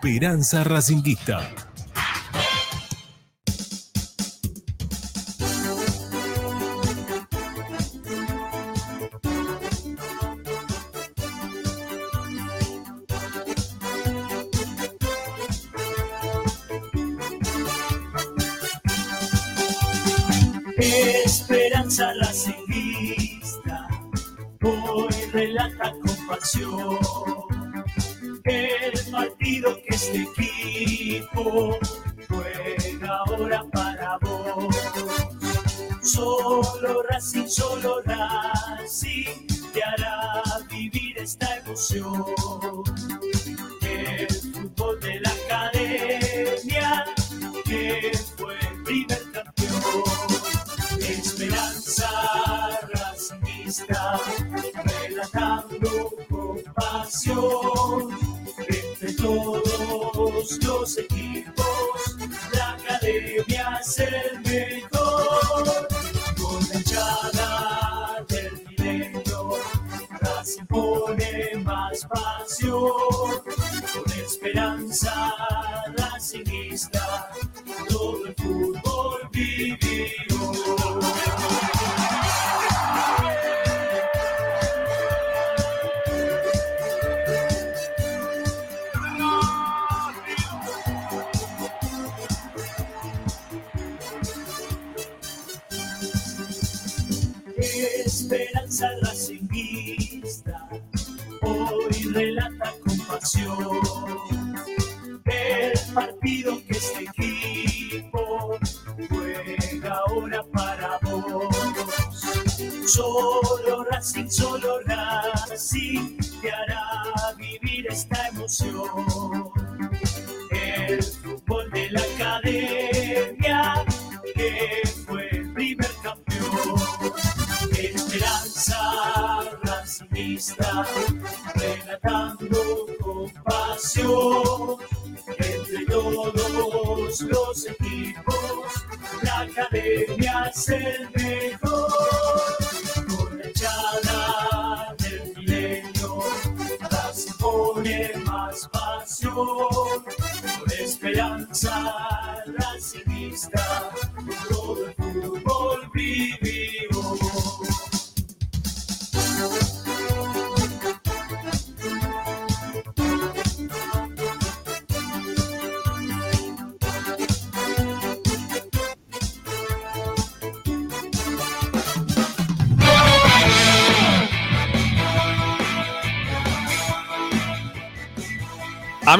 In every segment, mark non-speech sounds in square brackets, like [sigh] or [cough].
Esperanza Racinguista.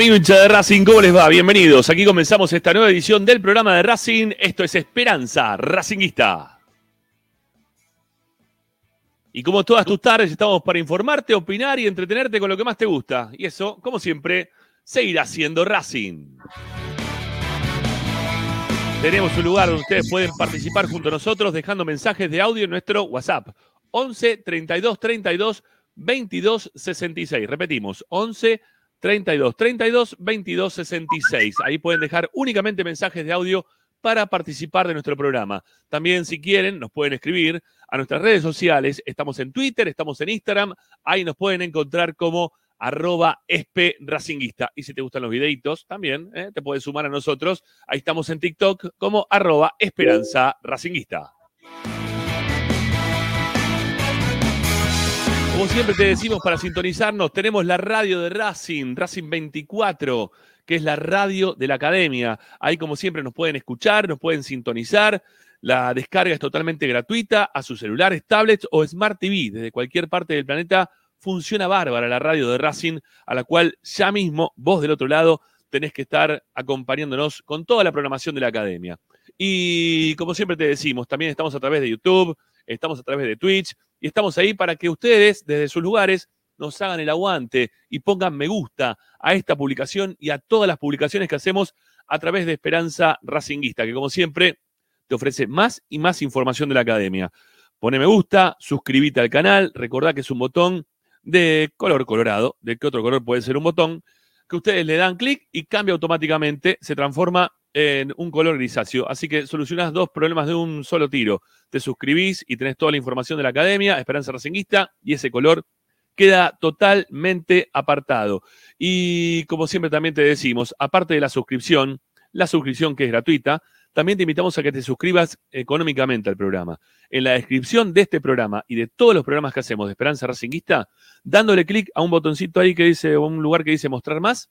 Amigo de Racing, ¿cómo les va? Bienvenidos. Aquí comenzamos esta nueva edición del programa de Racing. Esto es Esperanza Racinguista. Y como todas tus tardes, estamos para informarte, opinar y entretenerte con lo que más te gusta. Y eso, como siempre, seguirá siendo Racing. Tenemos un lugar donde ustedes pueden participar junto a nosotros dejando mensajes de audio en nuestro WhatsApp. 11 32 32 22 66. Repetimos, 11 32 32 22 66. Ahí pueden dejar únicamente mensajes de audio para participar de nuestro programa. También, si quieren, nos pueden escribir a nuestras redes sociales. Estamos en Twitter, estamos en Instagram. Ahí nos pueden encontrar como arroba racinguista. Y si te gustan los videitos, también ¿eh? te puedes sumar a nosotros. Ahí estamos en TikTok como arroba esperanza racinguista. Como siempre te decimos para sintonizarnos, tenemos la radio de Racing, Racing 24, que es la radio de la academia. Ahí como siempre nos pueden escuchar, nos pueden sintonizar. La descarga es totalmente gratuita a sus celulares, tablets o Smart TV. Desde cualquier parte del planeta funciona bárbara la radio de Racing, a la cual ya mismo vos del otro lado tenés que estar acompañándonos con toda la programación de la academia. Y como siempre te decimos, también estamos a través de YouTube, estamos a través de Twitch y estamos ahí para que ustedes desde sus lugares nos hagan el aguante y pongan me gusta a esta publicación y a todas las publicaciones que hacemos a través de Esperanza Racinguista, que como siempre te ofrece más y más información de la academia. Pone me gusta, suscríbete al canal, recordá que es un botón de color colorado, de qué otro color puede ser un botón, que ustedes le dan clic y cambia automáticamente, se transforma en un color grisáceo. Así que solucionás dos problemas de un solo tiro. Te suscribís y tenés toda la información de la academia, Esperanza Racinguista, y ese color queda totalmente apartado. Y como siempre también te decimos, aparte de la suscripción, la suscripción que es gratuita, también te invitamos a que te suscribas económicamente al programa. En la descripción de este programa y de todos los programas que hacemos de Esperanza Racinguista, dándole clic a un botoncito ahí que dice, un lugar que dice mostrar más,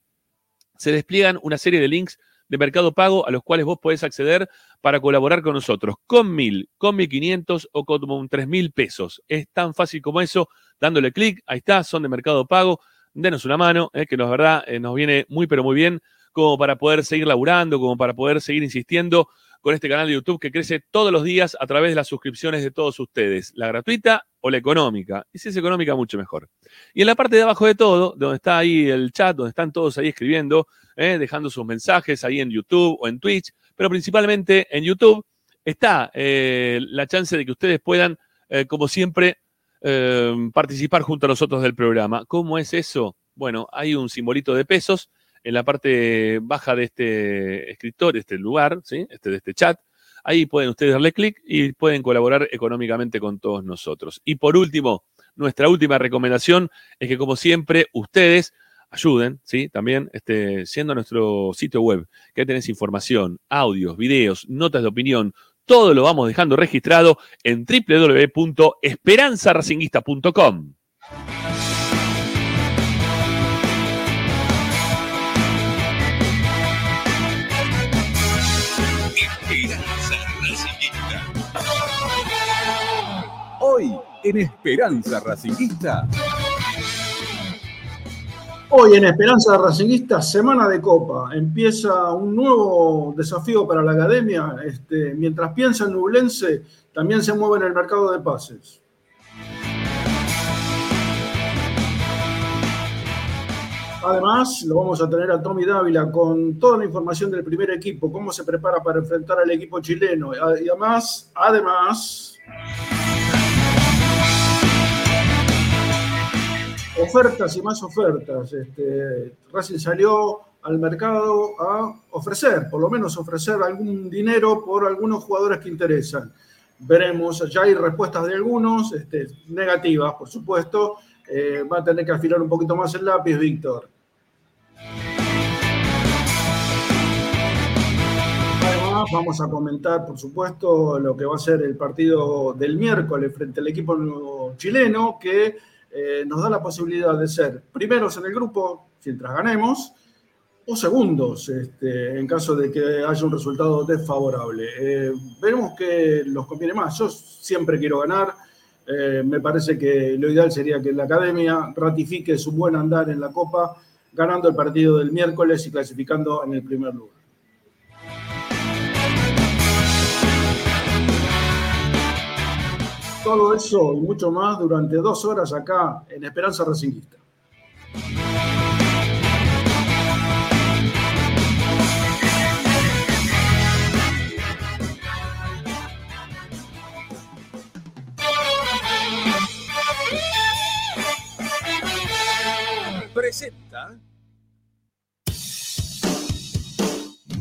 se despliegan una serie de links de Mercado Pago a los cuales vos podés acceder para colaborar con nosotros, con mil, con mil quinientos o con tres mil pesos. Es tan fácil como eso, dándole clic, ahí está, son de Mercado Pago, denos una mano, eh, que nos verdad eh, nos viene muy pero muy bien como para poder seguir laburando, como para poder seguir insistiendo con este canal de YouTube que crece todos los días a través de las suscripciones de todos ustedes, la gratuita o la económica. Y si es económica, mucho mejor. Y en la parte de abajo de todo, donde está ahí el chat, donde están todos ahí escribiendo, eh, dejando sus mensajes ahí en YouTube o en Twitch, pero principalmente en YouTube, está eh, la chance de que ustedes puedan, eh, como siempre, participar junto a nosotros del programa. ¿Cómo es eso? Bueno, hay un simbolito de pesos en la parte baja de este escritor, este lugar, ¿sí? este, de este chat. Ahí pueden ustedes darle clic y pueden colaborar económicamente con todos nosotros. Y por último, nuestra última recomendación es que, como siempre, ustedes ayuden, ¿sí? También este, siendo nuestro sitio web, que tenés información, audios, videos, notas de opinión, todo lo vamos dejando registrado en www.esperanzaracinguista.com. en Esperanza Racinguista. Hoy en Esperanza Racinguista, semana de Copa. Empieza un nuevo desafío para la academia. Este, mientras piensa en Nublense, también se mueve en el mercado de pases. Además, lo vamos a tener a Tommy Dávila con toda la información del primer equipo, cómo se prepara para enfrentar al equipo chileno. Y además, además, ofertas y más ofertas. Este, Racing salió al mercado a ofrecer, por lo menos ofrecer algún dinero por algunos jugadores que interesan. Veremos, ya hay respuestas de algunos, este, negativas, por supuesto. Eh, va a tener que afilar un poquito más el lápiz, Víctor. Vamos a comentar, por supuesto, lo que va a ser el partido del miércoles frente al equipo chileno, que eh, nos da la posibilidad de ser primeros en el grupo, mientras ganemos, o segundos, este, en caso de que haya un resultado desfavorable. Eh, veremos que los conviene más. Yo siempre quiero ganar. Eh, me parece que lo ideal sería que la academia ratifique su buen andar en la Copa, ganando el partido del miércoles y clasificando en el primer lugar. Todo eso y mucho más durante dos horas acá en Esperanza Racinguista. Presenta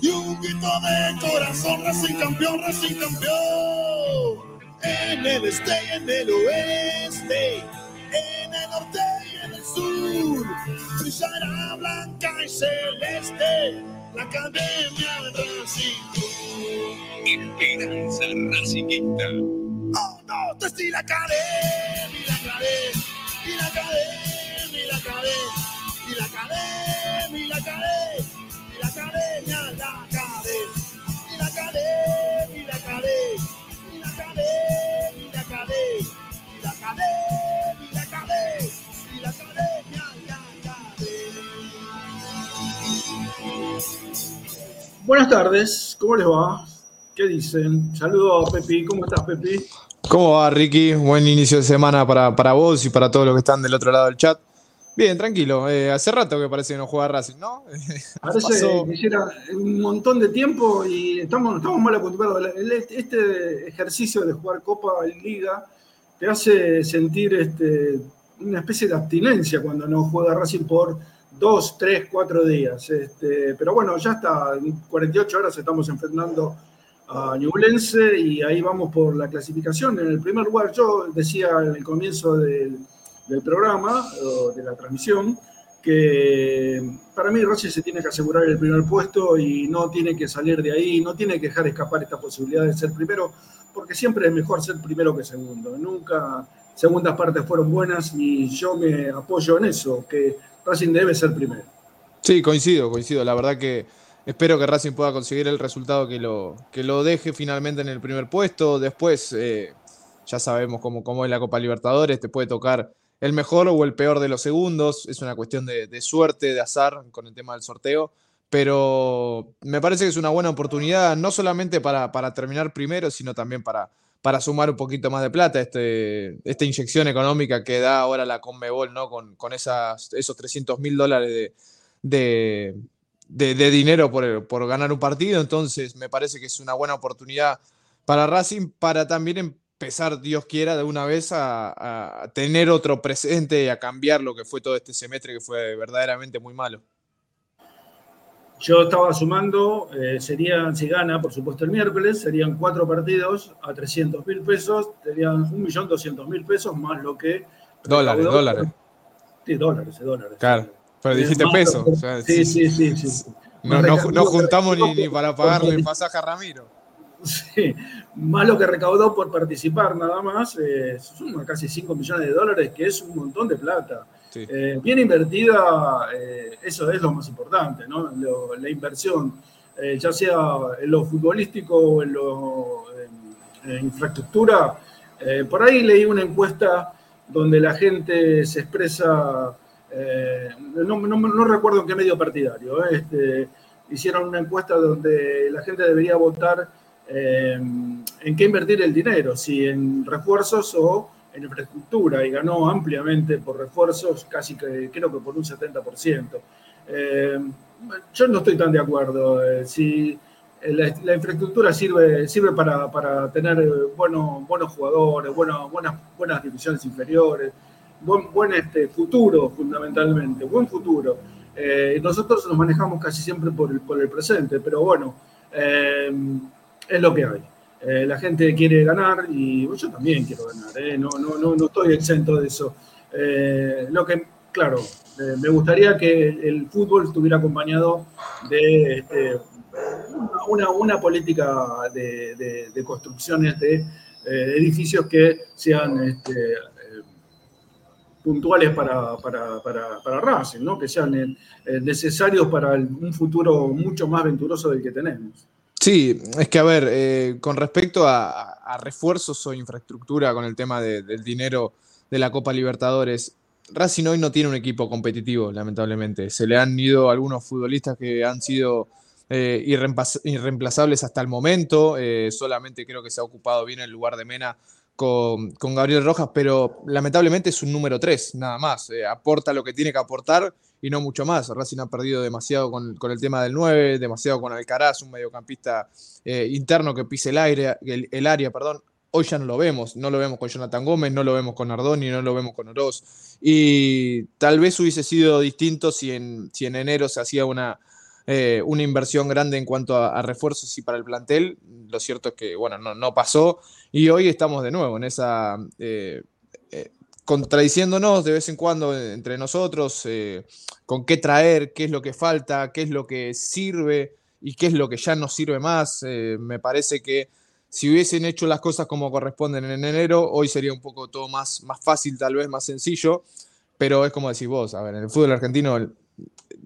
y un grito de corazón, Racing campeón, Racing campeón. En el este y en el oeste, en el norte y en el sur, brillará blanca y celeste la academia de Racing. Esperanza Racingista. Oh no, te estoy la academia, la academia, y la academia, y la academia, y la academia, y la academia Buenas tardes, ¿cómo les va? ¿Qué dicen? Saludos Pepi, ¿cómo estás Pepi? ¿Cómo va, Ricky? Buen inicio de semana para, para vos y para todos los que están del otro lado del chat. Bien, tranquilo. Eh, hace rato que parece que no juega Racing, ¿no? [laughs] Parece Pasó- que hiciera un montón de tiempo y estamos, estamos mal acostumbrados. Este ejercicio de jugar Copa en Liga te hace sentir este, una especie de abstinencia cuando no juega Racing por dos, tres, cuatro días. Este, pero bueno, ya está. En 48 horas estamos enfrentando a Ñublense y ahí vamos por la clasificación. En el primer lugar, yo decía en el comienzo del, del programa, o de la transmisión, que para mí Racing se tiene que asegurar el primer puesto y no tiene que salir de ahí, no tiene que dejar escapar esta posibilidad de ser primero, porque siempre es mejor ser primero que segundo. Nunca segundas partes fueron buenas y yo me apoyo en eso, que Racing debe ser primero. Sí, coincido, coincido. La verdad que espero que Racing pueda conseguir el resultado que lo, que lo deje finalmente en el primer puesto. Después, eh, ya sabemos cómo, cómo es la Copa Libertadores, te puede tocar el mejor o el peor de los segundos. Es una cuestión de, de suerte, de azar con el tema del sorteo. Pero me parece que es una buena oportunidad, no solamente para, para terminar primero, sino también para, para sumar un poquito más de plata, este, esta inyección económica que da ahora la Conmebol, ¿no? Con, con esas, esos 300 mil dólares de, de, de- dinero por, por ganar un partido. Entonces, me parece que es una buena oportunidad para Racing para también empezar, Dios quiera, de una vez a, a tener otro presente y a cambiar lo que fue todo este semestre que fue verdaderamente muy malo. Yo estaba sumando, eh, serían, si gana, por supuesto, el miércoles, serían cuatro partidos a 300 mil pesos, serían 1.200.000 pesos más lo que... Dólares, recaudó- dólares. Sí, dólares, dólares. Claro. Pero Eh, dijiste pesos. lo- o sea, Sí, sí, sí, sí, sí. No, no- no juntamos ni, ni para pagarle el pasaje a Ramiro. [laughs] Sí, más lo que recaudó por participar nada más, eh, son casi 5 millones de dólares, que es un montón de plata. Sí. Eh, bien invertida, eh, eso es lo más importante, ¿no? Lo- la inversión, eh, ya sea en lo futbolístico o en lo en- infraestructura. Por ahí leí una encuesta donde la gente se expresa, no, no- no recuerdo en qué medio partidario, este, hicieron una encuesta donde la gente debería votar eh, en qué invertir el dinero, si en refuerzos o en infraestructura, y ganó ampliamente por refuerzos, casi que creo que por un 70%. Eh, yo no estoy tan de acuerdo. eh, si la, la infraestructura sirve, sirve para, para tener eh, buenos, buenos jugadores, buenas, buenas divisiones inferiores, buen, buen este, futuro fundamentalmente, buen futuro. Eh, nosotros nos manejamos casi siempre por el, por el presente, pero bueno, eh, es lo que hay. Eh, la gente quiere ganar y yo también quiero ganar, eh, no, no, no, no estoy exento de eso. Eh, lo que, claro, me gustaría que el fútbol estuviera acompañado de este, una, una política de, de- de construcciones de edificios que sean este, puntuales para, para, para, para Racing, ¿no? que sean necesarios para un futuro mucho más venturoso del que tenemos. Sí, es que a ver, eh, con respecto a, refuerzos o infraestructura con el tema de- del dinero de la Copa Libertadores, Racing hoy no tiene un equipo competitivo, lamentablemente. Se le han ido algunos futbolistas que han sido eh, irreemplaz- irreemplazables hasta el momento. eh, solamente creo que se ha ocupado bien el lugar de Mena con, con Gabriel Rojas, pero lamentablemente es un número 3, nada más. Eh, aporta lo que tiene que aportar y no mucho más. Racing ha perdido demasiado con, con el tema del 9, demasiado con Alcaraz, un mediocampista eh, interno que pise el, aire, el, el área. Perdón. Hoy ya no lo vemos, no lo vemos con Jonathan Gómez, no lo vemos con Ardoni, no lo vemos con Oroz. Y tal vez hubiese sido distinto si en, si en enero se hacía una, eh, una inversión grande en cuanto a, refuerzos y para el plantel. Lo cierto es que, bueno, no, no pasó. Y hoy estamos de nuevo en esa, eh, contradiciéndonos de vez en cuando entre nosotros, eh, con qué traer, qué es lo que falta, qué es lo que sirve y qué es lo que ya no sirve más. Eh, me parece que si hubiesen hecho las cosas como corresponden en enero, hoy sería un poco todo más, más fácil, tal vez más sencillo, pero es como decís vos, a ver, en el fútbol argentino,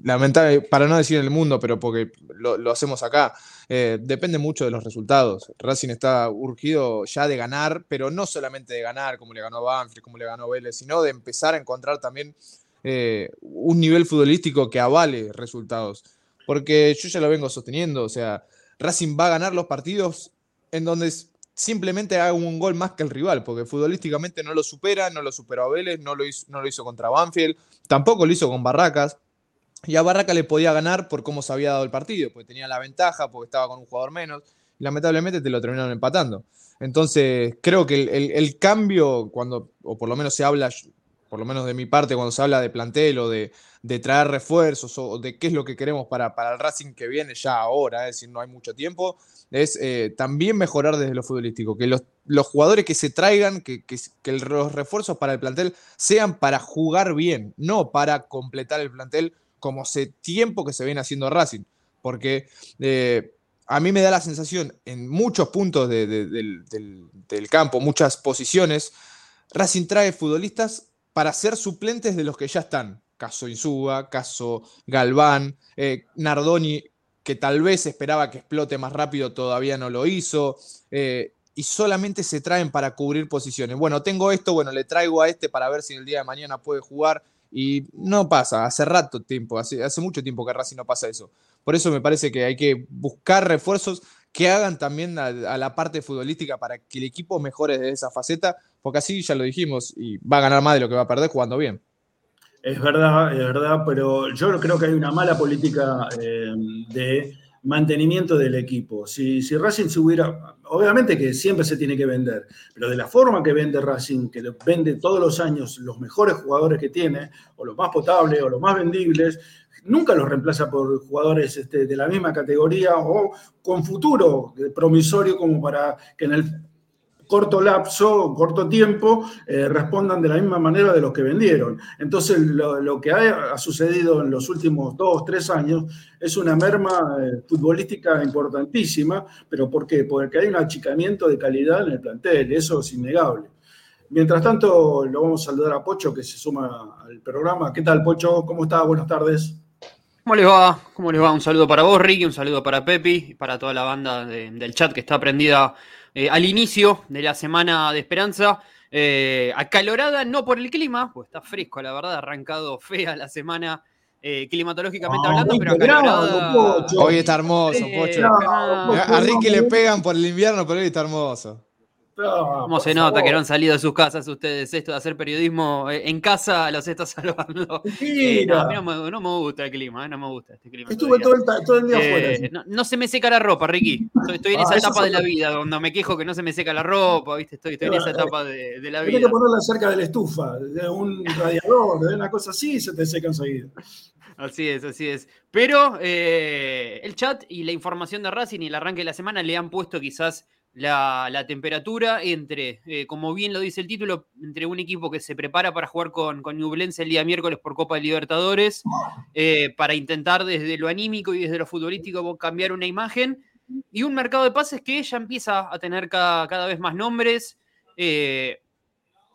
lamentable, para no decir en el mundo, pero porque lo, hacemos acá, eh, depende mucho de los resultados. Racing está urgido ya de ganar, pero no solamente de ganar, como le ganó Banfield, como le ganó Vélez, sino de empezar a encontrar también eh, un nivel futbolístico que avale resultados. Porque yo ya lo vengo sosteniendo, o sea, Racing va a ganar los partidos en donde simplemente haga un gol más que el rival, porque futbolísticamente no lo supera, no lo superó a Vélez, no lo hizo, no lo hizo contra Banfield, tampoco lo hizo con Barracas. Y a Barraca le podía ganar por cómo se había dado el partido, porque tenía la ventaja, porque estaba con un jugador menos, y lamentablemente te lo terminaron empatando. Entonces, creo que el, cambio, cuando, o por lo menos se habla, por lo menos de mi parte, cuando se habla de plantel o de, de traer refuerzos o de qué es lo que queremos para, para el Racing que viene ya ahora, es decir, no hay mucho tiempo, es eh, también mejorar desde lo futbolístico, que los, los jugadores que se traigan, que, que, que los refuerzos para el plantel sean para jugar bien, no para completar el plantel como hace tiempo que se viene haciendo Racing, porque eh, a mí me da la sensación en muchos puntos de- de- del, del- del campo, muchas posiciones, Racing trae futbolistas para ser suplentes de los que ya están. Caso Insúa, caso Galván, eh, Nardoni, que tal vez esperaba que explote más rápido, todavía no lo hizo. eh, y solamente se traen para cubrir posiciones. Bueno, tengo esto, bueno, le traigo a este para ver si el día de mañana puede jugar. Y no pasa, hace rato tiempo, hace, mucho tiempo que Racing no pasa eso. Por eso me parece que hay que buscar refuerzos que hagan también a, a la parte futbolística para que el equipo mejore de esa faceta, porque así ya lo dijimos, y va a ganar más de lo que va a perder jugando bien. Es verdad, es verdad, pero yo creo que hay una mala política eh, de mantenimiento del equipo. Si, si Racing se hubiera, obviamente que siempre se tiene que vender, pero de la forma que vende Racing, que vende todos los años los mejores jugadores que tiene, o los más potables, o los más vendibles, nunca los reemplaza por jugadores este, de la misma categoría o con futuro promisorio como para que en el corto lapso, corto tiempo, eh, respondan de la misma manera de los que vendieron. Entonces, lo, que ha, sucedido en los últimos dos, tres años es una merma eh, futbolística importantísima, pero ¿por qué? Porque hay un achicamiento de calidad en el plantel, eso es innegable. Mientras tanto, lo vamos a saludar a Pocho, que se suma al programa. ¿Qué tal, Pocho? ¿Cómo está? Buenas tardes. ¿Cómo les va? ¿Cómo les va? Un saludo para vos, Ricky, un saludo para Pepi y para toda la banda de, del chat que está prendida eh, al inicio de la semana de Esperanza. Eh, acalorada no por el clima, pues está fresco, la verdad, arrancado fea la semana eh, climatológicamente Ah, hablando, pero acalorada. Hoy está hermoso, Eh, Pocho. no, a Ricky le pegan por el invierno, pero hoy está hermoso. ¿Cómo se nota favor. que no han salido de sus casas ustedes? Esto de hacer periodismo eh, en casa los está [laughs] salvando. Eh, no, a mí no me, no me gusta el clima, eh, no me gusta este clima. Estuve todo el, ta- todo el día Eh, afuera. sí. no, no se me seca la ropa, Ricky. Estoy, estoy en Ah, esa etapa de la vida, donde me quejo que no se me seca la ropa, ¿viste? Estoy, estoy en esa etapa de, de la Tienes vida. que ponerla cerca de la estufa, de un radiador, de una cosa así, se te seca enseguida. Así es, así es. Pero eh, el chat y la información de Racing y el arranque de la semana le han puesto quizás la, temperatura entre, eh, como bien lo dice el título, entre un equipo que se prepara para jugar con, con Ñublense el día miércoles por Copa de Libertadores, eh, para intentar desde lo anímico y desde lo futbolístico cambiar una imagen, y un mercado de pases que ya empieza a tener cada, cada vez más nombres. eh,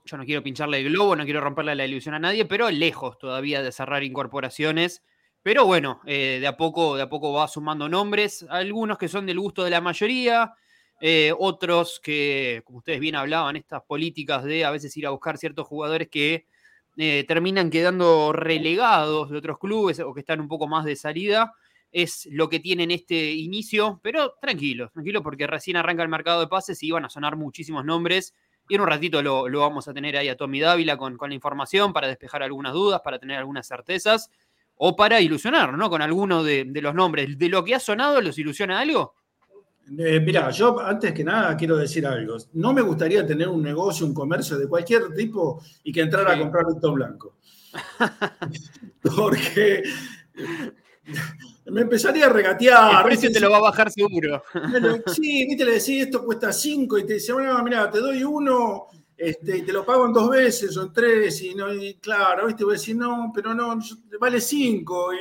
yo no quiero pincharle el globo, no quiero romperle la ilusión a nadie, pero lejos todavía de cerrar incorporaciones. Pero bueno, de, a poco, de a poco va sumando nombres, algunos que son del gusto de la mayoría, eh, otros que, como ustedes bien hablaban, estas políticas de a veces ir a buscar ciertos jugadores que eh, terminan quedando relegados de otros clubes o que están un poco más de salida, es lo que tienen este inicio, pero tranquilos, tranquilos porque recién arranca el mercado de pases y van a sonar muchísimos nombres. Y en un ratito lo, lo vamos a tener ahí a Tommy Dávila con, con la información para despejar algunas dudas, para tener algunas certezas o para ilusionar, ¿no? Con alguno de los nombres. ¿De lo que ha sonado los ilusiona algo? Eh, mirá, yo antes que nada quiero decir algo. No me gustaría tener un negocio, un comercio de cualquier tipo y que entrara Sí. a comprar Víctor Blanco. [laughs] Porque me empezaría a regatear. el precio te lo va a bajar seguro. Bueno, sí, viste, le decís esto cuesta 5 y te dice, bueno, mira, te doy uno este, y te lo pago en dos veces o en tres. Y, no, y claro, viste, voy a decir, no, pero no, vale 5 y,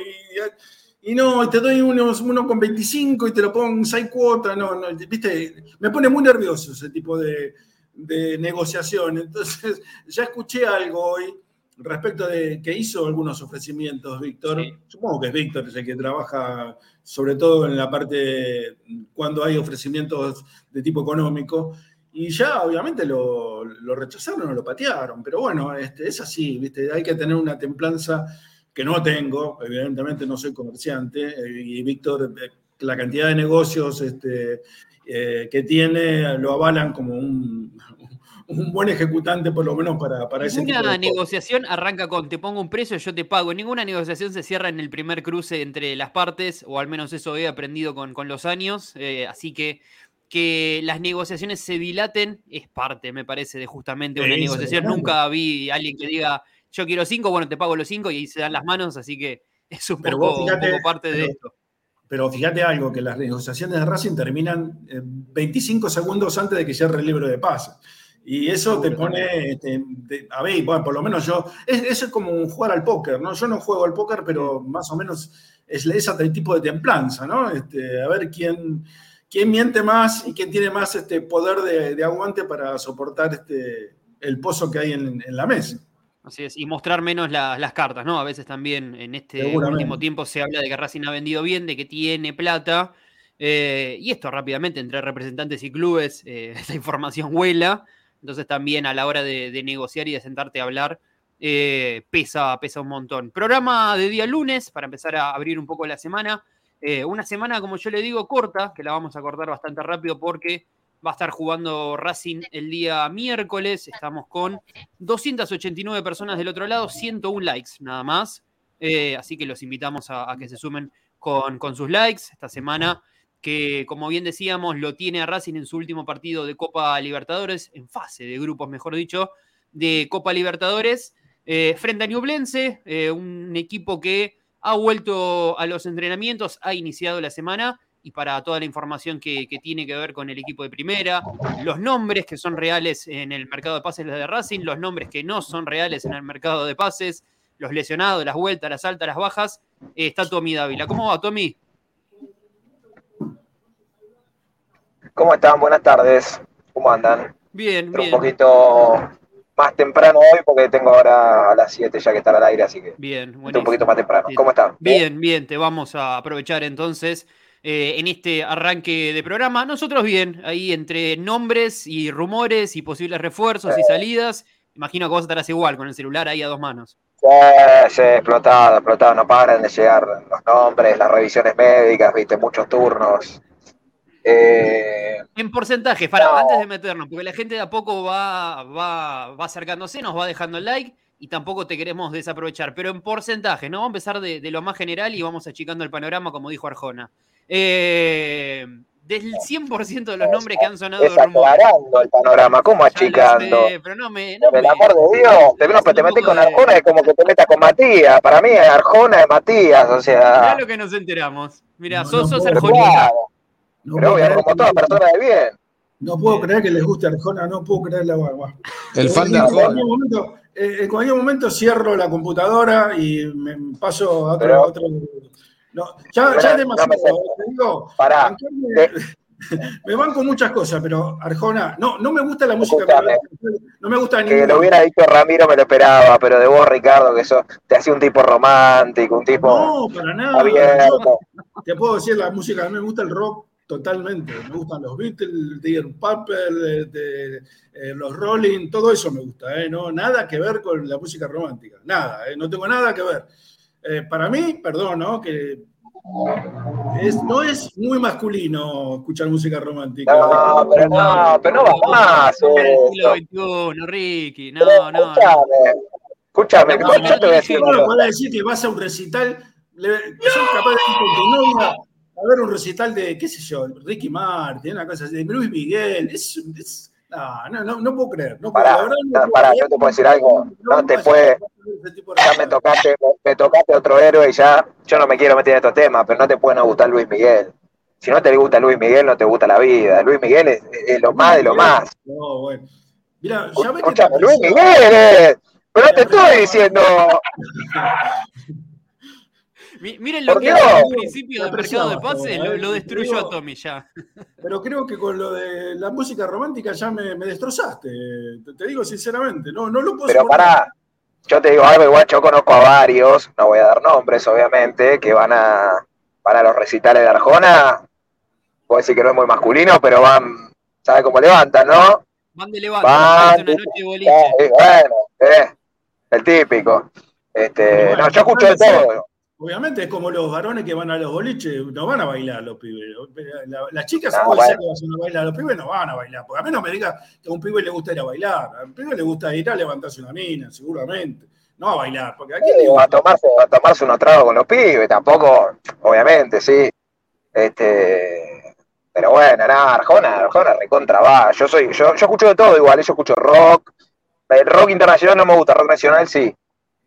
y no, y te doy uno, uno con 25 y te lo pongo en 6 cuotas. No, no, viste, me pone muy nervioso ese tipo de, de negociación. Entonces, [laughs] ya escuché algo hoy respecto de que hizo algunos ofrecimientos, Víctor. Sí. Supongo que es Víctor, el que trabaja sobre todo en la parte cuando hay ofrecimientos de tipo económico. Y ya obviamente lo, lo rechazaron o lo patearon, pero bueno, este, es así, ¿viste? hay que tener una templanza que no tengo, evidentemente no soy comerciante, eh, y Víctor, la cantidad de negocios este, eh, que tiene lo avalan como un, [laughs] un buen ejecutante, por lo menos para, para ese tipo Ninguna cosas. negociación arranca con te pongo un precio, yo te pago. Ninguna negociación se cierra en el primer cruce entre las partes, o al menos eso he aprendido con, con los años. eh, así que que las negociaciones se dilaten es parte, me parece, de justamente una Sí, negociación. Nunca vi a alguien que diga yo quiero cinco, bueno, te pago los cinco y ahí se dan las manos, así que [laughs] es un, Pero poco, vos un fíjate, poco parte de pero- esto. Pero fíjate algo, que las negociaciones de Racing terminan eh, 25 segundos antes de que cierre el libro de pases. Y eso te pone, este, de- a ver, bueno, por lo menos yo, es, eso es como un jugar al póker, ¿no? Yo no juego al póker, pero más o menos es ese tipo de templanza, ¿no? Este, a ver quién, quién miente más y quién tiene más este poder de, de aguante para soportar este, el pozo que hay en, en la mesa. Así es, y mostrar menos la- las cartas, ¿no? A veces también en este último tiempo se habla de que Racing ha vendido bien, de que tiene plata, eh, y esto rápidamente entre representantes y clubes, eh, [laughs] esta información vuela, entonces también a la hora de, de negociar y de sentarte a hablar, eh, pesa, pesa un montón. Programa de día lunes, para empezar a abrir un poco la semana, eh, una semana, como yo le digo, corta, que la vamos a cortar bastante rápido porque va a estar jugando Racing el día miércoles, estamos con 289 personas del otro lado, 101 likes nada más. Eh, así que los invitamos a, que se sumen con, sus likes esta semana, que como bien decíamos, lo tiene a Racing en su último partido de Copa Libertadores, en fase de grupos, mejor dicho, de Copa Libertadores, eh, frente a Ñublense, eh, un equipo que ha vuelto a los entrenamientos, ha iniciado la semana. Y para toda la información que, que tiene que ver con el equipo de primera, los nombres que son reales en el mercado de pases de Racing, los nombres que no son reales en el mercado de pases, los lesionados, las vueltas, las altas, las bajas, eh, está Tommy Dávila. ¿Cómo va, Tommy? ¿Cómo están? Buenas tardes. ¿Cómo andan? Bien, Pero un bien. poquito más temprano hoy porque tengo ahora a las 7 ya que estar al aire, así que Bien, estoy un poquito más temprano. ¿Cómo están? Bien, bien, te vamos a aprovechar entonces eh, en este arranque de programa. Nosotros bien, ahí entre nombres y rumores y posibles refuerzos y salidas. Imagino que vos estarás igual con el celular ahí a dos manos. Sí, sí, explotado, explotado. No paran de llegar los nombres, las revisiones médicas, viste, muchos turnos. Eh, En porcentaje, para, No. antes de meternos, porque la gente de a poco va, va, va acercándose, nos va dejando el like y tampoco te queremos desaprovechar. Pero en porcentaje, ¿no? Vamos a empezar de, de lo más general y vamos achicando el panorama, como dijo Arjona. Eh, del 100% de los nombres que han sonado es aclarando el panorama, ¿cómo achicando? sé, pero no me. No Por el me- amor de Dios, te, no, te metes con de- Arjona es como que te metas con Matías. Para mí Arjona es Matías, o Mirá sea, lo que nos enteramos. Mira, No, sos, sos arjonita. No pero puedo obvio, creer como que- toda persona de bien. No puedo creer que les guste Arjona, no puedo creer la guagua. El fan de en Arjona. Eh, en cualquier momento cierro la computadora y me paso a otro. Pero- a otro- no, ya, Pero ya es no demasiado. me sé. te digo, Pará, bancarme- [laughs] me banco muchas cosas, pero Arjona, no, no me gusta la música. No me gusta que lo hubiera dicho Ramiro me lo esperaba, pero de vos, Ricardo, que sos, te hacía un tipo romántico, un tipo No, para nada. abierto. Te puedo decir la música, a mí me gusta el rock totalmente. Me gustan los Beatles, Dear Purple, de- de- eh, los Rolling, todo eso me gusta. ¿eh? No, nada que ver con la música romántica. Nada, ¿eh? no tengo nada que ver. Eh, para mí, perdón, ¿no? Que es- no es muy masculino escuchar música romántica. No, pero no, pero no va más. El siglo. XXI, Ricky. No, no, no. Escúchame, escúchame, No, yo te voy a decir ¿Cómo una le cosa. podés decir que vas a un recital? Le, sos capaz de ir con tu novia a ver un recital de, qué sé yo, Ricky Martin, una cosa así, de Luis Miguel. Es, es- no, no, no, no puedo creer. No puedo, Pará, no yo te puedo decir algo, no te puede- Ya me tocaste, me, me tocaste otro héroe y ya, yo no me quiero meter en estos temas, pero no te puede no gustar Luis Miguel. Si no te gusta Luis Miguel, no te gusta la vida. Luis Miguel es, es lo más de lo más. No, bueno. Mira, ya ves que Escúchame, te Luis. Miguel. Pero no te estoy diciendo. [laughs] Mi- Miren lo que al principio del mercado de pases, lo, eh. lo destruyó Digo- a Tommy ya. Pero creo que con lo de la música romántica ya me, me destrozaste. Te, te digo sinceramente, no, no lo puedo Pero soportar. pará, yo te digo algo, igual yo conozco a varios, no voy a dar nombres, obviamente, que van a, van a los recitales de Arjona. Puedo decir que no es muy masculino, pero van, ¿sabes cómo levantan, no? Van de levanta, Van, una noche de boliche. Eh, bueno, eh, el típico. Este, Bueno, no, yo escucho de todo. Obviamente es como los varones que van a los boliches, no van a bailar los pibes. La- las chicas No, ser bueno. que vayan a bailar, los pibes no van a bailar. Porque a mí no me diga que a un pibe le gusta ir a bailar. A un pibe le gusta ir a levantarse una mina, seguramente. No a bailar, porque aquí Sí, a tomarse, a tomarse unos tragos con los pibes, tampoco, obviamente, sí. Este, pero bueno, nada, Arjona, Arjona recontra va. Yo soy, yo, yo escucho de todo igual, yo escucho rock, el rock internacional no me gusta, rock nacional sí.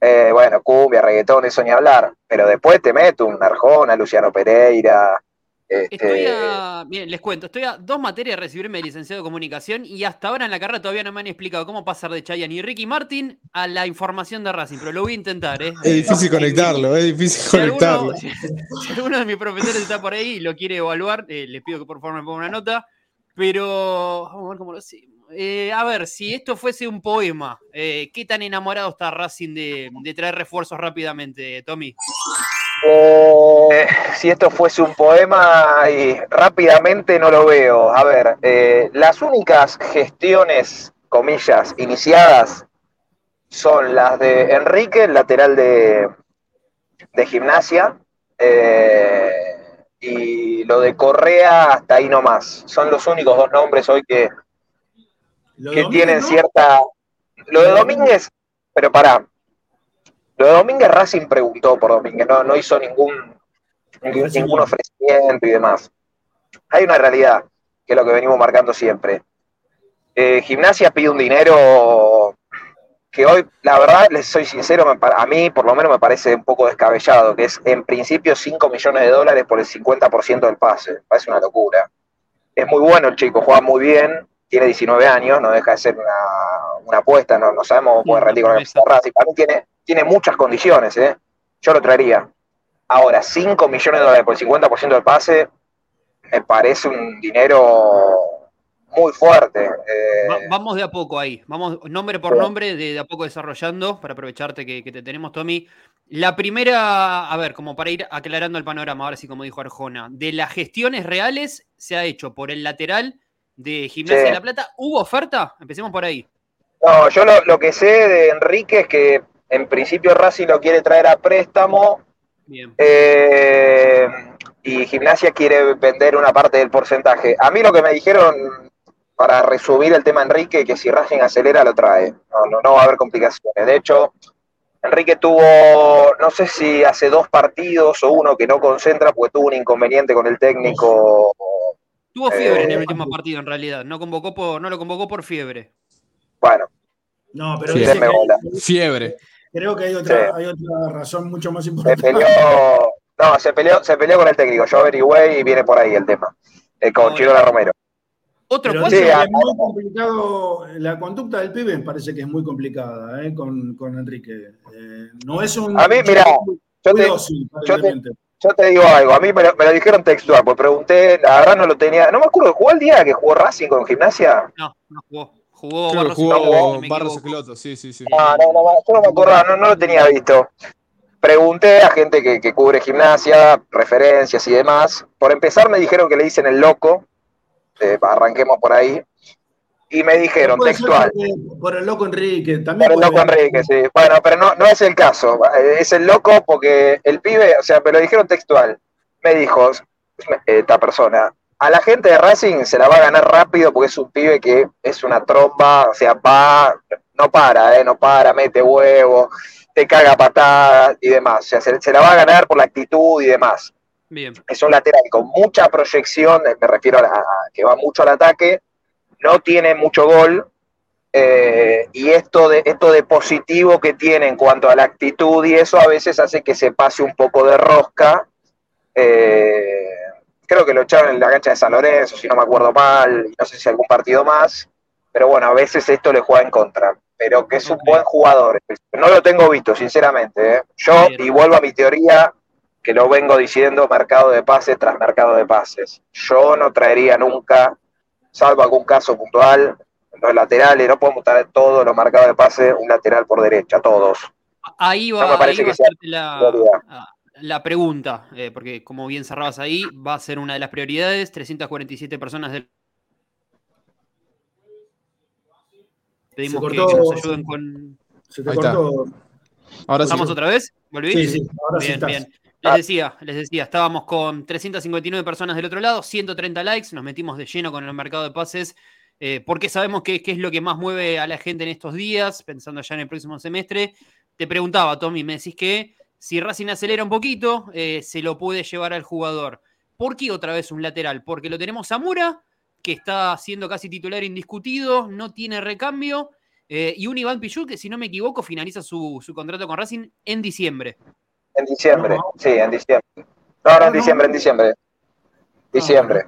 Eh, bueno, cumbia, reggaetón, eso ni hablar. Pero después te meto un Arjona, Luciano Pereira. Estoy Este, a. Miren, les cuento, estoy a dos materias de recibirme de licenciado de comunicación y hasta ahora en la carrera todavía no me han explicado cómo pasar de Chayanne y Ricky Martin a la información de Racing, pero lo voy a intentar, ¿eh? Es difícil conectarlo, es difícil Si conectarlo. alguno, [laughs] si- si alguno de mis profesores está por ahí y lo quiere evaluar, eh, les pido que por favor me ponga una nota. Pero vamos a ver cómo lo hacemos. Eh, a ver, si esto fuese un poema, eh, ¿qué tan enamorado está Racing de, traer refuerzos rápidamente, Tommy? Eh, si esto fuese un poema y rápidamente no lo veo. A ver, las únicas gestiones, comillas, iniciadas son las de Enrique, el lateral de, de gimnasia, y lo de Correa hasta ahí nomás. Son los únicos dos nombres hoy que, que tienen ¿no? cierta... Lo de Domínguez, pero pará. Lo de Domínguez Racing preguntó por Domínguez, no, no hizo ningún, ningún, ningún ofrecimiento y demás. Hay una realidad, que es lo que venimos marcando siempre. Eh, Gimnasia pide un dinero que hoy, la verdad, les soy sincero, a mí por lo menos me parece un poco descabellado, que es en principio 5 millones de dólares por el 50% del pase. Parece una locura. Es muy bueno el chico, juega muy bien, tiene 19 años, no deja de ser una, una apuesta, no, no sabemos cómo puede rendir con promesa. Racing. Para mí tiene, tiene muchas condiciones, ¿eh? yo lo traería. Ahora, 5 millones de dólares por el 50% del pase, me parece un dinero muy fuerte. eh, Va- vamos de a poco ahí, vamos nombre por nombre, de, de a poco desarrollando, para aprovecharte que, que te tenemos, Tommy. La primera, a ver, como para ir aclarando el panorama, ahora sí, como dijo Arjona, de las gestiones reales se ha hecho por el lateral de Gimnasia Sí. de la Plata. ¿Hubo oferta? Empecemos por ahí. No, yo lo, lo que sé de Enrique es que en principio Racing lo quiere traer a préstamo Bien. eh, y Gimnasia quiere vender una parte del porcentaje. A mí lo que me dijeron, para resumir el tema Enrique, que si Racing acelera lo trae. No, no, no va a haber complicaciones. De hecho, Enrique tuvo, no sé si hace dos partidos o uno que no concentra porque tuvo un inconveniente con el técnico. Tuvo fiebre en el Eh, último partido, en realidad. No, convocó por, no lo convocó por fiebre. Bueno, No, pero Sí, dice que- bola. Fiebre. creo que hay otra, Sí. hay otra razón mucho más Se importante. peleó, no, se peleó, se peleó con el técnico. Yo averigüé y viene por ahí el tema. Eh, con. Chirola Romero. Otro Sí, es muy complicado, la conducta del pibe me parece que es muy complicada eh, con, con Enrique. Eh, no es un. A mí, muy Yo te, dócil, yo te-. Yo te digo algo, a mí me lo, me lo dijeron textual, pues pregunté, la verdad no lo tenía, no me acuerdo, ¿jugó el día que jugó Racing con Gimnasia? No, no jugó. Jugó Creo Barros jugó Barros. Escloto, sí, sí, sí. No, no, no, yo no me acordaba, no, no lo tenía visto. Pregunté a gente que, que cubre gimnasia, referencias y demás. Por empezar me dijeron que le dicen el loco, eh, arranquemos por ahí, y me dijeron textual. Por el loco Enrique. También Por el puede- loco Enrique, sí. Bueno, pero no, no es el caso. Es el loco porque el pibe, o sea, me lo dijeron textual. Me dijo esta persona, a la gente de Racing se la va a ganar rápido porque es un pibe que es una tromba, o sea, va, no para, eh, no para, mete huevo, te caga patadas y demás. O sea, se, se la va a ganar por la actitud y demás Bien. es un lateral con mucha proyección, me refiero a, a que va mucho al ataque, no tiene mucho gol, eh, y esto de, esto de positivo que tiene en cuanto a la actitud y eso a veces hace que se pase un poco de rosca. eh, creo que lo echaron en la cancha de San Lorenzo, si no me acuerdo mal, y no sé si algún partido más, pero bueno, a veces esto le juega en contra. Pero que es un buen jugador. No lo tengo visto, sinceramente. ¿eh? Yo, y vuelvo a mi teoría, que lo vengo diciendo mercado de pases tras mercado de pases. Yo no traería nunca, salvo algún caso puntual, los laterales, no podemos traer todos los marcados de pases, un lateral por derecha, todos. Ahí No va, me parece ahí va que a hacerte la, la pregunta, eh, porque como bien cerrabas ahí, va a ser una de las prioridades. 347 personas del. Pedimos que, cortó, que nos ayuden con. Se te cortó. Ahora sí. ¿Estamos otra vez? ¿Volví? Sí, sí, ahora sí Bien, estás. bien. Les Ah. decía, les decía, estábamos con 359 personas del otro lado, 130 likes, nos metimos de lleno con el mercado de pases, eh, porque sabemos que es lo que más mueve a la gente en estos días, pensando ya en el próximo semestre. Te preguntaba, Tommy, me decís que si Racing acelera un poquito, eh, se lo puede llevar al jugador. ¿Por qué otra vez un lateral? Porque lo tenemos a que está siendo casi titular indiscutido, no tiene recambio, eh, y un Iván Pichú que, si no me equivoco, finaliza su, su contrato con Racing en diciembre. En diciembre, No. sí, en diciembre. No, no, en no. diciembre, en diciembre. Diciembre.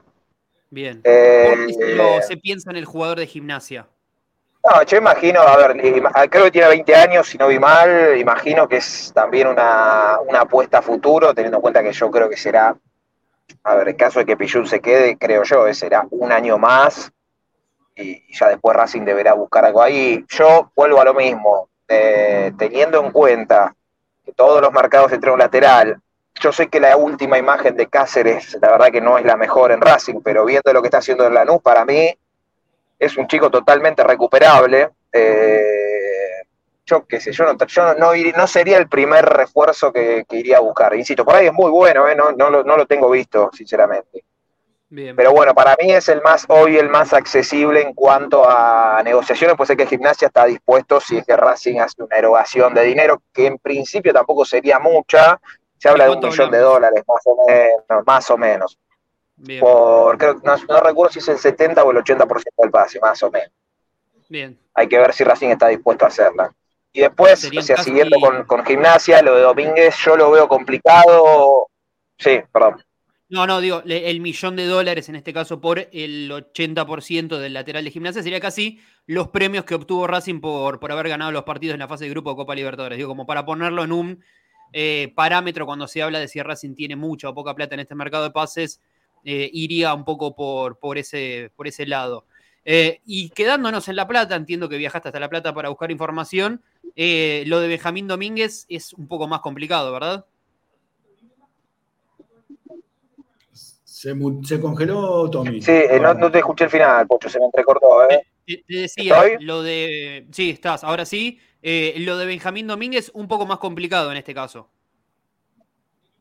Bien. Eh, ¿Por qué se, piensa en el jugador de gimnasia? No, yo imagino, a ver, creo que tiene 20 años, si no vi mal, imagino que es también una, una apuesta a futuro, teniendo en cuenta que yo creo que será, a ver, en caso de que Pillun se quede, creo yo, eh, será un año más y ya después Racing deberá buscar algo ahí. Yo vuelvo a lo mismo, eh, teniendo en cuenta todos los mercados entre un lateral, yo sé que la última imagen de Cáceres, la verdad que no es la mejor en Racing, pero viendo lo que está haciendo en Lanús, para mí es un chico totalmente recuperable. Eh, yo qué sé, yo no, yo no, sería el primer refuerzo que, que iría a buscar. Insisto, por ahí es muy bueno, eh, no, no lo tengo visto, sinceramente. Bien. Pero bueno, para mí es el más hoy el más accesible en cuanto a negociaciones, pues sé que Gimnasia está dispuesto si es que Racing hace una erogación de dinero, que en principio tampoco sería mucha, se habla de un millón de dólares, más o menos, más o menos. Bien. Por, creo, no, no recuerdo si es el 70 o el 80% del pase, más o menos. Bien. Hay que ver si Racing está dispuesto a hacerla. Y después, o sea, casi- siguiendo con, con gimnasia, lo de Domínguez, yo lo veo complicado. Sí, perdón. No, no, digo, el millón de dólares en este caso por el 80% del lateral de gimnasia sería casi los premios que obtuvo Racing por, por haber ganado los partidos en la fase de grupo de Copa Libertadores. Digo, como para ponerlo en un eh, parámetro cuando se habla de si Racing tiene mucha o poca plata en este mercado de pases, eh, iría un poco por, por, ese, por ese lado. Eh, y quedándonos en La Plata, entiendo que viajaste hasta La Plata para buscar información, lo de Benjamín Domínguez es un poco más complicado, ¿verdad? Se, congeló Tommy. Sí, eh, no, no te escuché el final, Pocho, se me entrecortó. ¿eh? Te, te decía, ¿Estoy? lo de. Sí, estás, ahora sí. Eh, lo de Benjamín Domínguez, un poco más complicado en este caso.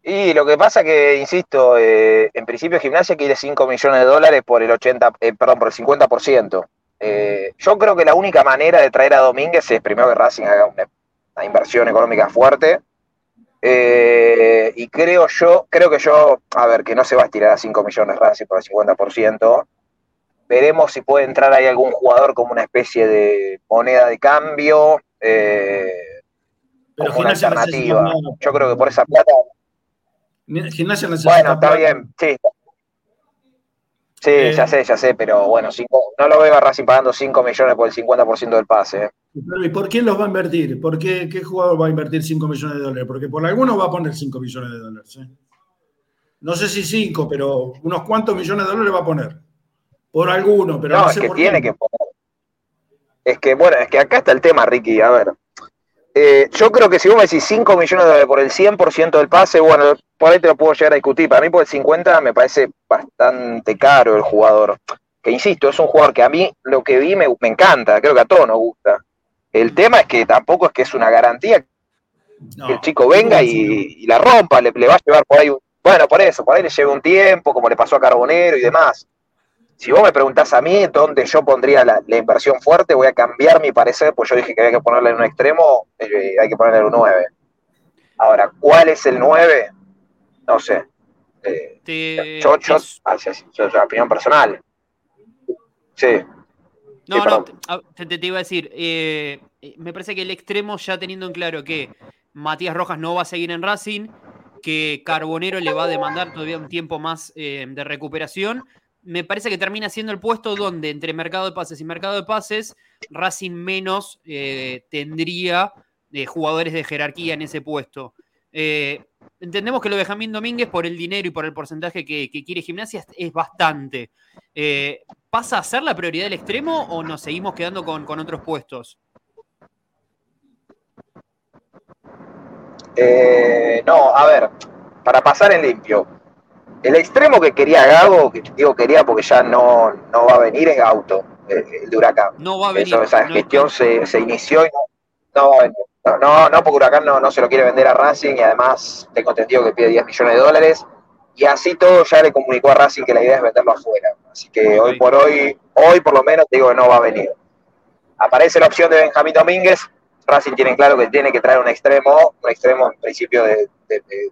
Y lo que pasa que, insisto, eh, en principio Gimnasia quiere 5 millones de dólares por el 80, eh, perdón, por el 50%. Eh, yo creo que la única manera de traer a Domínguez es primero que Racing haga una, una inversión económica fuerte. Eh, y creo yo, creo que yo, a ver, que no se va a estirar a 5 millones Racing por el 50%. Veremos si puede entrar ahí algún jugador como una especie de moneda de cambio, eh, Pero como una alternativa. Yo creo que por esa plata Gimnasia necesita Bueno, está bien, sí. Sí, Eh. ya sé, ya sé, pero bueno, cinco- no lo veo a Racing pagando 5 millones por el 50% del pase. ¿eh? ¿Y por quién los va a invertir? ¿Por qué, qué jugador va a invertir 5 millones de dólares? Porque por alguno va a poner 5 millones de dólares. ¿eh? No sé si 5, pero unos cuantos millones de dólares va a poner. Por alguno, pero no, No, es sé que por tiene quién. que poner. Es que, bueno, es que acá está el tema, Ricky. A ver, Eh, yo creo que si vos me decís 5 millones de dólares por el 100% del pase, bueno, por ahí te lo puedo llegar a discutir. Para mí, por el 50 me parece bastante caro el jugador. Que insisto, es un jugador que a mí lo que vi me, me encanta, creo que a todos nos gusta. El tema es que tampoco es que es una garantía No. que el chico venga y, y la rompa, le, le va a llevar por ahí, un- bueno, por eso, por ahí le lleva un tiempo, como le pasó a Carbonero y demás. Si vos me preguntás a mí dónde yo pondría la, la inversión fuerte, voy a cambiar mi parecer, pues yo dije que había que ponerle en un extremo, eh, hay que ponerle en un 9. Ahora, ¿cuál es el 9? No sé. Eh, Te- yo, yo, ah, yo- yo, opinión personal. Sí, No, Sí, no, perdón. te, iba a decir, eh, eh, me parece que el extremo ya teniendo en claro que Matías Rojas no va a seguir en Racing, que Carbonero le va a demandar todavía un tiempo más eh, de recuperación, me parece que termina siendo el puesto donde entre mercado de pases y mercado de pases, Racing menos tendría jugadores de jerarquía en ese puesto. Eh, entendemos que lo de Jamín Domínguez por el dinero y por el porcentaje que, que quiere gimnasia es, bastante. Eh, ¿Pasa a ser la prioridad del extremo o nos seguimos quedando con, con otros puestos? Eh, no, a ver, para pasar en limpio. El extremo que quería Gago, que digo quería porque ya no, no va a venir, es Gauto, el, el de Huracán. No va a venir. Eso, esa no gestión se, se inició y no, no va a venir. No, no, no, porque Huracán no, no se lo quiere vender a Racing y además tengo entendido que pide 10 millones de dólares. Y así todo ya le comunicó a Racing que la idea es venderlo afuera. Así que hoy por hoy, hoy por lo menos, te digo que no va a venir. Aparece la opción de Benjamín Domínguez. Racing tiene claro que tiene que traer un extremo, un extremo en principio de, de- de-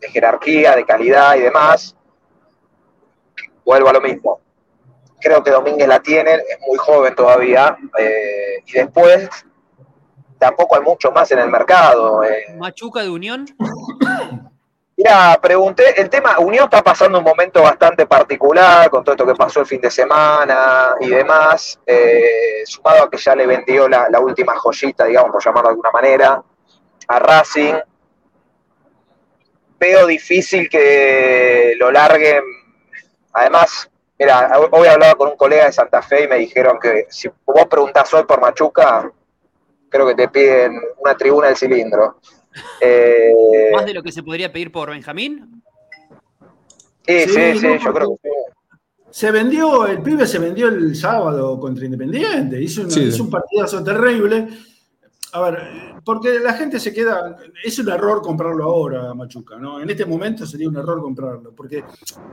de jerarquía, de calidad y demás. Vuelvo a lo mismo. Creo que Domínguez la tiene, es muy joven todavía. eh, y después tampoco hay mucho más en el mercado. eh. Machuca de Unión. Mira, pregunté, el tema, Unión está pasando un momento bastante particular con todo esto que pasó el fin de semana y demás, eh, sumado a que ya le vendió la, la última joyita, digamos, por llamarlo de alguna manera, a Racing. Veo difícil que lo larguen. Además, mira, hoy hablaba con un colega de Santa Fe y me dijeron que si vos preguntás hoy por Machuca, creo que te piden una tribuna del cilindro. Eh, Más de lo que se podría pedir por Benjamín. Sí, Sí, sí, yo creo que sí. Se vendió, el pibe se vendió el sábado contra Independiente, hizo, una- Sí. hizo un partidazo terrible. A ver, porque la gente se queda, es un error comprarlo ahora, Machuca, ¿no? En este momento sería un error comprarlo, porque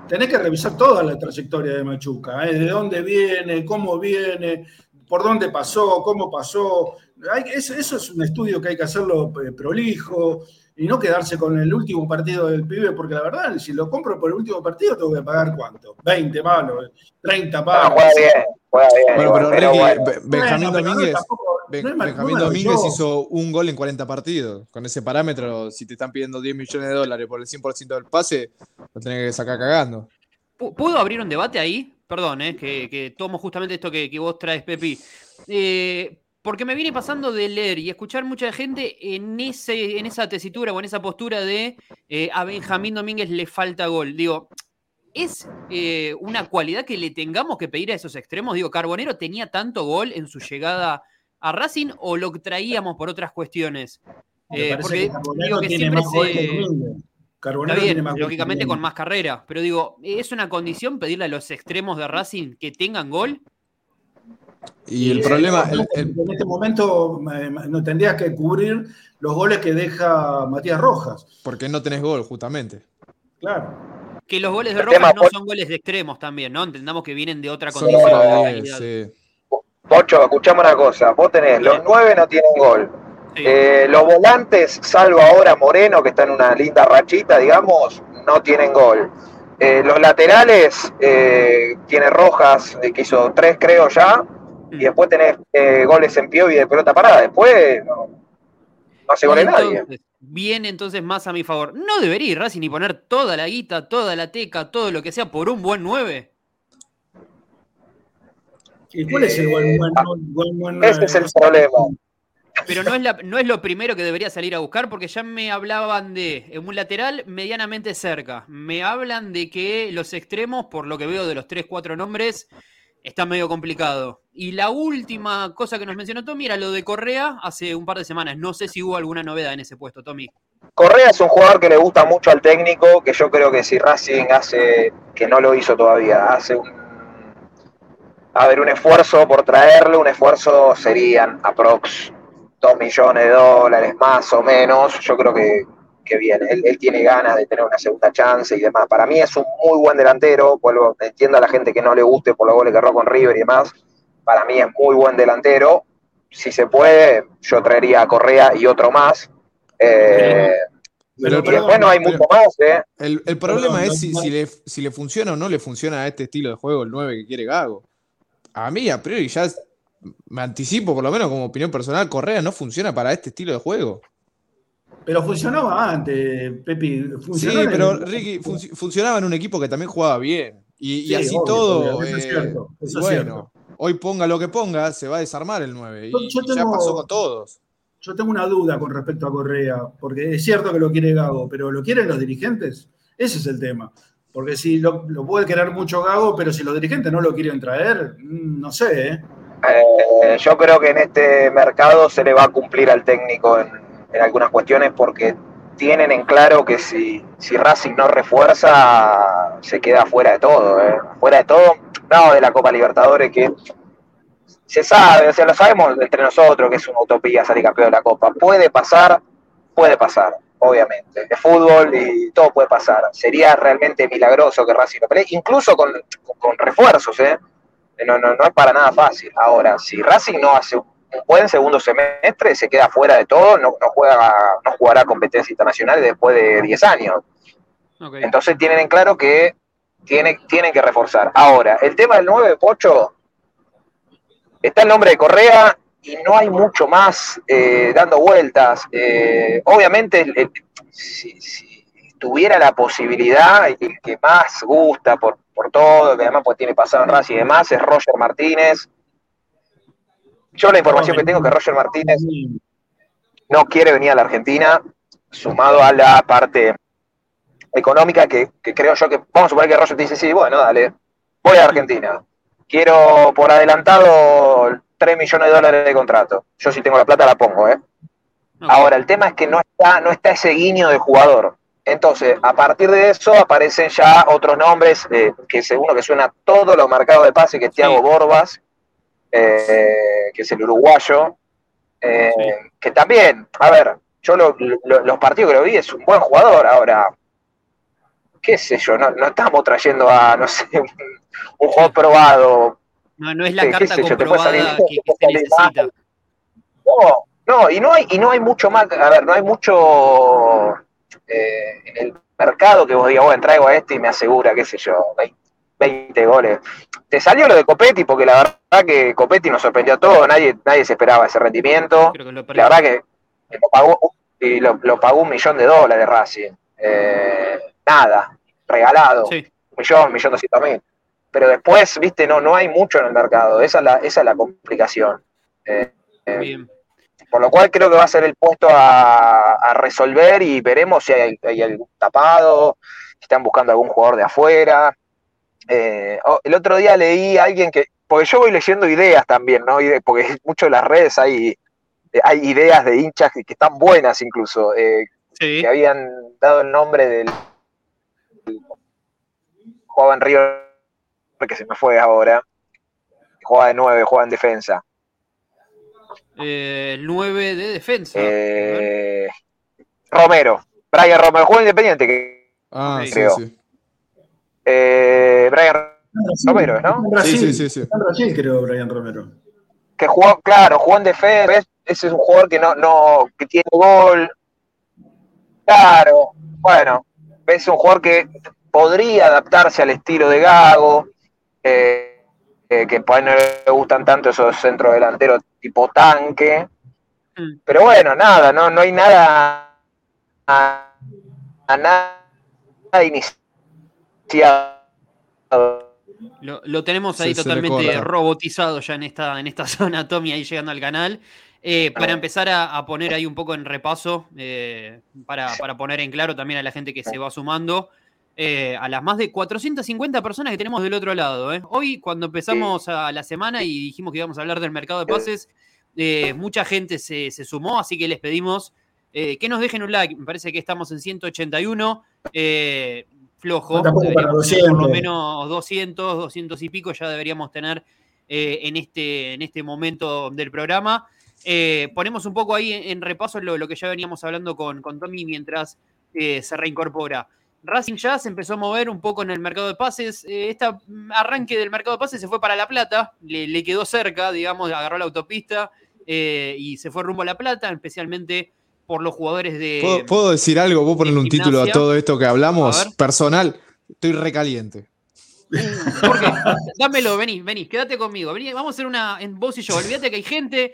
tenés que revisar toda la trayectoria de Machuca, ¿eh? de dónde viene, cómo viene, por dónde pasó, cómo pasó. Hay- eso, eso es un estudio que hay que hacerlo eh, prolijo y no quedarse con el último partido del pibe, porque la verdad, si lo compro por el último partido, tengo que pagar cuánto? 20 palos, 30 No, palos. juega bien, juega bien. Bueno, igual, pero pero Ricky, bueno. Be- Benjamín Bueno, no, Domínguez, tampoco- Ben- no Benjamín no Domínguez yo. hizo un gol en 40 partidos. Con ese parámetro, si te están pidiendo 10 millones de dólares por el 100% del pase, lo tenés que sacar cagando. Pu- ¿Puedo abrir un debate ahí? Perdón, eh, que, que tomo justamente esto que, que vos traes, Pepi. Eh, porque me viene pasando de leer y escuchar mucha gente en, ese, en esa tesitura o en esa postura de eh, a Benjamín Domínguez le falta gol. Digo, ¿es eh, una cualidad que le tengamos que pedir a esos extremos? Digo, ¿Carbonero tenía tanto gol en su llegada a Racing o lo traíamos por otras cuestiones? Eh, porque que digo que tiene siempre más gol que se... Carbonero Está bien, tiene más gol que lógicamente con más carrera, pero digo, ¿es una condición pedirle a los extremos de Racing que tengan gol? Y el problema, el- el- en este momento eh, no tendrías que cubrir los goles que deja Matías Rojas. porque no tenés gol, justamente. Claro. Que los goles de El Rojas tema no son goles de extremos también, ¿no? Entendamos que vienen de otra condición. número de 10, calidad. sí. Pocho, escuchame una cosa. Vos tenés, los nueve no tienen gol. Sí. Eh, los volantes, salvo ahora Moreno, que está en una linda rachita, digamos, no tienen gol. Eh, los laterales, eh, tiene Rojas, eh, que hizo tres, creo ya. Y después tenés eh, goles en pie y de pelota parada. Después no, no hace goles Y nadie. entonces, Viene entonces más a mi favor. No debería ir Racing ni poner toda la guita, toda la teca, todo lo que sea por un buen 9. ¿Y cuál es el buen, buen, buen, buen- Ese es el problema. Pero no es, la- no es lo primero que debería salir a buscar porque ya me hablaban de un lateral medianamente cerca. Me hablan de que los extremos, por lo que veo de los 3-4 nombres, está medio complicado. Y la última cosa que nos mencionó Tommy era lo de Correa hace un par de semanas. No sé si hubo alguna novedad en ese puesto, Tommy. Correa es un jugador que le gusta mucho al técnico, que yo creo que si Racing hace, que no lo hizo todavía, hace un, a ver, un esfuerzo por traerle, un esfuerzo serían aprox 2 millones de dólares más o menos, yo creo que, que bien, él, él tiene ganas de tener una segunda chance y demás. Para mí es un muy buen delantero, vuelvo, entiendo a la gente que no le guste por los goles que erró con River y demás, para mí es muy buen delantero, si se puede, yo traería a Correa y otro más. Eh, Pero, y después no hay pero- mucho más, ¿eh? El, el problema Perdón, es si, no- si le, si le funciona o no le funciona a este estilo de juego el 9 que quiere Gago. A mí, a priori, ya me anticipo, por lo menos como opinión personal, Correa no funciona para este estilo de juego. Pero funcionaba antes, Pepi. Sí, pero el- Ricky funci- funcionaba en un equipo que también jugaba bien. Y, y Sí, así obvio, todo. obvio, eso es cierto, eso es bueno, cierto. hoy ponga lo que ponga, se va a desarmar el 9. Y, Yo- yo y ya pasó con todos. Yo tengo una duda con respecto a Correa, porque es cierto que lo quiere Gago, pero ¿lo quieren los dirigentes? Ese es el tema. Porque si lo, lo puede querer mucho Gago, pero si los dirigentes no lo quieren traer, mm, no sé, ¿eh? Eh, yo creo que en este mercado se le va a cumplir al técnico en, en algunas cuestiones porque tienen en claro que si, si Racing no refuerza, se queda fuera de todo. ¿eh? Fuera de todo, no de la Copa Libertadores, que se sabe, o sea, lo sabemos entre nosotros que es una utopía salir campeón de la Copa. Puede pasar, puede pasar, obviamente. Es fútbol y todo puede pasar. Sería realmente milagroso que Racing lo pelee, incluso con, con refuerzos, ¿eh? No, no, no es para nada fácil. Ahora, si Racing no hace un buen segundo semestre, se queda fuera de todo, no, no, juega, no jugará competencias internacionales después de 10 años. Entonces tienen en claro que tiene, tienen que reforzar. Ahora, el tema del 9, Pocho, está el nombre de Correa y no hay mucho más eh, dando vueltas. Eh, obviamente, el- el- si, si tuviera la posibilidad, el que más gusta por, por todo, que además pues tiene pasado en Racing y demás, es Roger Martínez. Yo la información que tengo es que Roger Martínez no quiere venir a la Argentina, sumado a la parte económica que, que creo yo que, vamos a suponer que Roger te dice, sí, bueno, dale, voy a Argentina. Quiero por adelantado 3 millones de dólares de contrato. Yo si tengo la plata la pongo, ¿eh? Ahora, el tema es que no está, no está ese guiño de jugador. Entonces, a partir de eso aparecen ya otros nombres, eh, que es uno que suena a todos los mercados de pase, que es Thiago Sí. Borbas, eh, que es el uruguayo, eh, Sí. que también, a ver, yo lo- lo- los partidos que lo vi es un buen jugador. Ahora, qué sé yo, no, no estamos trayendo a, no sé, [laughs] un, un jugador probado. No, no es la qué carta yo, salir- comprobada que, que se [laughs] necesita. No, no, y no hay, y no hay mucho más, a ver, no hay mucho eh, en el mercado que vos digas, bueno, traigo a este y me asegura, qué sé yo, 20, 20 goles. Te salió lo de Copetti, porque la verdad que Copetti nos sorprendió a todos, nadie, nadie se esperaba ese rendimiento. La verdad que que lo pagó, y lo, lo pagó un millón de dólares Racing. Eh, nada, regalado Sí, un millón, un millón doscientos mil. Pero después, viste, no, no hay mucho en el mercado. Esa es la, esa es la complicación. Eh, eh, bien. por lo cual creo que va a ser el puesto a, a resolver y veremos si hay, hay algún tapado, si están buscando algún jugador de afuera. Eh, oh, el otro día leí a alguien que, porque yo voy leyendo ideas también, ¿no? Porque [laughs] mucho en las redes hay, eh, hay ideas de hinchas que, que están buenas incluso, eh, Sí, que habían dado el nombre del jugaba en River que se me fue ahora jugaba de nueve, jugaba en defensa eh, el 9 de defensa. Eh, Romero Brian Romero juega independiente que Ah, Ok. sí, Creo. sí. Eh, Brian Brasil, Romero, ¿no? Sí, sí, sí, sí. Brasil, creo, Brian Romero. que jugó claro jugó en defensa ese es un jugador que no no que tiene gol claro bueno es un jugador que podría adaptarse al estilo de Gago eh, eh, que por ahí no le gustan tanto esos centros delanteros tipo tanque Mm. pero bueno nada no no hay nada a, a nada iniciado Lo, lo tenemos ahí totalmente robotizado ya en esta, en esta [laughs] zona, Tommy, ahí llegando al canal. Eh, para empezar a, a poner ahí un poco en repaso, eh, para, para poner en claro también a la gente que se va sumando, eh, a las más de 450 personas que tenemos del otro lado. eh. Hoy, cuando empezamos a la semana y dijimos que íbamos a hablar del mercado de pases, eh, mucha gente se, se sumó, así que les pedimos eh, que nos dejen un like. Me parece que estamos en 181. Flojo. Por lo 200. menos 200, 200 y pico ya deberíamos tener eh, en, este, en este momento del programa. Eh, ponemos un poco ahí en, en repaso lo, lo que ya veníamos hablando con, con Tommy mientras eh, se reincorpora. Racing ya se empezó a mover un poco en el mercado de pases. Este arranque del mercado de pases se fue para La Plata, le, le quedó cerca, digamos, agarró la autopista y se fue rumbo a La Plata, especialmente por los jugadores de. ¿Puedo, puedo decir algo? ¿Vos ponerle un título a todo esto que hablamos? Personal, estoy recaliente. ¿Por qué? Dámelo, vení, vení, quédate conmigo. Vení, vamos a hacer una en vos y yo. Olvídate que hay gente.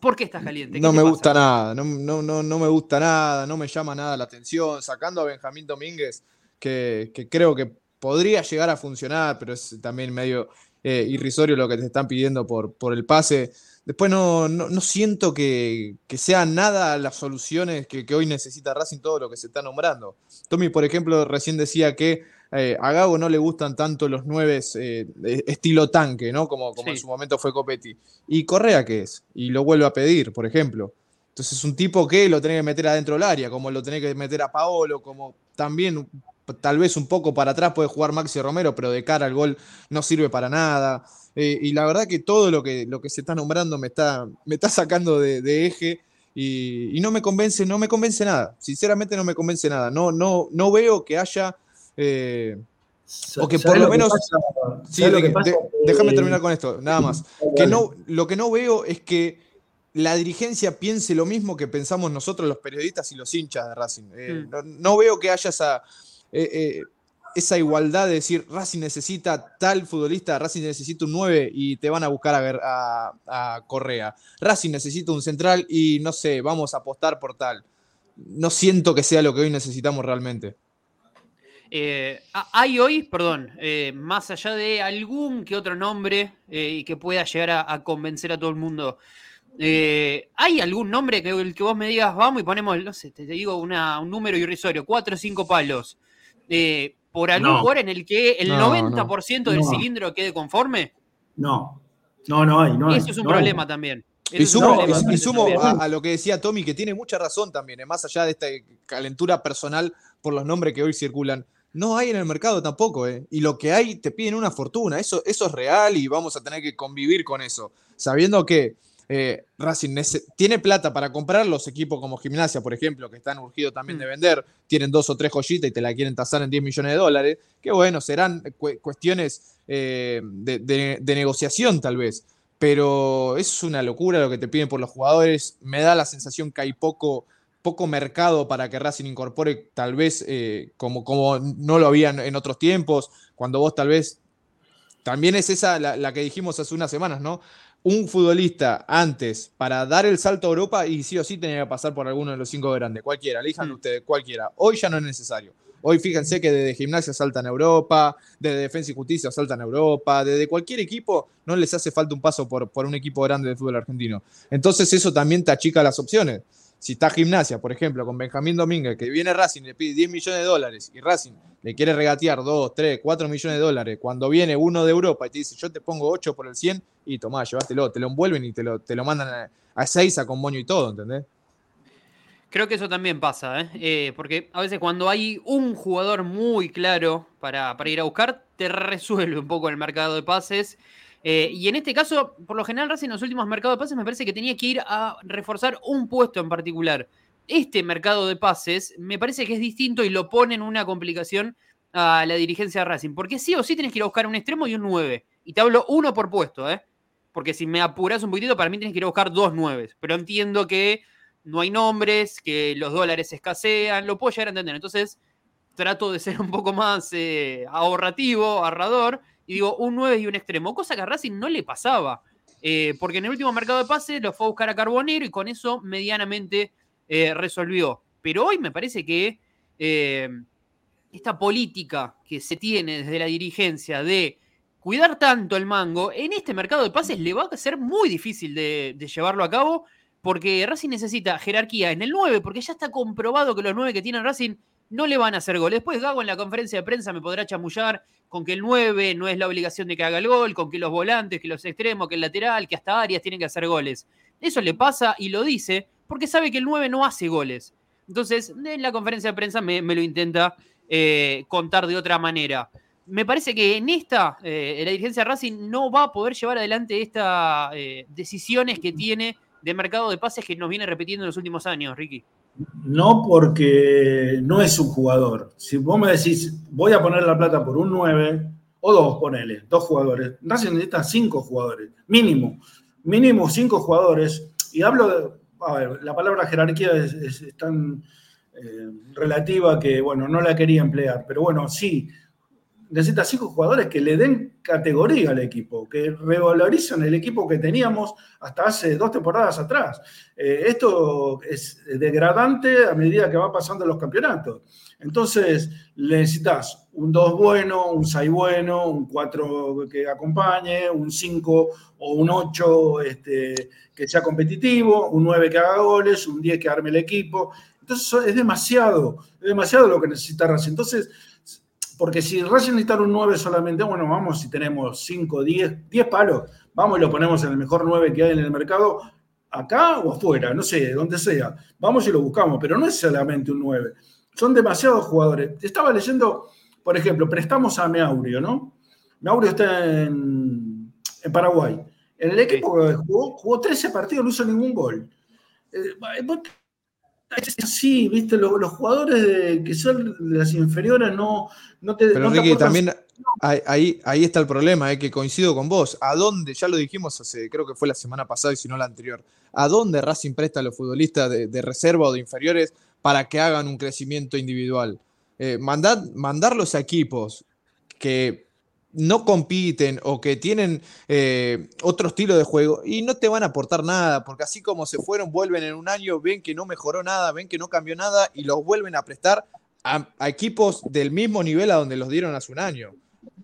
¿Por qué estás caliente? ¿Qué No me pasa? gusta nada, no, no, no, no me gusta nada, no me llama nada la atención. Sacando a Benjamín Domínguez, que, que creo que podría llegar a funcionar, pero es también medio eh, irrisorio lo que te están pidiendo por, por el pase. Después no, no, no siento que, que sean nada las soluciones que, que hoy necesita Racing, todo lo que se está nombrando. Tommy, por ejemplo, recién decía que eh, a Gago no le gustan tanto los nueve eh, estilo tanque, ¿no? Como, como Sí. en su momento fue Copetti. ¿Y Correa qué es? Y lo vuelve a pedir, por ejemplo. Entonces es un tipo que lo tenés que meter adentro del área, como lo tenés que meter a Paolo, como también tal vez un poco para atrás puede jugar Maxi Romero, pero de cara al gol no sirve para nada. Eh, y la verdad que todo lo que, lo que se está nombrando me está, me está sacando de, eje y, no me convence, no me convence nada. Sinceramente no me convence nada. No, no, no veo que haya. Eh, o que por lo, menos. déjame terminar con esto, nada más. Que no, lo que no veo es que la dirigencia piense lo mismo que pensamos nosotros los periodistas y los hinchas de Racing. Eh, mm. no, veo que haya esa, eh, eh, esa igualdad de decir Racing necesita tal futbolista, Racing necesita un 9 y te van a buscar a, a, Correa. Racing necesita un central y no sé, vamos a apostar por tal. No siento que sea lo que hoy necesitamos realmente. hay hoy, perdón, más allá de algún que otro nombre y que pueda llegar a, convencer a todo el mundo, eh, ¿Hay algún nombre que, el que vos me digas, vamos y ponemos, no sé, te, digo un número irrisorio, cuatro o cinco palos, eh, por algún lugar en el que el 90% del cilindro quede conforme? No, no, no hay. No Eso es un problema también. y sumo, a, lo que decía Tommy, que tiene mucha razón también, eh, más allá de esta calentura personal por los nombres que hoy circulan. No hay en el mercado tampoco, ¿eh? Y lo que hay te piden una fortuna. Eso, eso es real y vamos a tener que convivir con eso. Sabiendo que eh, Racing tiene plata para comprar los equipos como Gimnasia, por ejemplo, que están urgidos también de mm. vender, tienen dos o tres joyitas y te la quieren tasar en 10 millones de dólares, que bueno, serán cuestiones eh, de, negociación tal vez, pero es una locura lo que te piden por los jugadores, me da la sensación que hay poco, poco mercado para que Racing incorpore tal vez eh, como, como no lo había en otros tiempos, cuando vos tal vez también es esa la, la, que dijimos hace unas semanas, ¿no? Un futbolista antes para dar el salto a Europa y sí o sí tenía que pasar por alguno de los cinco grandes, cualquiera, elijan mm. ustedes, cualquiera. Hoy ya no es necesario. Hoy fíjense que desde Gimnasia saltan a Europa, desde Defensa y Justicia saltan a Europa, desde cualquier equipo no les hace falta un paso por, por un equipo grande de fútbol argentino. Entonces eso también te achica las opciones. Si está Gimnasia, por ejemplo, con Benjamín Domínguez, que viene Racing y le pide 10 millones de dólares y Racing le quiere regatear 2, 3, 4 millones de dólares, cuando viene uno de Europa y te dice yo te pongo 8 por el 100 y tomá, llévatelo, te lo envuelven y te lo, te lo mandan a, 6 a con moño y todo, ¿entendés? Creo que eso también pasa, ¿eh? ¿eh? porque a veces cuando hay un jugador muy claro para, para ir a buscar, te resuelve un poco el mercado de pases eh, y en este caso, por lo general, Racing en los últimos mercados de pases me parece que tenía que ir a reforzar un puesto en particular. Este mercado de pases me parece que es distinto y lo pone en una complicación a la dirigencia de Racing. Porque sí o sí tienes que ir a buscar un extremo y un 9. Y te hablo uno por puesto, ¿eh? Porque si me apuras un poquitito, para mí tienes que ir a buscar dos 9. Pero entiendo que no hay nombres, que los dólares escasean, lo puedo llegar a entender. Entonces, trato de ser un poco más eh, ahorrativo, ahorrador y digo un 9 y un extremo, cosa que a Racing no le pasaba. Eh, porque en el último mercado de pase lo fue a buscar a Carbonero y con eso medianamente eh, resolvió. Pero hoy me parece que eh, esta política que se tiene desde la dirigencia de cuidar tanto el mango, en este mercado de pases le va a ser muy difícil de, de llevarlo a cabo porque Racing necesita jerarquía en el 9, porque ya está comprobado que los 9 que tiene Racing no le van a hacer gol. Después Gago en la conferencia de prensa me podrá chamullar con que el 9 no es la obligación de que haga el gol, con que los volantes, que los extremos, que el lateral, que hasta Arias tienen que hacer goles. Eso le pasa y lo dice porque sabe que el 9 no hace goles. Entonces, en la conferencia de prensa me, lo intenta eh, contar de otra manera. Me parece que en esta, eh, la dirigencia Racing no va a poder llevar adelante estas eh, decisiones que tiene de mercado de pases que nos viene repitiendo en los últimos años, Ricky. No porque no es un jugador. Si vos me decís, voy a poner la plata por un 9 o dos, ponele, dos jugadores. Racing necesita cinco jugadores, mínimo. Mínimo cinco jugadores. Y hablo de, a ver, la palabra jerarquía es, tan eh, relativa que, bueno, no la quería emplear. Pero bueno, sí, necesita cinco jugadores que le den categoría al equipo, que revaloricen el equipo que teníamos hasta hace dos temporadas atrás. Eh, esto es degradante a medida que va pasando los campeonatos. Entonces, necesitas un 2 bueno, un 6 bueno, un 4 que acompañe, un 5 o un 8 este, que sea competitivo, un 9 que haga goles, un 10 que arme el equipo. Entonces, es demasiado, es demasiado lo que necesita. Entonces, porque si Racing necesita un 9 solamente, bueno, vamos, si tenemos 5, 10, 10 palos, vamos y lo ponemos en el mejor 9 que hay en el mercado, acá o afuera, no sé, donde sea. Vamos y lo buscamos, pero no es solamente un 9. son demasiados jugadores. Estaba leyendo, por ejemplo, prestamos a Meaurio, ¿no? Meaurio está en, en Paraguay. En el equipo que jugó, jugó 13 partidos, no hizo ningún gol. Eh, es así, ¿viste? Los, los jugadores de- que son de las inferiores no, no te. Pero no Ricky, también ahí, ahí, ahí está el problema, eh, que coincido con vos. ¿A dónde? Ya lo dijimos hace, creo que fue la semana pasada y si no la anterior. ¿A dónde Racing presta a los futbolistas de, de reserva o de inferiores para que hagan un crecimiento individual? Eh, mandad- mandarlos a equipos que no compiten o que tienen eh, otro estilo de juego y no te van a aportar nada, porque así como se fueron, vuelven en un año, ven que no mejoró nada, ven que no cambió nada y los vuelven a prestar a, equipos del mismo nivel a donde los dieron hace un año.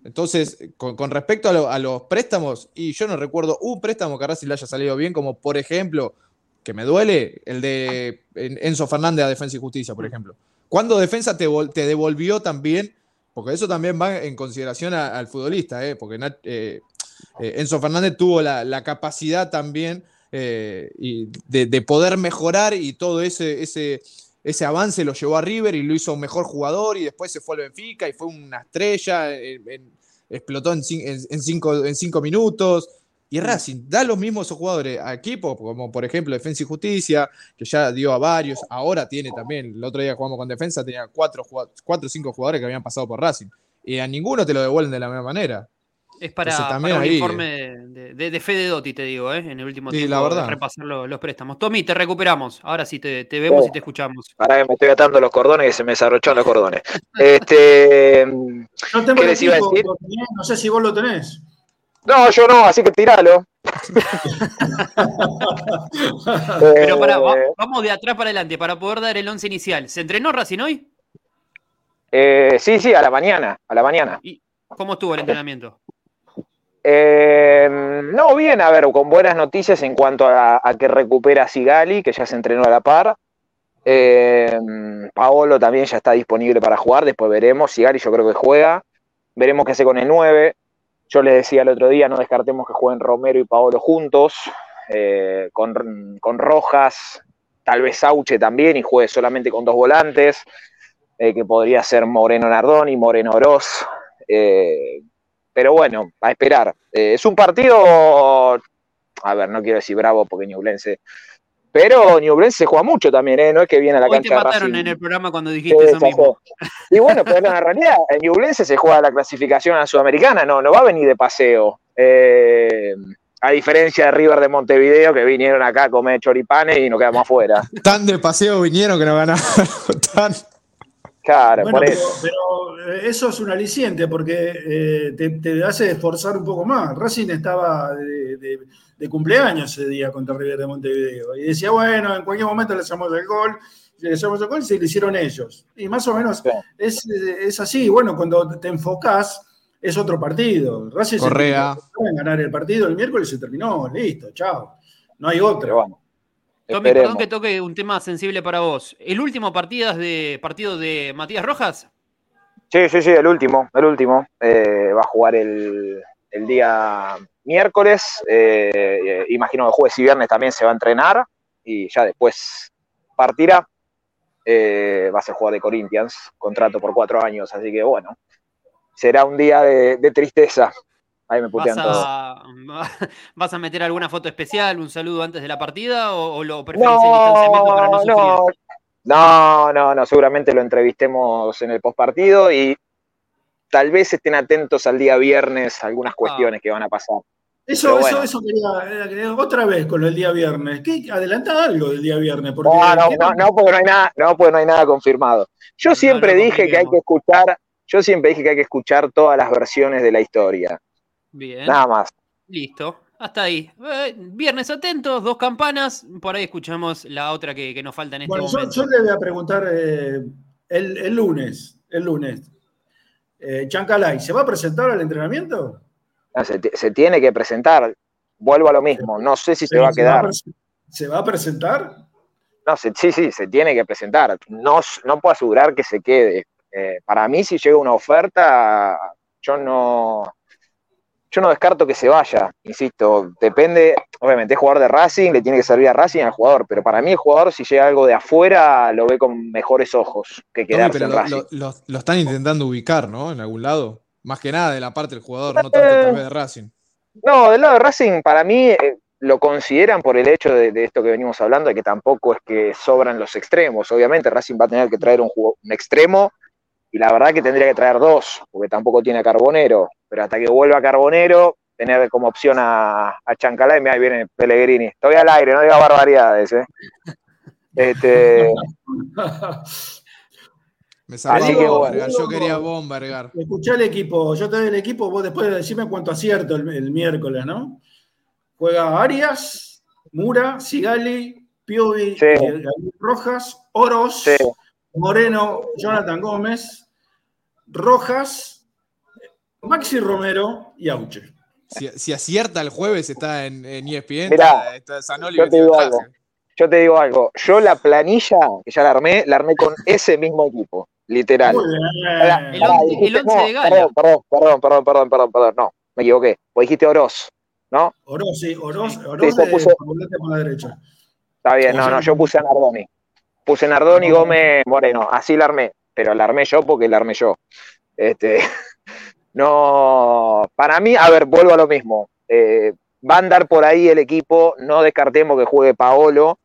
Entonces, con, respecto a, lo- a los préstamos, y yo no recuerdo un préstamo que a Racing le haya salido bien, como por ejemplo, que me duele, el de en- Enzo Fernández a Defensa y Justicia, por ejemplo. ¿Cuándo Defensa te devolvió también? Porque eso también va en consideración al futbolista, ¿eh? porque eh, eh, Enzo Fernández tuvo la, capacidad también de, de poder mejorar y todo ese, ese, avance lo llevó a River y lo hizo un mejor jugador y después se fue al Benfica y fue una estrella, explotó en cinco, en cinco minutos. Y Racing da los mismos esos jugadores a equipos, como por ejemplo Defensa y Justicia, que ya dio a varios, ahora tiene también, el otro día jugamos con Defensa, tenía cuatro, o cinco jugadores que habían pasado por Racing. Y a ninguno te lo devuelven de la misma manera. Es para, Entonces, para un ahí, informe de, de, de Fede Dotti, te digo, ¿eh? en el último Sí, tiempo, la verdad. repasar lo- los préstamos. Tommy, te recuperamos. Ahora sí te, te vemos Oh. y te escuchamos. Para que me estoy atando los cordones que se me desarrocharon los cordones. [laughs] Este, Yo tengo ¿Qué el les iba a decir? no sé si vos lo tenés. No, yo no, así que tiralo. [laughs] Pero para, Eh, vamos de atrás para adelante para poder dar el once inicial. ¿Se entrenó Racing hoy? eh, sí, sí, a la mañana, a la mañana. ¿Cómo estuvo el entrenamiento? Eh, no, bien, a ver, con buenas noticias en cuanto a, a que recupera Sigali, que ya se entrenó a la par. Eh, Paolo también ya está disponible para jugar, después veremos. Sigali yo creo que juega. Veremos qué hace con el 9. Yo les decía el otro día, no descartemos que jueguen Romero y Paolo juntos, eh, con, con Rojas, tal vez Sauche también, y juegue solamente con dos volantes, eh, que podría ser Moreno Nardoni, Moreno Oroz. Eh, pero bueno, a esperar. Es un partido, a ver, no quiero decir bravo porque Ñublense, pero Ñublense se juega mucho también, ¿eh? no es que viene a la Hoy te cancha de mataron Racing. en el programa cuando dijiste Sí, eso mismo. Y bueno, pero la realidad, en Ñublense se juega la clasificación a la Sudamericana, no, no va a venir de paseo. Eh, a diferencia de River de Montevideo, que vinieron acá a comer choripanes y nos quedamos afuera. [laughs] Tan de paseo vinieron que no ganaron. [laughs] Tan- Claro, Bueno, por pero, eso. pero, eh, eso es un aliciente porque eh, te, te hace esforzar un poco más. Racing estaba de, de- de cumpleaños ese día contra River de Montevideo y decía, bueno, en cualquier momento le hacemos el gol, le hacemos el gol y se lo hicieron ellos. Y más o menos Sí. es, es así. Bueno, cuando te enfocás es otro partido. Racing se Correa. en ganar el partido el miércoles y se terminó, listo, chao. No hay otro. bueno, Tommy, esperemos. perdón que toque un tema sensible para vos. ¿El último partido de, partido de Matías Rojas? Sí, sí, sí, el último, el último. Eh, va a jugar el, el día miércoles. eh, eh, imagino que jueves y viernes también se va a entrenar y ya después partirá. Eh, va a ser jugador de Corinthians, contrato por cuatro años, así que bueno, será un día de, de tristeza. Ahí me ¿Vas putean todos. a, [laughs] ¿Vas a meter alguna foto especial, un saludo antes de la partida o, o lo preferís el No, distanciamiento para no sufrir? no, no, no, no, seguramente lo entrevistemos en el postpartido y tal vez estén atentos al día viernes a algunas cuestiones que van a pasar. Eso, eso, eso quería, otra vez con el día viernes. ¿Qué, adelanta algo del día viernes. Porque No, no, no, no, porque no hay nada, no, porque no hay nada confirmado. Yo siempre no dije que hay que escuchar, yo siempre dije que hay que escuchar todas las versiones de la historia. Bien, Nada más. listo. Hasta ahí. Eh, viernes atentos, dos campanas. Por ahí escuchamos la otra que, que nos falta en este Bueno, yo, momento. yo le voy a preguntar eh, el, el lunes, el lunes. Eh, Chancalay, ¿se va a presentar al entrenamiento? No, Se, tiene que presentar. Vuelvo a lo mismo. No sé si se va a quedar. ¿Se va a presentar? No, se- sí, sí, se tiene que presentar. No, no puedo asegurar que se quede. Eh, para mí, si llega una oferta, yo no, yo no descarto que se vaya, insisto, depende, obviamente es jugador de Racing, le tiene que servir a Racing al jugador, pero para mí el jugador si llega algo de afuera lo ve con mejores ojos que quedarse pero en lo, Racing. lo- lo- lo están intentando ubicar, ¿no? En algún lado. Más que nada de la parte del jugador, no tanto tal vez de Racing. No, del lado de Racing, para mí eh, lo consideran por el hecho de, de esto que venimos hablando, de que tampoco es que sobran los extremos. Obviamente Racing va a tener que traer un, jugo- un extremo y la verdad que tendría que traer dos, porque tampoco tiene a Carbonero. Pero hasta que vuelva Carbonero, tener como opción a, a Chancalá y mira, ahí viene Pellegrini. Estoy al aire, no diga barbaridades. ¿eh? Este, [laughs] Me Así que Bombergar, yo quería Bombergar. Escuchá el equipo, yo te doy el equipo, vos después decime cuánto acierto el, el miércoles, ¿no? Juega Arias, Mura, Sigali, Piovi, Sí. eh, Rojas, Oros, Sí. Moreno, Jonathan Gómez, Rojas, Maxi Romero y Auche. Si, si acierta el jueves está en, en ESPN, Mirá, está, Zanoli yo te digo algo. Yo te digo algo, yo la planilla que ya la armé, la armé con ese mismo equipo, literal. El pará, once- dijiste- el once no, de Gala. Perdón, perdón, perdón, perdón, perdón, perdón, no, me equivoqué. Vos dijiste Oroz, ¿no? Oroz, sí, Oroz. Oroz Sí, de por la derecha. Está bien, no, no, yo puse a Nardoni. Puse Nardoni, Gómez, Moreno, así la armé, pero la armé yo porque la armé yo. Este, [laughs] no, para mí, a ver, vuelvo a lo mismo. Eh, va a andar por ahí el equipo, no descartemos que juegue Paolo,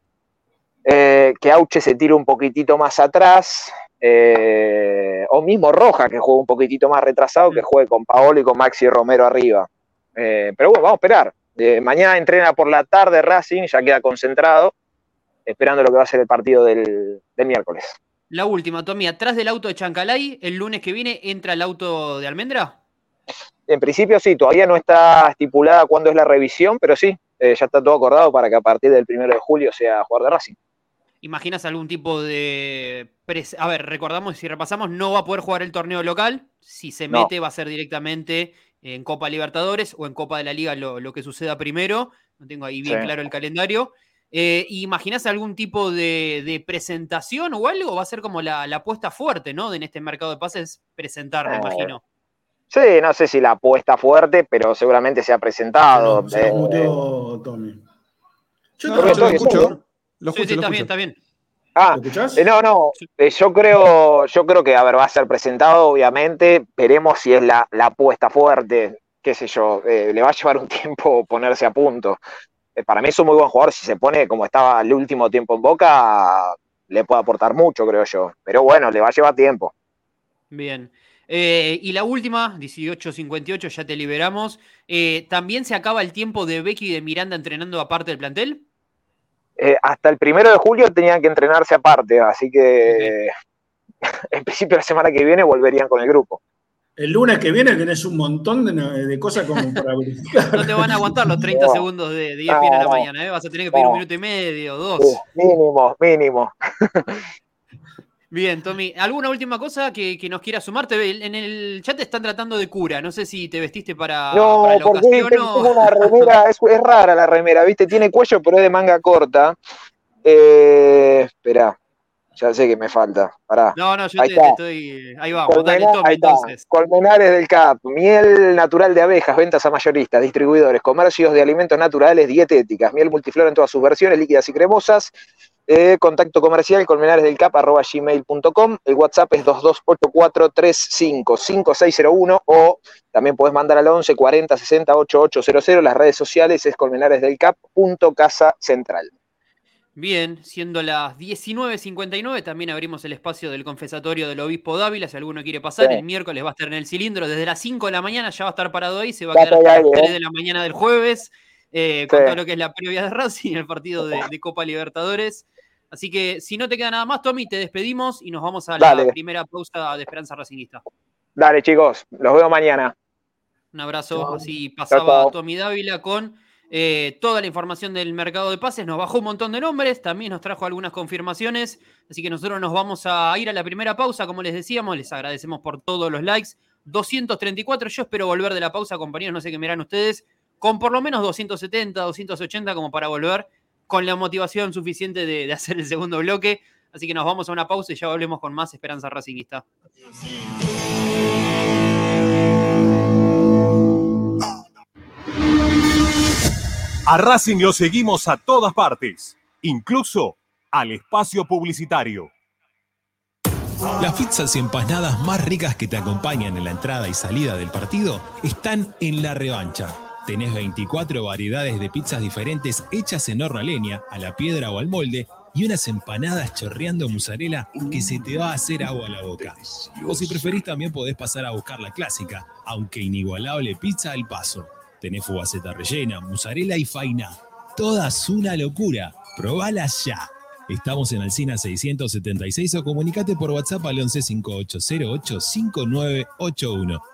eh, que Auche se tire un poquitito más atrás, eh, o mismo Roja, que juegue un poquitito más retrasado, que juegue con Paolo y con Maxi Romero arriba. Eh, pero bueno, vamos a esperar. Eh, mañana entrena por la tarde Racing, ya queda concentrado, esperando lo que va a ser el partido del, del miércoles. La última, Tommy, atrás del auto de Chancalay, el lunes que viene entra el auto de Almendra. En principio sí, todavía no está estipulada cuándo es la revisión, pero sí, eh, ya está todo acordado para que a partir del primero de julio sea jugador de Racing. ¿Imaginas algún tipo de... A ver, recordamos, si repasamos, no va a poder jugar el torneo local. Si se No. mete va a ser directamente en Copa Libertadores o en Copa de la Liga lo, lo que suceda primero. No tengo ahí bien Sí. claro el calendario. Eh, ¿Imaginas algún tipo de, de presentación o algo? Va a ser como la, la apuesta fuerte, ¿no? En este mercado de pases, presentar, me Eh, imagino. Sí, no sé si la apuesta fuerte, pero seguramente se ha presentado. No, se Eh, muteó Tommy. Yo No, yo lo escucho. Lo Sí, escucho, sí, lo está bien, está bien. ah. Eh, no, no, eh, yo creo, yo creo que a ver, va a ser presentado, obviamente, veremos si es la, la apuesta fuerte, qué sé yo, eh, le va a llevar un [laughs] tiempo ponerse a punto. Eh, para mí es un muy buen jugador, si se pone como estaba el último tiempo en Boca, le puede aportar mucho, creo yo. Pero bueno, le va a llevar tiempo. Bien. Eh, y la última, 18.58, ya te liberamos. Eh, ¿También se acaba el tiempo de Becky y de Miranda entrenando aparte del plantel? Eh, hasta el primero de julio tenían que entrenarse aparte, así que [laughs] en principio la semana que viene volverían con el grupo. El lunes que viene tenés un montón de, de cosas como para [laughs] verificar. No te van a aguantar los 30 No. segundos de, de ESPN a la No. mañana, ¿eh? Vas a tener que pedir un No. minuto y medio, dos. Sí, mínimo, mínimo. [laughs] Bien, Tommy. ¿Alguna última cosa que, que nos quieras sumar? Te ve- En el chat te están tratando de cura. No sé si te vestiste para, No, para la porque ocasión tengo o... una remera, es, es rara la remera, ¿viste? Tiene cuello, pero es de manga corta. Eh, espera, ya sé que me falta. Pará. No, no, yo Ahí te, estoy... Ahí vamos, dale, Colmena- Tommy, ahí está. entonces. Colmenares del CAP, miel natural de abejas, ventas a mayoristas, distribuidores, comercios de alimentos naturales, dietéticas, miel multiflora en todas sus versiones, líquidas y cremosas. Eh, contacto comercial colmenaresdelcap.gmail.com El WhatsApp es 2284355601 o también puedes mandar al 11 40 60 8800. Las redes sociales es colmenaresdelcap.casa central. Bien, siendo las 19.59, también abrimos el espacio del confesatorio del obispo Dávila. Si alguno quiere pasar, Sí. el miércoles va a estar en el cilindro. Desde las 5 de la mañana ya va a estar parado ahí. Se va a quedar hasta las 3 ¿eh? de la mañana del jueves. eh, con Sí. todo lo que es la previa de Racing, el partido de, de Copa Libertadores. Así que si no te queda nada más, Tommy, te despedimos y nos vamos a la primera pausa de Esperanza Racingista. Dale, chicos, los veo mañana. Un abrazo. Así pasaba. Tommy Dávila con eh, toda la información del mercado de pases. Nos bajó un montón de nombres, también nos trajo algunas confirmaciones. Así que nosotros nos vamos a ir a la primera pausa, como les decíamos. Les agradecemos por todos los likes. 234. Yo espero volver de la pausa, compañeros. No sé qué miran ustedes. Con por lo menos 270, 280, como para volver con la motivación suficiente de, de hacer el segundo bloque. Así que nos vamos a una pausa y ya volvemos con más Esperanza Racingista. A Racing lo seguimos a todas partes, incluso al espacio publicitario. Las pizzas y empanadas más ricas que te acompañan en la entrada y salida del partido están en la revancha. Tenés 24 variedades de pizzas diferentes hechas en horno a leña, a la piedra o al molde y unas empanadas chorreando mozzarella que se te va a hacer agua a la boca. O si preferís también podés pasar a buscar la clásica, aunque inigualable pizza al paso. Tenés fugaceta rellena, mozzarella y faina. Todas una locura. Probalas ya. Estamos en Alcina 676 o comunicate por WhatsApp al 1158085981.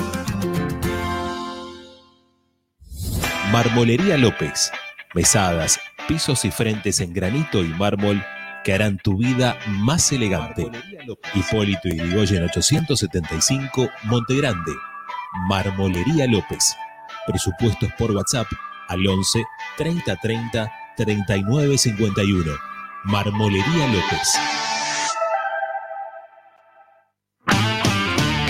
Marmolería López. Mesadas, pisos y frentes en granito y mármol que harán tu vida más elegante. Hipólito y Yrigoyen 875, Montegrande. Marmolería López. Presupuestos por WhatsApp al 11 30 30 39 51. Marmolería López.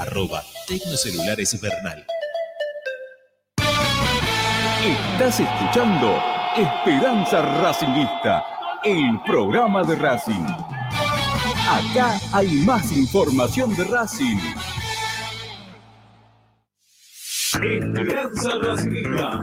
Arroba Tecnocelulares Bernal. Estás escuchando Esperanza Racingista, el programa de Racing. Acá hay más información de Racing. Esperanza Racingista.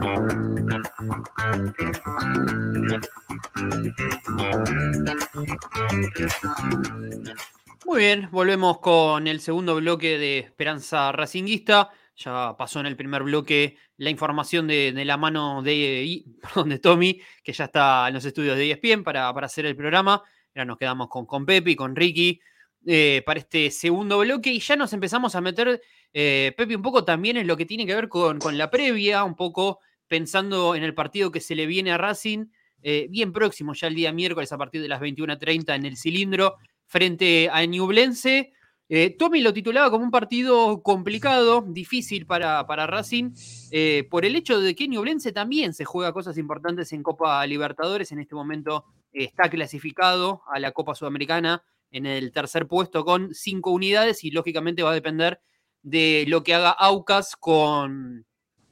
Muy bien, volvemos con el segundo bloque de Esperanza Racinguista. Ya pasó en el primer bloque la información de, la mano de, y- [laughs] perdón, de Tommy, que ya está en los estudios de ESPN para, para hacer el programa. Ahora nos quedamos con, con Pepi, con Ricky, eh, para este segundo bloque y ya nos empezamos a meter, eh, Pepi, un poco también en lo que tiene que ver con, con la previa, un poco pensando en el partido que se le viene a Racing, eh, bien próximo ya el día miércoles a partir de las 21.30 en el cilindro frente a Ñublense. Eh, Tommy lo titulaba como un partido complicado, difícil para, para Racing, eh, por el hecho de que Ñublense también se juega cosas importantes en Copa Libertadores. En este momento eh, está clasificado a la Copa Sudamericana en el tercer puesto con cinco unidades y lógicamente va a depender de lo que haga Aucas con,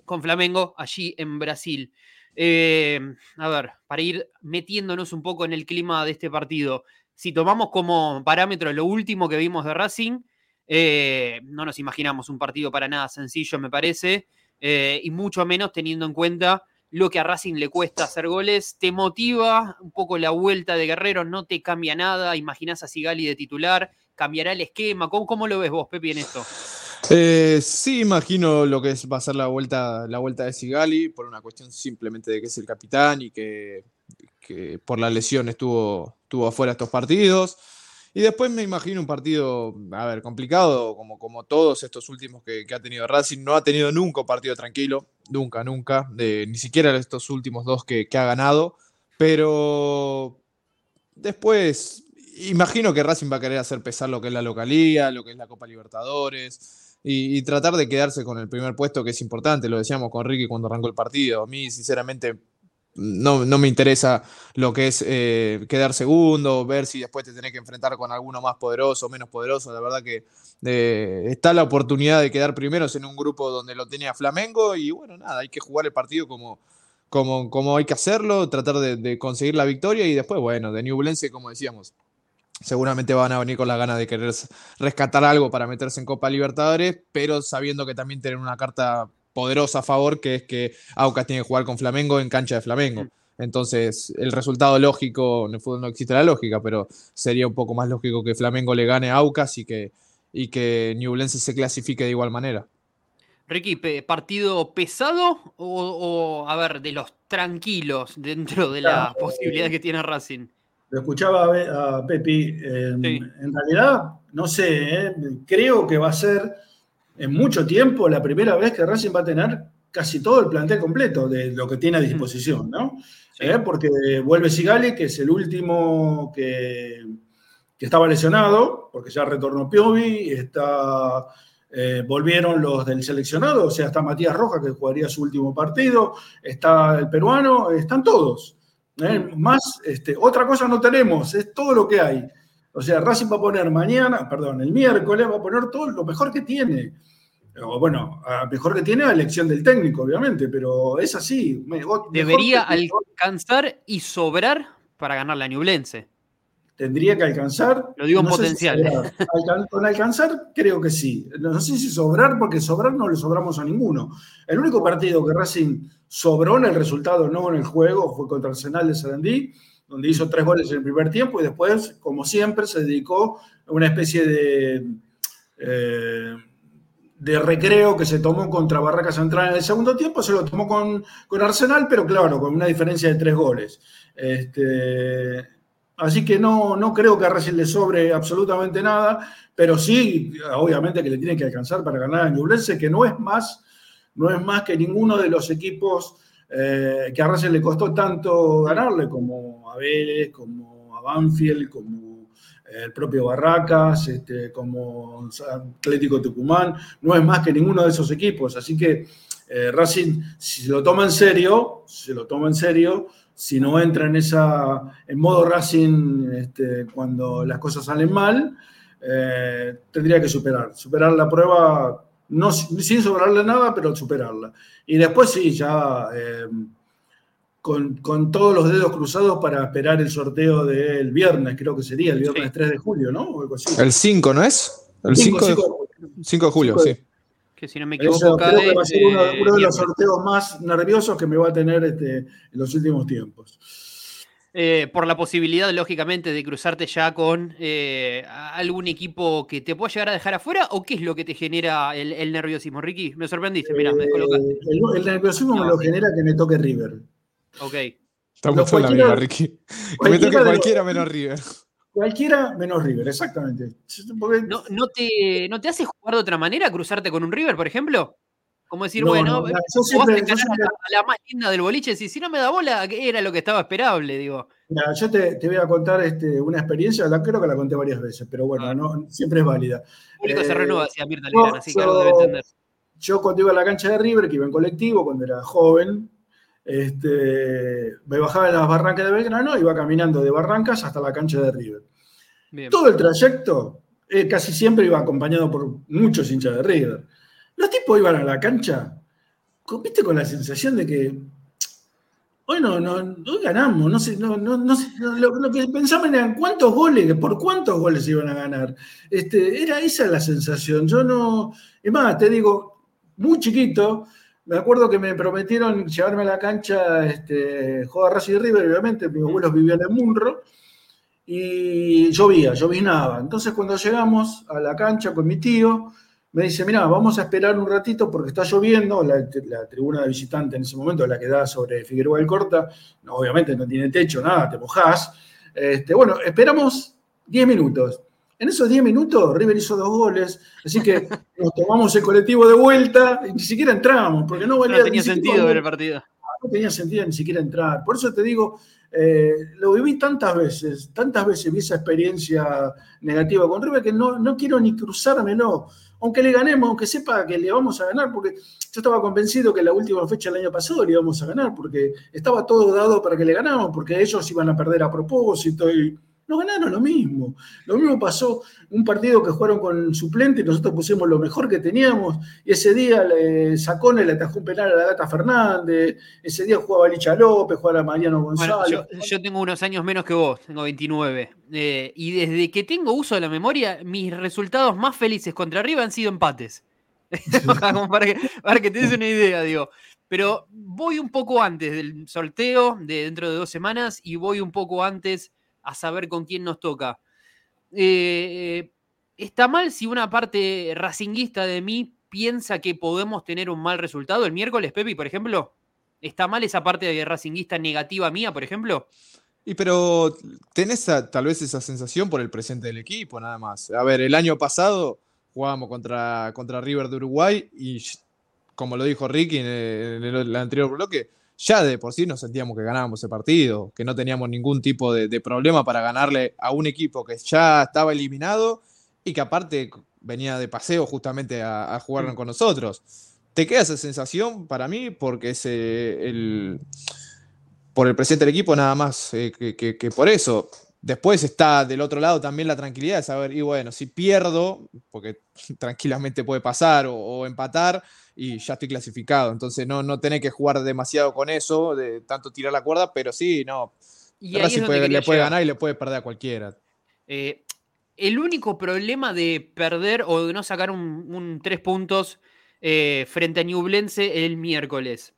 con Flamengo allí en Brasil. Eh, a ver, para ir metiéndonos un poco en el clima de este partido, si tomamos como parámetro lo último que vimos de Racing, eh, no nos imaginamos un partido para nada sencillo, me parece, eh, y mucho menos teniendo en cuenta lo que a Racing le cuesta hacer goles. ¿Te motiva un poco la vuelta de Guerrero? ¿No te cambia nada? ¿Imaginás a Sigali de titular? ¿Cambiará el esquema? ¿Cómo, cómo lo ves vos, Pepi, en esto? Eh, sí, imagino lo que es, va a ser la vuelta, la vuelta de Sigali, por una cuestión simplemente de que es el capitán y que, que por la lesión estuvo, estuvo afuera estos partidos. Y después me imagino un partido, a ver, complicado, como, como todos estos últimos que, que ha tenido Racing. No ha tenido nunca un partido tranquilo, nunca, nunca, ni siquiera estos últimos dos que, que ha ganado. Pero después, imagino que Racing va a querer hacer pesar lo que es la localía, lo que es la Copa Libertadores y tratar de quedarse con el primer puesto, que es importante. Lo decíamos con Ricky cuando arrancó el partido. A mí, sinceramente, no, no me interesa lo que es eh, quedar segundo, ver si después te tenés que enfrentar con alguno más poderoso o menos poderoso. La verdad que eh, está la oportunidad de quedar primeros en un grupo donde lo tenía Flamengo y bueno, nada, hay que jugar el partido como, como, como hay que hacerlo, tratar de, conseguir la victoria y después, bueno, de Newblense, como decíamos, seguramente van a venir con la gana de querer rescatar algo para meterse en Copa Libertadores, pero sabiendo que también tienen una carta poderosa a favor, que es que Aucas tiene que jugar con Flamengo en cancha de Flamengo. Entonces, el resultado lógico, en el fútbol no existe la lógica, pero sería un poco más lógico que Flamengo le gane a Aucas y que, y que Ñublense se clasifique de igual manera. Ricky, ¿partido pesado o, o, a ver, de los tranquilos dentro de la Claro. posibilidad que tiene Racing? Lo escuchaba a Be- a Pepi. eh, En realidad, no sé, eh, creo que va a ser en mucho tiempo la primera vez que Racing va a tener casi todo el plantel completo de lo que tiene a disposición, ¿no? Eh, porque vuelve Sigali, que es el último que, que estaba lesionado, porque ya retornó Piovi, está, eh, volvieron los del seleccionado, o sea, está Matías Roja, que jugaría su último partido, está el peruano, están todos. ¿eh? Más, este, otra cosa no tenemos, es todo lo que hay. O sea, Racing va a poner mañana, perdón, el miércoles va a poner todo lo mejor que tiene. O bueno, mejor que tiene a elección del técnico, obviamente, pero es así. Mejor Debería alcanzar y sobrar para ganar la Ñublense. tendría que alcanzar. Lo digo en no sé si potencial. Alcan- con alcanzar, creo que sí. No sé si sobrar, porque sobrar no le sobramos a ninguno. El único partido que Racing sobró en el resultado, no en el juego, fue contra Arsenal de Sarandí, donde hizo tres goles en el primer tiempo y después, como siempre, se dedicó a una especie de. eh, de recreo que se tomó contra Barraca Central en el segundo tiempo, se lo tomó con, con Arsenal, pero claro, con una diferencia de tres goles. Este, así que no, no creo que a Racing le sobre absolutamente nada, pero sí, obviamente que le tiene que alcanzar para ganar a Ñublense, que no es más, no es más que ninguno de los equipos eh, que a Racing le costó tanto ganarle, como a Vélez, como a Banfield, como el propio Barracas, este, como Atlético Tucumán, no es más que ninguno de esos equipos. Así que eh, Racing, si lo toma en serio, si se lo toma en serio, si no entra en esa en modo Racing este, cuando las cosas salen mal, eh, tendría que superar. Superar la prueba, no, sin sobrarle nada, pero superarla. Y después sí, ya eh, con, con, todos los dedos cruzados para esperar el sorteo del viernes, creo que sería el viernes sí. 3 de julio, ¿no? O algo así. El 5, ¿no es? El 5, 5, de, 5 de, julio, sí. Que si no me equivoco, Eso, creo que va a ser uno, uno de los sorteos más nerviosos que me va a tener este, en los últimos tiempos. Eh, por la posibilidad, lógicamente, de cruzarte ya con eh, algún equipo que te pueda llegar a dejar afuera? ¿O qué es lo que te genera el, el nerviosismo, Ricky? Me sorprendiste, mirá, me descolocaste. Eh, el, el nerviosismo me lo genera que me toque River. Ok. Mucho en la misma, Ricky. Que me cualquiera toque los- cualquiera menos River. Cualquiera menos River, exactamente. Porque- ¿No, no te, ¿No te hace jugar de otra manera cruzarte con un River, por ejemplo? Como decir, No, bueno, no, eh, yo o vas siempre- a yo a, siempre- la, a la más linda del boliche y decís, si no me da bola, era lo que estaba esperable, digo. Mira, yo te, te voy a contar este, una experiencia, la, creo que la conté varias veces, pero bueno, no, siempre es válida. El público se Eh, renueva, decía Mirta Legrand, así que algo debe entender. Yo cuando iba a la cancha de River, que iba en colectivo, cuando era joven, este, me bajaba en las barrancas de Belgrano, iba caminando de Barrancas hasta la cancha de River. Bien. Todo el trayecto, eh, casi siempre iba acompañado por muchos hinchas de River. Los tipos iban a la cancha, viste, con la sensación de que hoy no, no, hoy ganamos, no sé, no, no, no sé, lo que pensaban eran cuántos goles, por cuántos goles iban a ganar. Este, era esa la sensación. Yo no, es más, te digo, muy chiquito, me acuerdo que me prometieron llevarme a la cancha, este, jugar Racing River, obviamente, mis abuelos vivían en Munro, y llovía, llovinaba. Entonces cuando llegamos a la cancha con mi tío, me dice, mira, vamos a esperar un ratito porque está lloviendo, la, la tribuna de visitante en ese momento, la que da sobre Figueroa del Corta, no, obviamente no tiene techo, nada, te mojás. Este, bueno, esperamos 10 minutos. En esos 10 minutos River hizo dos goles, así que [laughs] nos tomamos el colectivo de vuelta y ni siquiera entramos, porque no valía No tenía siquiera sentido ver el partido. no tenía sentido ni siquiera entrar. Por eso te digo, eh, lo viví tantas veces, tantas veces vi esa experiencia negativa con River que no, no quiero ni cruzármelo. Aunque le ganemos, aunque sepa que le vamos a ganar, porque yo estaba convencido que la última fecha del año pasado le íbamos a ganar, porque estaba todo dado para que le ganáramos, porque ellos iban a perder a propósito y no ganaron lo mismo. Lo mismo pasó un partido que jugaron con suplente y nosotros pusimos lo mejor que teníamos. Y ese día le, Sacone le atajó un penal a la Gata Fernández. Ese día jugaba Licha López, jugaba Mariano Bueno, González. yo, yo tengo unos años menos que vos, tengo 29. eh, y desde que tengo uso de la memoria, mis resultados más felices contra arriba han sido empates. [laughs] Como para, que, para que te des una idea, digo. Pero voy un poco antes del sorteo de dentro de dos semanas y voy un poco antes a saber con quién nos toca. Eh, ¿Está mal si una parte racinguista de mí piensa que podemos tener un mal resultado el miércoles, Pepi, por ejemplo? ¿Está mal esa parte de racinguista negativa mía, por ejemplo? Y pero tenés tal vez esa sensación por el presente del equipo, nada más. A ver, el año pasado jugábamos contra, contra River de Uruguay y, como lo dijo Ricky en el, en el anterior bloque, ya de por sí nos sentíamos que ganábamos ese partido, que no teníamos ningún tipo de, de problema para ganarle a un equipo que ya estaba eliminado y que aparte venía de paseo justamente a, a jugar Mm. con nosotros. Te queda esa sensación para mí porque es eh, el, por el presente del equipo nada más eh, que, que- que por eso. Después está del otro lado también la tranquilidad de saber, y bueno, si pierdo, porque [laughs] tranquilamente puede pasar, o, o empatar, y ya estoy clasificado. Entonces no, no tenés que jugar demasiado con eso, de tanto tirar la cuerda, pero sí, no. Y ahí es Racing donde puede- quería le puede llegar. ganar y le puede perder a cualquiera. Eh, el único problema de perder o de no sacar un, un tres puntos eh, frente a Ñublense el miércoles.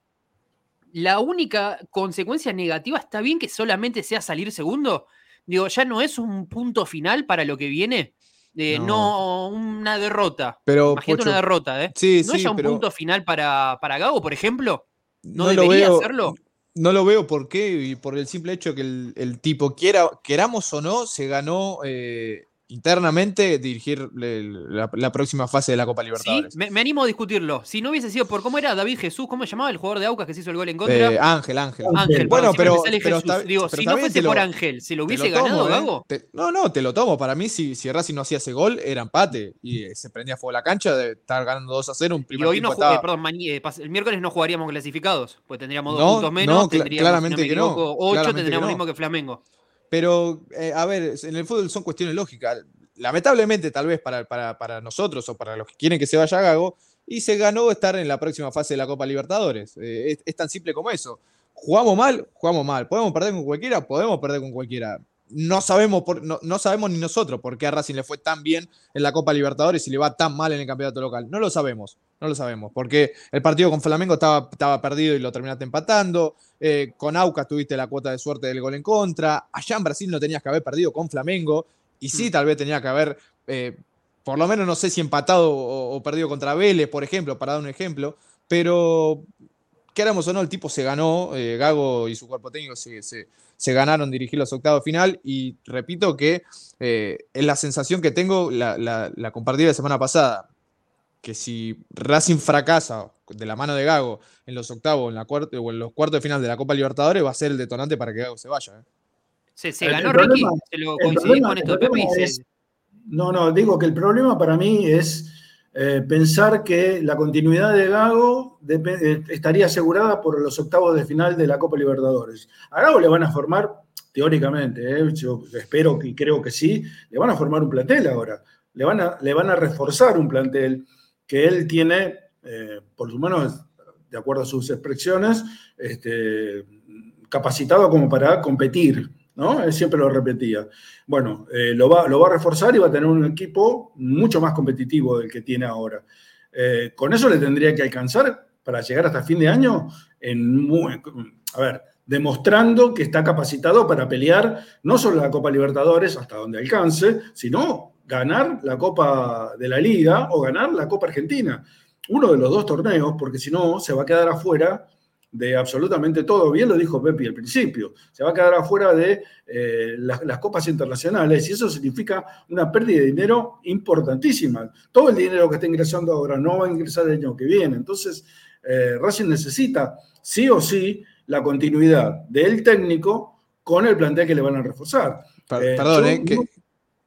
La única consecuencia negativa está bien que solamente sea salir segundo. Digo, ya no es un punto final para lo que viene. Eh, no. una derrota. Pero, Imagínate Pocho, una derrota, ¿eh? sí, ¿No sí, es ya un pero- punto final para, para Gago, por ejemplo? ¿No, No lo debería veo- hacerlo? No lo veo por qué, y por el simple hecho que el, el tipo, quiera, queramos o no, se ganó eh, internamente dirigir la, la próxima fase de la Copa Sí, Libertadores. me, me animo a discutirlo. Si no hubiese sido por cómo era David Jesús, ¿cómo se llamaba el jugador de Aucas que se hizo el gol en contra? Eh, Ángel, Ángel. Ángel, bueno, pero, pero Jesús. está- Digo, pero si no fuese lo- por Ángel, ¿se lo hubiese tomo, ganado ¿eh? Gago? Te- no, no, te lo tomo. Para mí, si, si Racing no hacía ese gol, era empate. Y eh, se prendía fuego la cancha de estar ganando 2 a 0. Un Y primer hoy no eh, estaba- perdón, pas- el miércoles no jugaríamos clasificados, pues tendríamos dos No, puntos menos, no, tendríamos, claramente si no me que no, equivoco, ocho, claramente que tendríamos lo mismo que Flamengo. Pero, eh, a ver, en el fútbol son cuestiones lógicas. Lamentablemente, tal vez para, para, para nosotros o para los que quieren que se vaya Gago, y se ganó estar en la próxima fase de la Copa Libertadores. Eh, es tan simple como eso. Jugamos mal, jugamos mal. ¿Podemos perder con cualquiera? Podemos perder con cualquiera. No sabemos, por- no, no sabemos ni nosotros por qué a Racing le fue tan bien en la Copa Libertadores y le va tan mal en el campeonato local. No lo sabemos, no lo sabemos, porque el partido con Flamengo estaba, estaba perdido y lo terminaste empatando. eh, con Aucas tuviste la cuota de suerte del gol en contra. Allá en Brasil no tenías que haber perdido con Flamengo. Y sí, tal vez tenía que haber, eh, por lo menos no sé si empatado o, o perdido contra Vélez, por ejemplo, para dar un ejemplo. Pero queramos o no, el tipo se ganó, eh, Gago y su cuerpo técnico se, se- se ganaron dirigir los octavos de final y repito que eh, es la sensación que tengo, la, la, la compartí la semana pasada, que si Racing fracasa de la mano de Gago en los octavos en la cuarta, o en los cuartos de final de la Copa Libertadores, va a ser el detonante para que Gago se vaya. ¿eh? Se, se El- ganó el Ricky, problema- se lo problema- con esto Pepe es- No, no, digo que el problema para mí es eh, pensar que la continuidad de Gago eh, estaría asegurada por los octavos de final de la Copa Libertadores. A Gago le van a formar, teóricamente, eh, yo espero y creo que sí, le van a formar un plantel ahora. Le van a, reforzar un plantel que él tiene, por lo menos de acuerdo a sus expresiones, este, capacitado como para competir, ¿no? Él siempre lo repetía. Bueno, eh, lo, va, lo va a reforzar y va a tener un equipo mucho más competitivo del que tiene ahora. Eh, con eso le tendría que alcanzar para llegar hasta fin de año, a ver, demostrando que está capacitado para pelear no solo la Copa Libertadores hasta donde alcance, sino ganar la Copa de la Liga o ganar la Copa Argentina. Uno de los dos torneos, porque si no, se va a quedar afuera de absolutamente todo. Bien lo dijo Pepi al principio. Se va a quedar afuera de eh, las, las copas internacionales y eso significa una pérdida de dinero importantísima. Todo el dinero que está ingresando ahora no va a ingresar el año que viene. Entonces, eh, Racing necesita sí o sí la continuidad del técnico con el plantel que le van a reforzar. Per- Eh, perdón, yo ¿eh? que- no-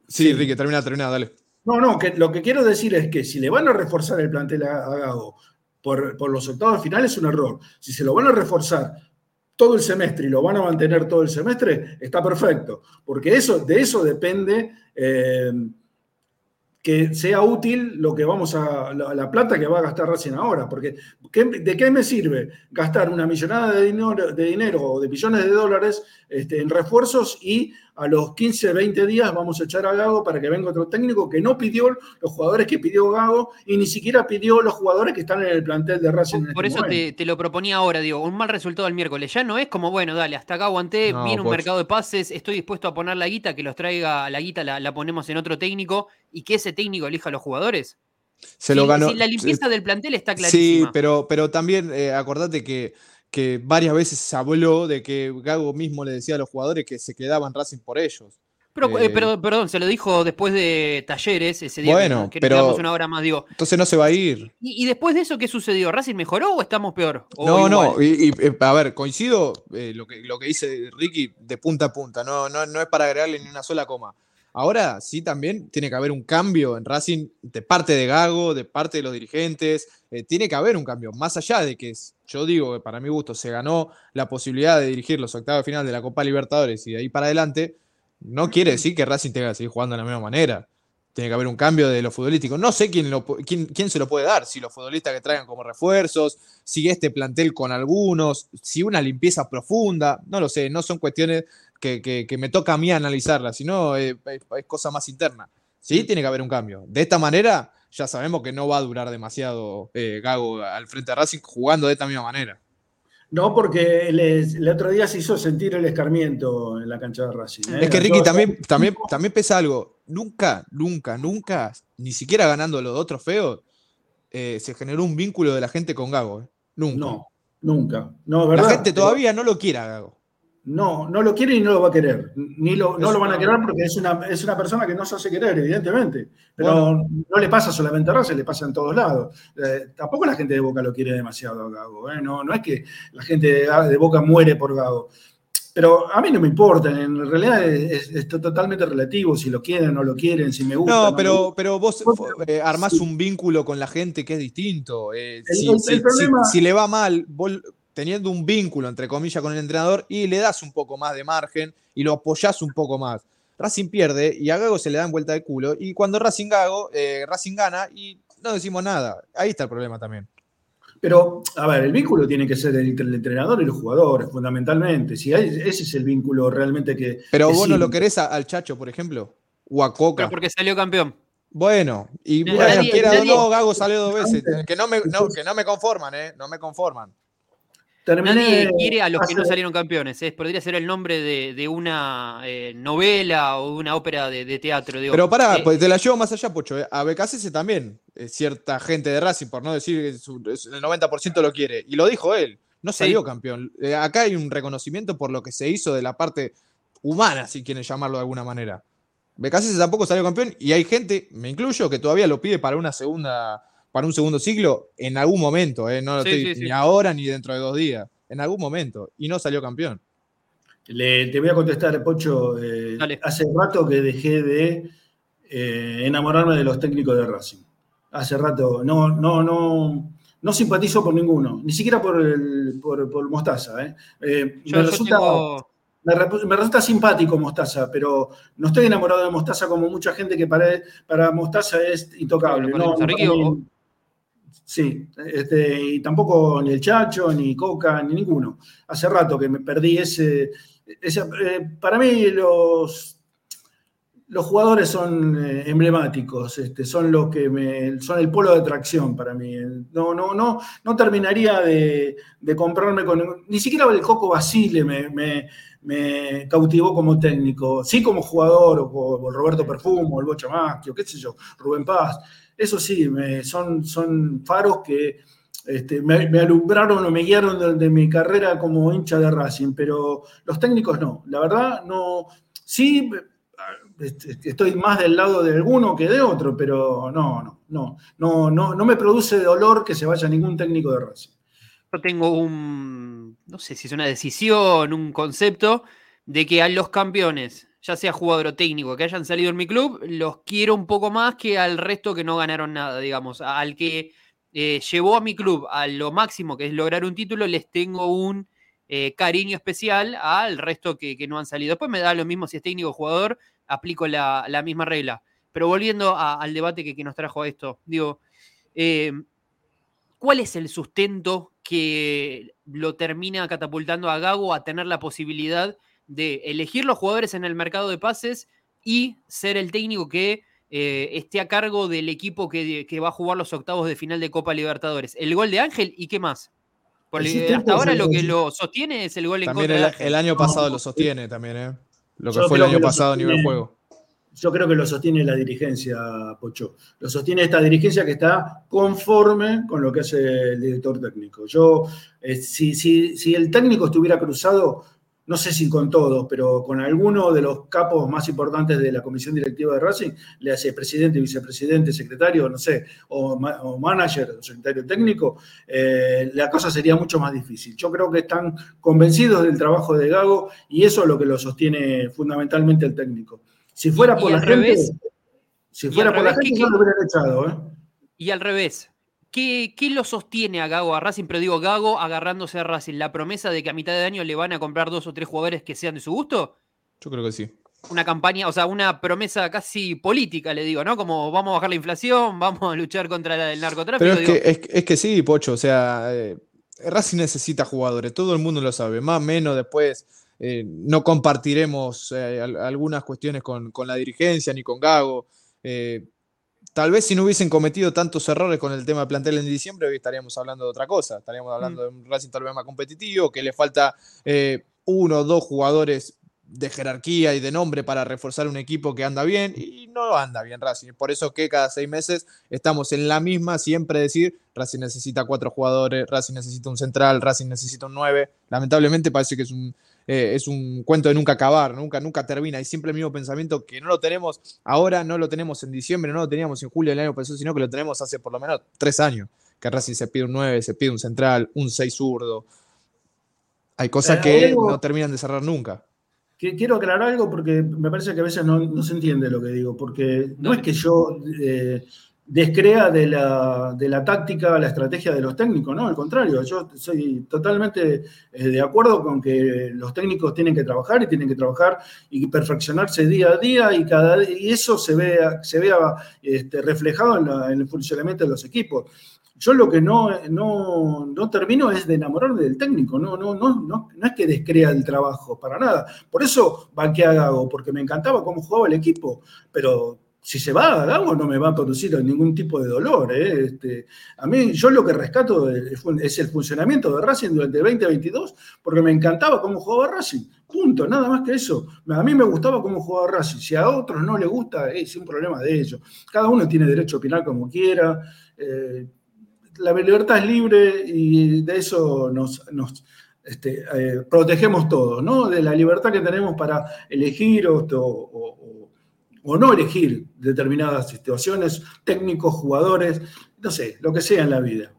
sí, termina, termina, dale. no, no, que lo que quiero decir es que si le van a reforzar el plantel a Gago por, los octavos de final es un error. Si se lo van a reforzar todo el semestre y lo van a mantener todo el semestre, está perfecto. Porque eso, de eso depende eh, que sea útil lo que vamos a, la, la plata que va a gastar Racing ahora. Porque ¿qué- ¿de qué me sirve gastar una millonada de dinero, de dinero o de millones de dólares este, en refuerzos y a los 15, 20 días vamos a echar a Gago para que venga otro técnico que no pidió los jugadores que pidió Gago y ni siquiera pidió los jugadores que están en el plantel de Racing. Por este eso te, lo proponía ahora, digo, un mal resultado el miércoles. Ya no es como, bueno, dale, hasta acá aguanté, No, viene un Pocho. mercado de pases, estoy dispuesto a poner la guita, que los traiga, la guita la, la ponemos en otro técnico y que ese técnico elija a los jugadores. Se Si- lo ganó. si la limpieza del plantel está Sí, clarísima. pero, pero también eh, acordate que, que varias veces se habló de que Gago mismo le decía a los jugadores que se quedaban Racing por ellos. Pero, Eh, eh, pero, perdón, se lo dijo después de Talleres, ese día Bueno, que, pero- quedamos una hora más, digo. Entonces no se va a ir. ¿Y, y después de eso qué sucedió? ¿Racing mejoró o estamos peor? ¿O No, igual? no, y, y, eh, a ver, coincido eh, lo, que, lo que dice Ricky de punta a punta, no, no, no es para agregarle ni una sola coma. Ahora sí también tiene que haber un cambio en Racing de parte de Gago, de parte de los dirigentes, eh, tiene que haber un cambio, más allá de que yo digo que para mi gusto se ganó la posibilidad de dirigir los octavos de final de la Copa Libertadores y de ahí para adelante, no quiere decir que Racing tenga que seguir jugando de la misma manera. Tiene que haber un cambio de lo futbolístico. No sé quién, lo, quién, quién se lo puede dar, si los futbolistas que traigan como refuerzos, si este plantel con algunos, si una limpieza profunda, no lo sé, no son cuestiones que, que- que me toca a mí analizarlas, sino eh, es, es cosa más interna. Sí, tiene que haber un cambio. De esta manera, ya sabemos que no va a durar demasiado eh, Gago al frente de Racing jugando de esta misma manera. No, porque les- el otro día se hizo sentir el escarmiento en la cancha de Racing. ¿eh? Es que Ricky también, también, también pesa algo. Nunca, nunca, nunca, ni siquiera ganando los dos trofeos, eh, se generó un vínculo de la gente con Gago. eh. Nunca. No, nunca. No, la gente todavía no lo quiere a Gago. No, no lo quiere y no lo va a querer. Ni lo, no lo van a querer porque es una, es una persona que no se hace querer, evidentemente. Pero no le pasa solamente a Racing, le pasa en todos lados. Eh, tampoco la gente de Boca lo quiere demasiado a Gago. ¿eh? No, no es que la gente de, de Boca muere por Gago. Pero a mí no me importa, en realidad es, es totalmente relativo si lo quieren o no lo quieren, si me gusta. No, pero, pero vos eh, armás un vínculo con la gente que es distinto. El- si, el- el si- si- problema- si le va mal, vos teniendo un vínculo, entre comillas, con el entrenador, y le das un poco más de margen y lo apoyás un poco más. Racing pierde y a Gago se le dan vuelta de culo. Y cuando Racing, Gago, eh, Racing gana y no decimos nada. Ahí está el problema también. Pero, a ver, el vínculo tiene que ser entre el entrenador y los jugadores, fundamentalmente. Si hay- ese es el vínculo realmente que. Pero que vos no lo querés a- al Chacho, por ejemplo, o a Coca. Pero porque salió campeón. Bueno, y bueno, nadie- quiera o no, Gago salió dos veces. Que no me, no, que no me conforman, ¿eh? No me conforman. Terminé Nadie quiere a los que no salieron campeones. ¿eh? Podría ser el nombre de, de una eh, novela o de una ópera de, de teatro. digo. Pero pará, Eh, pues te la llevo más allá, Pocho. ¿eh? A BKC también, eh, cierta gente de Racing, por no decir que su- el 90% lo quiere. Y lo dijo él, no salió Sí. campeón. Eh, acá hay un reconocimiento por lo que se hizo de la parte humana, si quieren llamarlo de alguna manera. BKC tampoco salió campeón y hay gente, me incluyo, que todavía lo pide para una segunda, para un segundo ciclo en algún momento, ¿eh? no lo Sí, estoy sí, sí. ni ahora ni dentro de dos días, en algún momento, y no salió campeón. Le- te voy a contestar, Pocho. eh, hace rato que dejé de eh, enamorarme de los técnicos de Racing. Hace rato. No, no, no, no simpatizo por ninguno, ni siquiera por el, por, por Mostaza. ¿eh? Eh, Yo- me, yo resulta, tengo- me, resulta simpático Mostaza, pero no estoy enamorado de Mostaza como mucha gente que para, para Mostaza es intocable. Claro, No, Ricky no, o- Sí, este, y tampoco ni el Chacho, ni Coca, ni ninguno. Hace rato que me perdí ese. ese- eh, para mí, los, los jugadores son eh, emblemáticos, este, son los que me, son el polo de atracción para mí. No, no, no, no terminaría de, de comprarme con. Ni siquiera el Coco Basile me, me- me cautivó como técnico. Sí, como jugador, o, o Roberto Perfumo, el Bocha Maschio, qué sé yo, Rubén Paz. Eso sí, son, son faros que este, me, alumbraron o me guiaron de, mi carrera como hincha de Racing, pero los técnicos no. La verdad, no. Sí, este, estoy más del lado de alguno que de otro, pero no, no, no, no, no, no me produce dolor que se vaya ningún técnico de Racing. Yo tengo un, no sé si es una decisión, un concepto, de que a los campeones, ya sea jugador o técnico, que hayan salido en mi club, los quiero un poco más que al resto que no ganaron nada, digamos. Al que eh, llevó a mi club a lo máximo, que es lograr un título, les tengo un eh, cariño especial al resto que, no han salido. Después me da lo mismo si es técnico o jugador, aplico la, la misma regla. Pero volviendo al debate que, nos trajo a esto, digo, eh, ¿cuál es el sustento que lo termina catapultando a Gago a tener la posibilidad de elegir los jugadores en el mercado de pases y ser el técnico que eh, esté a cargo del equipo que, que va a jugar los octavos de final de Copa Libertadores? El gol de Ángel y qué más. Porque hasta ahora lo que lo sostiene es el gol en También contra el, de Ángel. el año pasado lo sostiene también, ¿eh? Lo que Yo fue el año pasado a nivel juego. Yo creo que lo sostiene la dirigencia, Pocho. Lo sostiene esta dirigencia que está conforme con lo que hace el director técnico. Yo, eh, si, si- si el técnico estuviera cruzado, no sé si con todos, pero con alguno de los capos más importantes de la comisión directiva de Racing, le hace presidente, vicepresidente, secretario, no sé, o, ma- o manager, o secretario técnico, eh, la cosa sería mucho más difícil. Yo creo que están convencidos del trabajo de Gago y eso es lo que lo sostiene fundamentalmente el técnico. Si fuera por la gente, revés- si fuera por la gente, ¿qué- yo qué- lo hubieran echado, ¿eh? Y al revés, ¿qué, qué lo sostiene a Gago a Racing? Pero digo, Gago agarrándose a Racing, la promesa de que a mitad de año le van a comprar dos o tres jugadores que sean de su gusto. Yo creo que sí. Una campaña, o sea, una promesa casi política, le digo, ¿no? Como vamos a bajar la inflación, [laughs] vamos a luchar contra el narcotráfico. Pero es digo, que, es, es que sí, Pocho, o sea, eh, Racing necesita jugadores, todo el mundo lo sabe, más o menos después eh, no compartiremos eh, al- algunas cuestiones con, con la dirigencia ni con Gago. eh, tal vez si no hubiesen cometido tantos errores con el tema de plantel en diciembre, hoy estaríamos hablando de otra cosa, estaríamos hablando de un Racing tal vez más competitivo, que le falta eh, uno o dos jugadores de jerarquía y de nombre para reforzar un equipo que anda bien y no anda bien Racing. Por eso que cada seis meses estamos en la misma, siempre decir, Racing necesita cuatro jugadores, Racing necesita un central, Racing necesita un nueve. Lamentablemente parece que es un, eh, es un cuento de nunca acabar, nunca, nunca termina. Y siempre el mismo pensamiento que no lo tenemos ahora, no lo tenemos en diciembre, no lo teníamos en julio del año pasado, sino que lo tenemos hace por lo menos tres años. Que Racing se pide un nueve, se pide un central, un seis zurdo. Hay cosas Eh, que algo- no terminan de cerrar nunca. Que- Quiero aclarar algo porque me parece que a veces no, no se entiende lo que digo, porque no es que yo eh, descrea de la, de la táctica, la estrategia de los técnicos, no, al contrario, yo soy totalmente eh, de acuerdo con que los técnicos tienen que trabajar y tienen que trabajar y perfeccionarse día a día y, cada, y eso se vea, se vea este, reflejado en, la- en el funcionamiento de los equipos. yo lo que no, no, no termino es de enamorarme del técnico, no, no, no, no, no es que descrea el trabajo, para nada. Por eso va que Gago, porque me encantaba cómo jugaba el equipo, pero si se va a Gago no me va a producir ningún tipo de dolor. ¿eh? Este, a mí, yo lo que rescato es el funcionamiento de Racing durante el 2022, porque me encantaba cómo jugaba Racing. Punto, nada más que eso. A mí me gustaba cómo jugaba Racing. Si a otros no les gusta, es un problema de ellos. Cada uno tiene derecho a opinar como quiera. eh, la libertad es libre y de eso nos, este, eh, protegemos todos, ¿no? De la libertad que tenemos para elegir o- o- no elegir determinadas situaciones, técnicos, jugadores, no sé, lo que sea en la vida.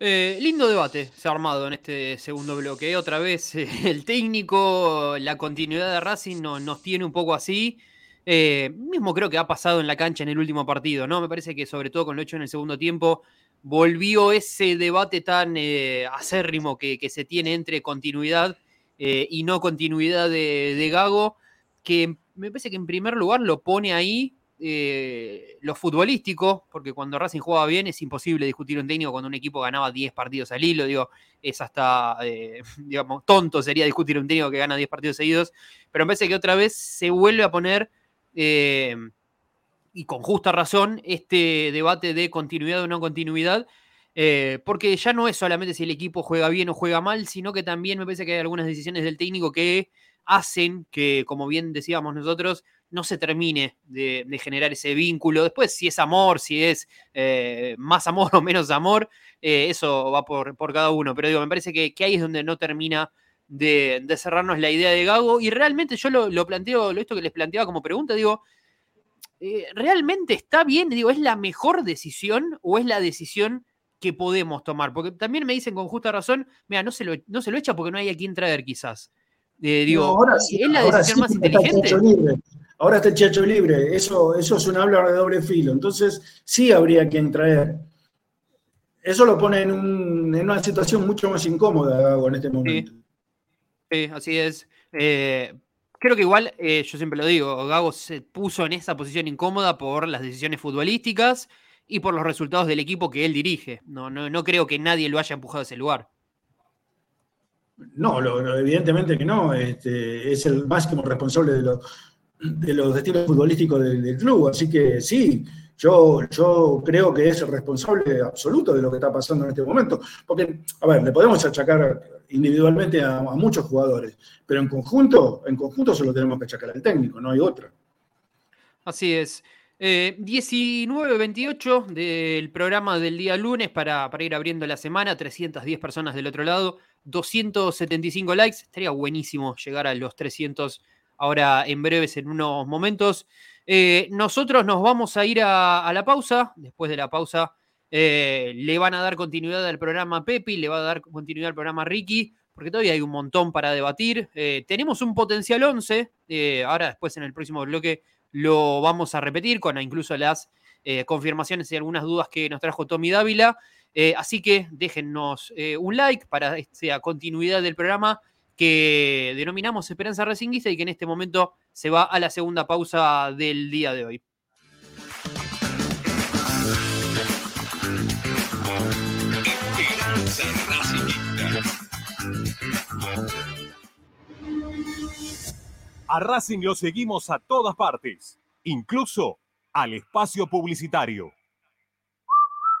Eh, lindo debate se ha armado en este segundo bloque. Otra vez eh, [laughs] el técnico, la continuidad de Racing no- nos tiene un poco así. Eh, mismo creo que ha pasado en la cancha en el último partido, ¿no? Me parece que sobre todo con lo hecho en el segundo tiempo volvió ese debate tan eh, acérrimo que, que se tiene entre continuidad eh, y no continuidad de, de Gago, que me parece que en primer lugar lo pone ahí eh, lo futbolístico, porque cuando Racing jugaba bien es imposible discutir un técnico cuando un equipo ganaba 10 partidos al hilo, digo, es hasta, eh, [laughs] digamos, tonto sería discutir un técnico que gana 10 partidos seguidos, pero me parece que otra vez se vuelve a poner, eh, y con justa razón, este debate de continuidad o no continuidad, eh, porque ya no es solamente si el equipo juega bien o juega mal, sino que también me parece que hay algunas decisiones del técnico que hacen que, como bien decíamos nosotros, no se termine de, generar ese vínculo. Después, si es amor, si es eh, más amor [laughs] o menos amor, eh, eso va por, por cada uno. Pero digo, me parece que, que ahí es donde no termina de, cerrarnos la idea de Gago. Y realmente yo lo, lo planteo, esto que les planteaba como pregunta, digo, eh, ¿realmente está bien? Digo, ¿es la mejor decisión o es la decisión que podemos tomar? Porque también me dicen con justa razón, mira, no se lo, no se lo echa porque no hay a quien traer quizás. Eh, digo, No, ahora sí, ¿es la ahora decisión sí, más porque está el inteligente? Chacho libre. Ahora está el Chacho libre. Eso, eso es un habla de doble filo. Entonces, sí habría quien traer. Eso lo pone en, un- en una situación mucho más incómoda Gago, en este momento. Sí, así es. Eh, creo que igual, eh, yo siempre lo digo, Gago se puso en esa posición incómoda por las decisiones futbolísticas y por los resultados del equipo que él dirige. No, no, no creo que nadie lo haya empujado a ese lugar. No, lo- lo- evidentemente que no. Este, es el máximo responsable de, los de los destinos futbolísticos del, club. Así que sí, yo, yo creo que es el responsable absoluto de lo que está pasando en este momento. Porque, a ver, le podemos achacar individualmente a, a muchos jugadores, pero en conjunto, en conjunto se lo tenemos que achacar al técnico, no hay otra. Así es. Eh, 19.28 del programa del día lunes para, para ir abriendo la semana, 310 personas del otro lado, 275 likes, estaría buenísimo llegar a los 300 ahora en breves, en unos momentos. Eh, nosotros nos vamos a ir a, la pausa, después de la pausa eh, le van a dar continuidad al programa Pepi, le va a dar continuidad al programa Ricky, porque todavía hay un montón para debatir. Eh, tenemos un potencial 11, eh, ahora después en el próximo bloque lo vamos a repetir con incluso las confirmaciones y algunas dudas que nos trajo Tommy Dávila. Eh, así que déjennos eh, un like para esta continuidad del programa que denominamos Esperanza Racinguista y que en este momento se va a la segunda pausa del día de hoy. A Racing lo seguimos a todas partes, incluso al espacio publicitario.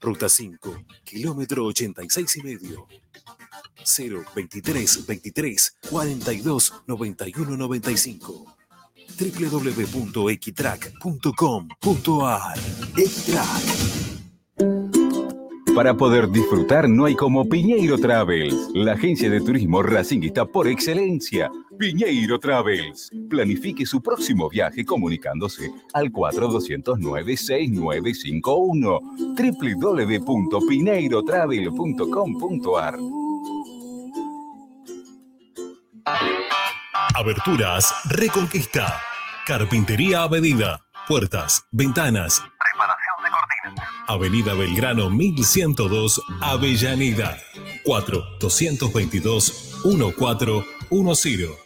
Ruta 5, kilómetro 86 y medio. 0 23 23 42 91 95 www.equitrack.com.ar Equitrack Para poder disfrutar no hay como Piñeiro Travels, la agencia de turismo racinguista por excelencia. Piñeiro Travels. Planifique su próximo viaje comunicándose al 4209-6951 www.pineirotravel.com.ar Aberturas Reconquista. Carpintería a medida. Puertas, ventanas. Preparación de cortinas. Avenida Belgrano 1102, Avellaneda. 4 222 1410.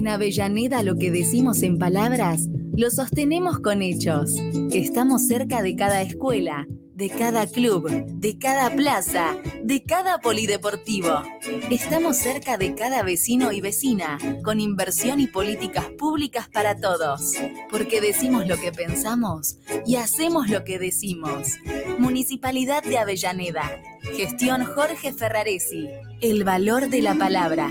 En Avellaneda lo que decimos en palabras, lo sostenemos con hechos. Estamos cerca de cada escuela, de cada club, de cada plaza, de cada polideportivo. Estamos cerca de cada vecino y vecina, con inversión y políticas públicas para todos. Porque decimos lo que pensamos y hacemos lo que decimos. Municipalidad de Avellaneda. Gestión Jorge Ferraresi. El valor de la palabra.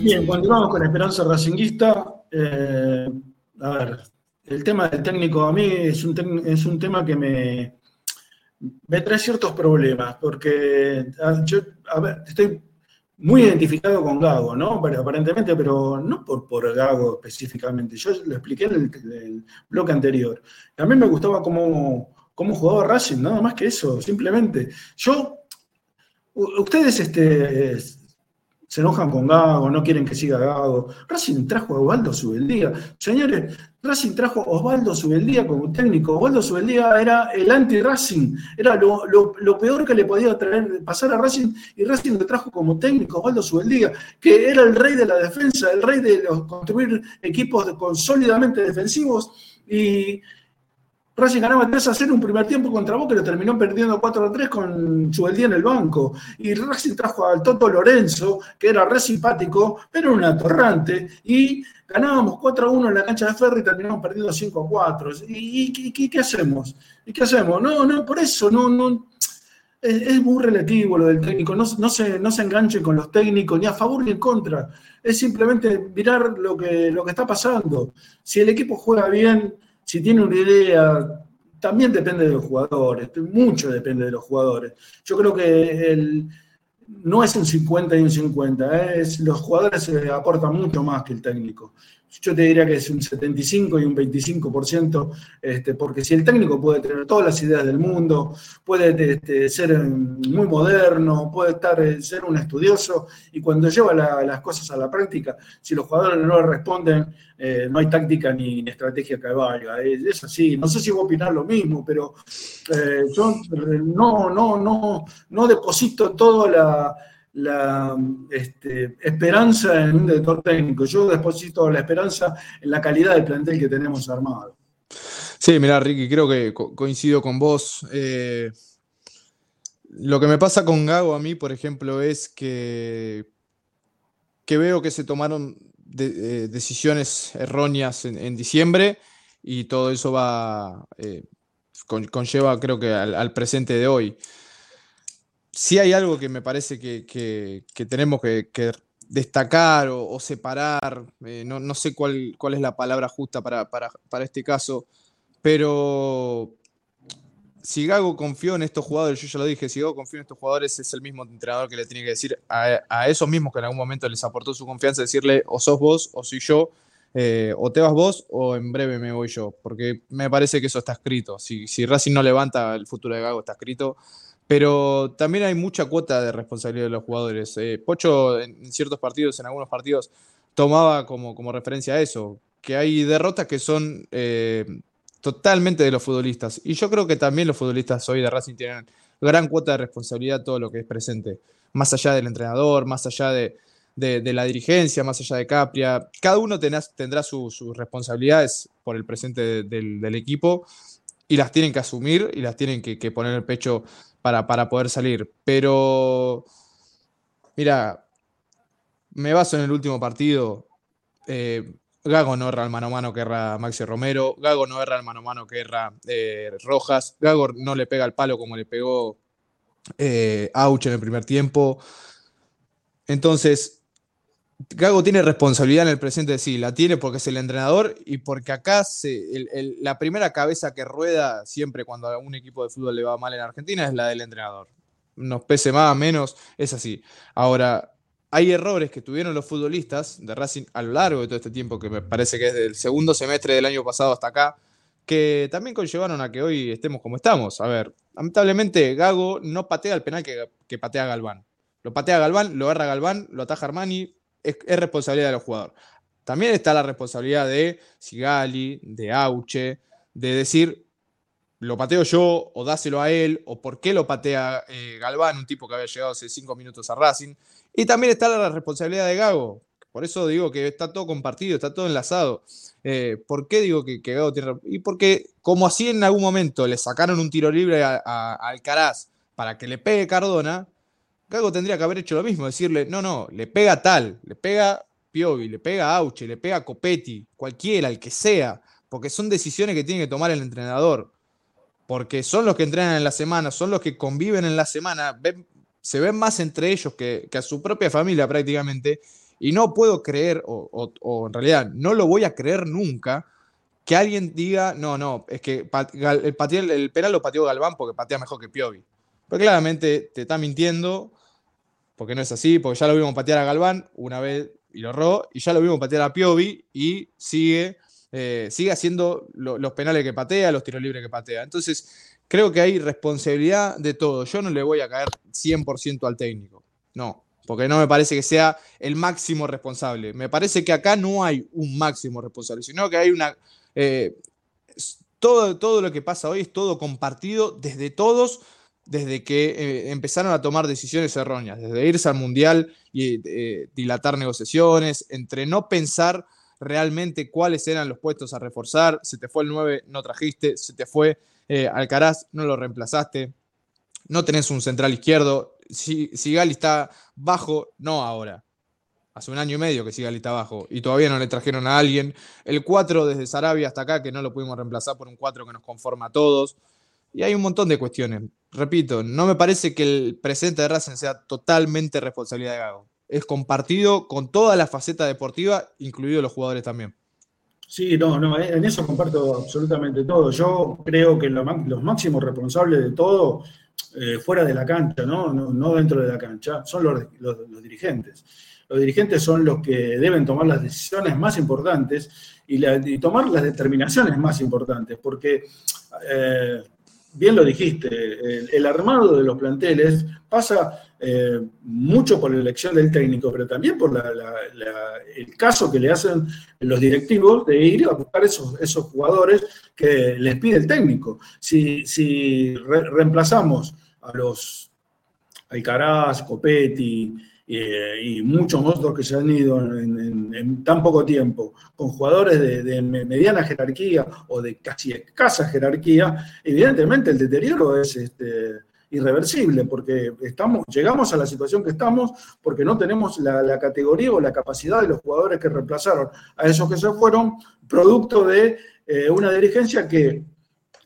Bien, continuamos con Esperanza Racinguista. Eh, a ver, el tema del técnico a mí es un, es un tema que me, me trae ciertos problemas, porque yo, estoy muy identificado con Gago, ¿no? Aparentemente, pero no por, por Gago específicamente. Yo lo expliqué en el, bloque anterior. A mí me gustaba cómo, cómo jugaba Racing, nada más que eso, simplemente. Yo, ustedes este, se enojan con Gago, no quieren que siga Gago. Racing trajo a Osvaldo Subeldía. Señores, Racing trajo a Osvaldo Subeldía como técnico. Osvaldo Subeldía era el anti-Racing, era lo, lo- peor que le podía traer, pasar a Racing, y Racing lo trajo como técnico, Osvaldo Subeldía, que era el rey de la defensa, el rey de los- construir equipos de- sólidamente defensivos, y, Racing ganaba 3 a 0 un primer tiempo contra Boca y lo terminó perdiendo 4 a 3 con Chubeldía en el banco. Y Racing trajo al Toto Lorenzo, que era re simpático, pero un atorrante, y ganábamos 4 a 1 en la cancha de Ferro y terminamos perdiendo 5 a 4. ¿Y, qué hacemos? ¿Y qué hacemos? No, no, por eso, no, no. Es, es muy relativo lo del técnico, no, no se, no se enganchen con los técnicos, ni a favor ni en contra. Es simplemente mirar lo que, lo que está pasando. Si el equipo juega bien, si tiene una idea, también depende de los jugadores, mucho depende de los jugadores. Yo creo que no es un 50 y un 50, es, los jugadores se aportan mucho más que el técnico. Yo te diría que es un 75 y un 25%, este, porque si el técnico puede tener todas las ideas del mundo, puede este, ser eh, muy moderno, puede estar, eh, ser un estudioso, y cuando lleva la- las cosas a la práctica, si los jugadores no le responden, eh, no hay táctica ni estrategia que valga. Es, es así. No sé si voy a opinar lo mismo, pero eh, yo eh, no, no, no, no deposito toda la, la, este, esperanza en un director técnico. Yo deposito la esperanza en la calidad del plantel que tenemos armado. Sí, mirá, Ricky, creo que co- coincido con vos. Eh, lo que me pasa con Gago a mí, por ejemplo, es que, que veo que se tomaron eh, decisiones erróneas en, diciembre y todo eso va, eh, con- conlleva, creo que, al presente de hoy. Sí hay algo que me parece que, que- tenemos que, destacar o, o separar, eh, no, no sé cuál, cuál es la palabra justa para, para- para este caso, pero si Gago confió en estos jugadores, yo ya lo dije, si Gago confió en estos jugadores, es el mismo entrenador que le tiene que decir a, a esos mismos que en algún momento les aportó su confianza, decirle o sos vos o soy yo, eh, o te vas vos o en breve me voy yo, porque me parece que eso está escrito. Si, si Racing no levanta el futuro de Gago, está escrito. Pero también hay mucha cuota de responsabilidad de los jugadores. Eh, Pocho en, ciertos partidos, en algunos partidos, tomaba como, como referencia eso, que hay derrotas que son eh, totalmente de los futbolistas. Y yo creo que también los futbolistas hoy de Racing tienen gran cuota de responsabilidad todo lo que es presente, más allá del entrenador, más allá de, de- la dirigencia, más allá de Capria. Cada uno tendrá su- sus responsabilidades por el presente de- del, del equipo y las tienen que asumir y las tienen que, que poner el pecho para, para poder salir. Pero, mira, me baso en el último partido. eh, Gago no erra el mano a mano que erra Maxi Romero. Gago no erra el mano a mano que erra eh, Rojas. Gago no le pega el palo como le pegó eh, Auch en el primer tiempo. Entonces, Gago tiene responsabilidad en el presente, sí, la tiene porque es el entrenador y porque acá la primera cabeza que rueda siempre cuando a un equipo de fútbol le va mal en Argentina es la del entrenador. Nos pese más, menos, es así. Ahora, hay errores que tuvieron los futbolistas de Racing a lo largo de todo este tiempo, que me parece que es del segundo semestre del año pasado hasta acá, que también conllevaron a que hoy estemos como estamos. A ver, lamentablemente Gago no patea el penal que, patea Galván. Lo patea Galván, lo erra Galván, lo ataja Armani, es, es responsabilidad del jugador. También está la responsabilidad de Sigali, de Auche, de decir, lo pateo yo o dáselo a él, o por qué lo patea eh, Galván, un tipo que había llegado hace cinco minutos a Racing. Y también está la responsabilidad de Gago. Por eso digo que está todo compartido, está todo enlazado. Eh, ¿Por qué digo que, que Gago tiene.? Y porque, como así en algún momento le sacaron un tiro libre a, a- a Alcaraz para que le pegue Cardona, Gago tendría que haber hecho lo mismo, decirle, no, no, le pega tal, le pega Piovi, le pega Auche, le pega Copetti, cualquiera, el que sea, porque son decisiones que tiene que tomar el entrenador, porque son los que entrenan en la semana, son los que conviven en la semana, se ven más entre ellos que, que a su propia familia prácticamente, y no puedo creer, o, o- en realidad no lo voy a creer nunca, que alguien diga, no, no, es que el, el penal lo pateó Galván porque patea mejor que Piovi. Pero claramente te está mintiendo, porque no es así, porque ya lo vimos patear a Galván una vez y lo erró, y ya lo vimos patear a Piovi y sigue, eh, sigue haciendo lo- los penales que patea, los tiros libres que patea. Entonces, creo que hay responsabilidad de todo. Yo no le voy a caer 100% al técnico, no, porque no me parece que sea el máximo responsable. Me parece que acá no hay un máximo responsable, sino que hay una... eh, todo, todo lo que pasa hoy es todo compartido desde todos, desde que eh, empezaron a tomar decisiones erróneas, desde irse al Mundial y eh, dilatar negociaciones, entre no pensar realmente cuáles eran los puestos a reforzar. Se te fue el 9, no trajiste. Se te fue eh, Alcaraz, no lo reemplazaste. No tenés un central izquierdo. Si, Sigali está bajo, no ahora. Hace un año y medio que Sigali está bajo y todavía no le trajeron a alguien. El 4 desde Sarabia hasta acá, que no lo pudimos reemplazar por un 4 que nos conforma a todos. Y hay un montón de cuestiones. Repito, no me parece que el presente de Racing sea totalmente responsabilidad de Gago. Es compartido con toda la faceta deportiva, incluidos los jugadores también. Sí, no, no, en eso comparto absolutamente todo. Yo creo que los máximos responsables de todo, eh, fuera de la cancha, ¿no? ¿no? dentro de la cancha, son los, dirigentes. Los dirigentes son los que deben tomar las decisiones más importantes y, tomar las determinaciones más importantes, porque eh, bien lo dijiste, el, armado de los planteles pasa eh, mucho por la elección del técnico, pero también por el caso que le hacen los directivos de ir a buscar esos, esos jugadores que les pide el técnico. Si, reemplazamos a los Alcaraz, Copetti, eh, y muchos otros que se han ido en, tan poco tiempo, con jugadores de, mediana jerarquía o de casi escasa jerarquía, evidentemente el deterioro es este, irreversible, porque estamos, llegamos a la situación que estamos porque no tenemos la, categoría o la capacidad de los jugadores que reemplazaron a esos que se fueron, producto de eh, una dirigencia que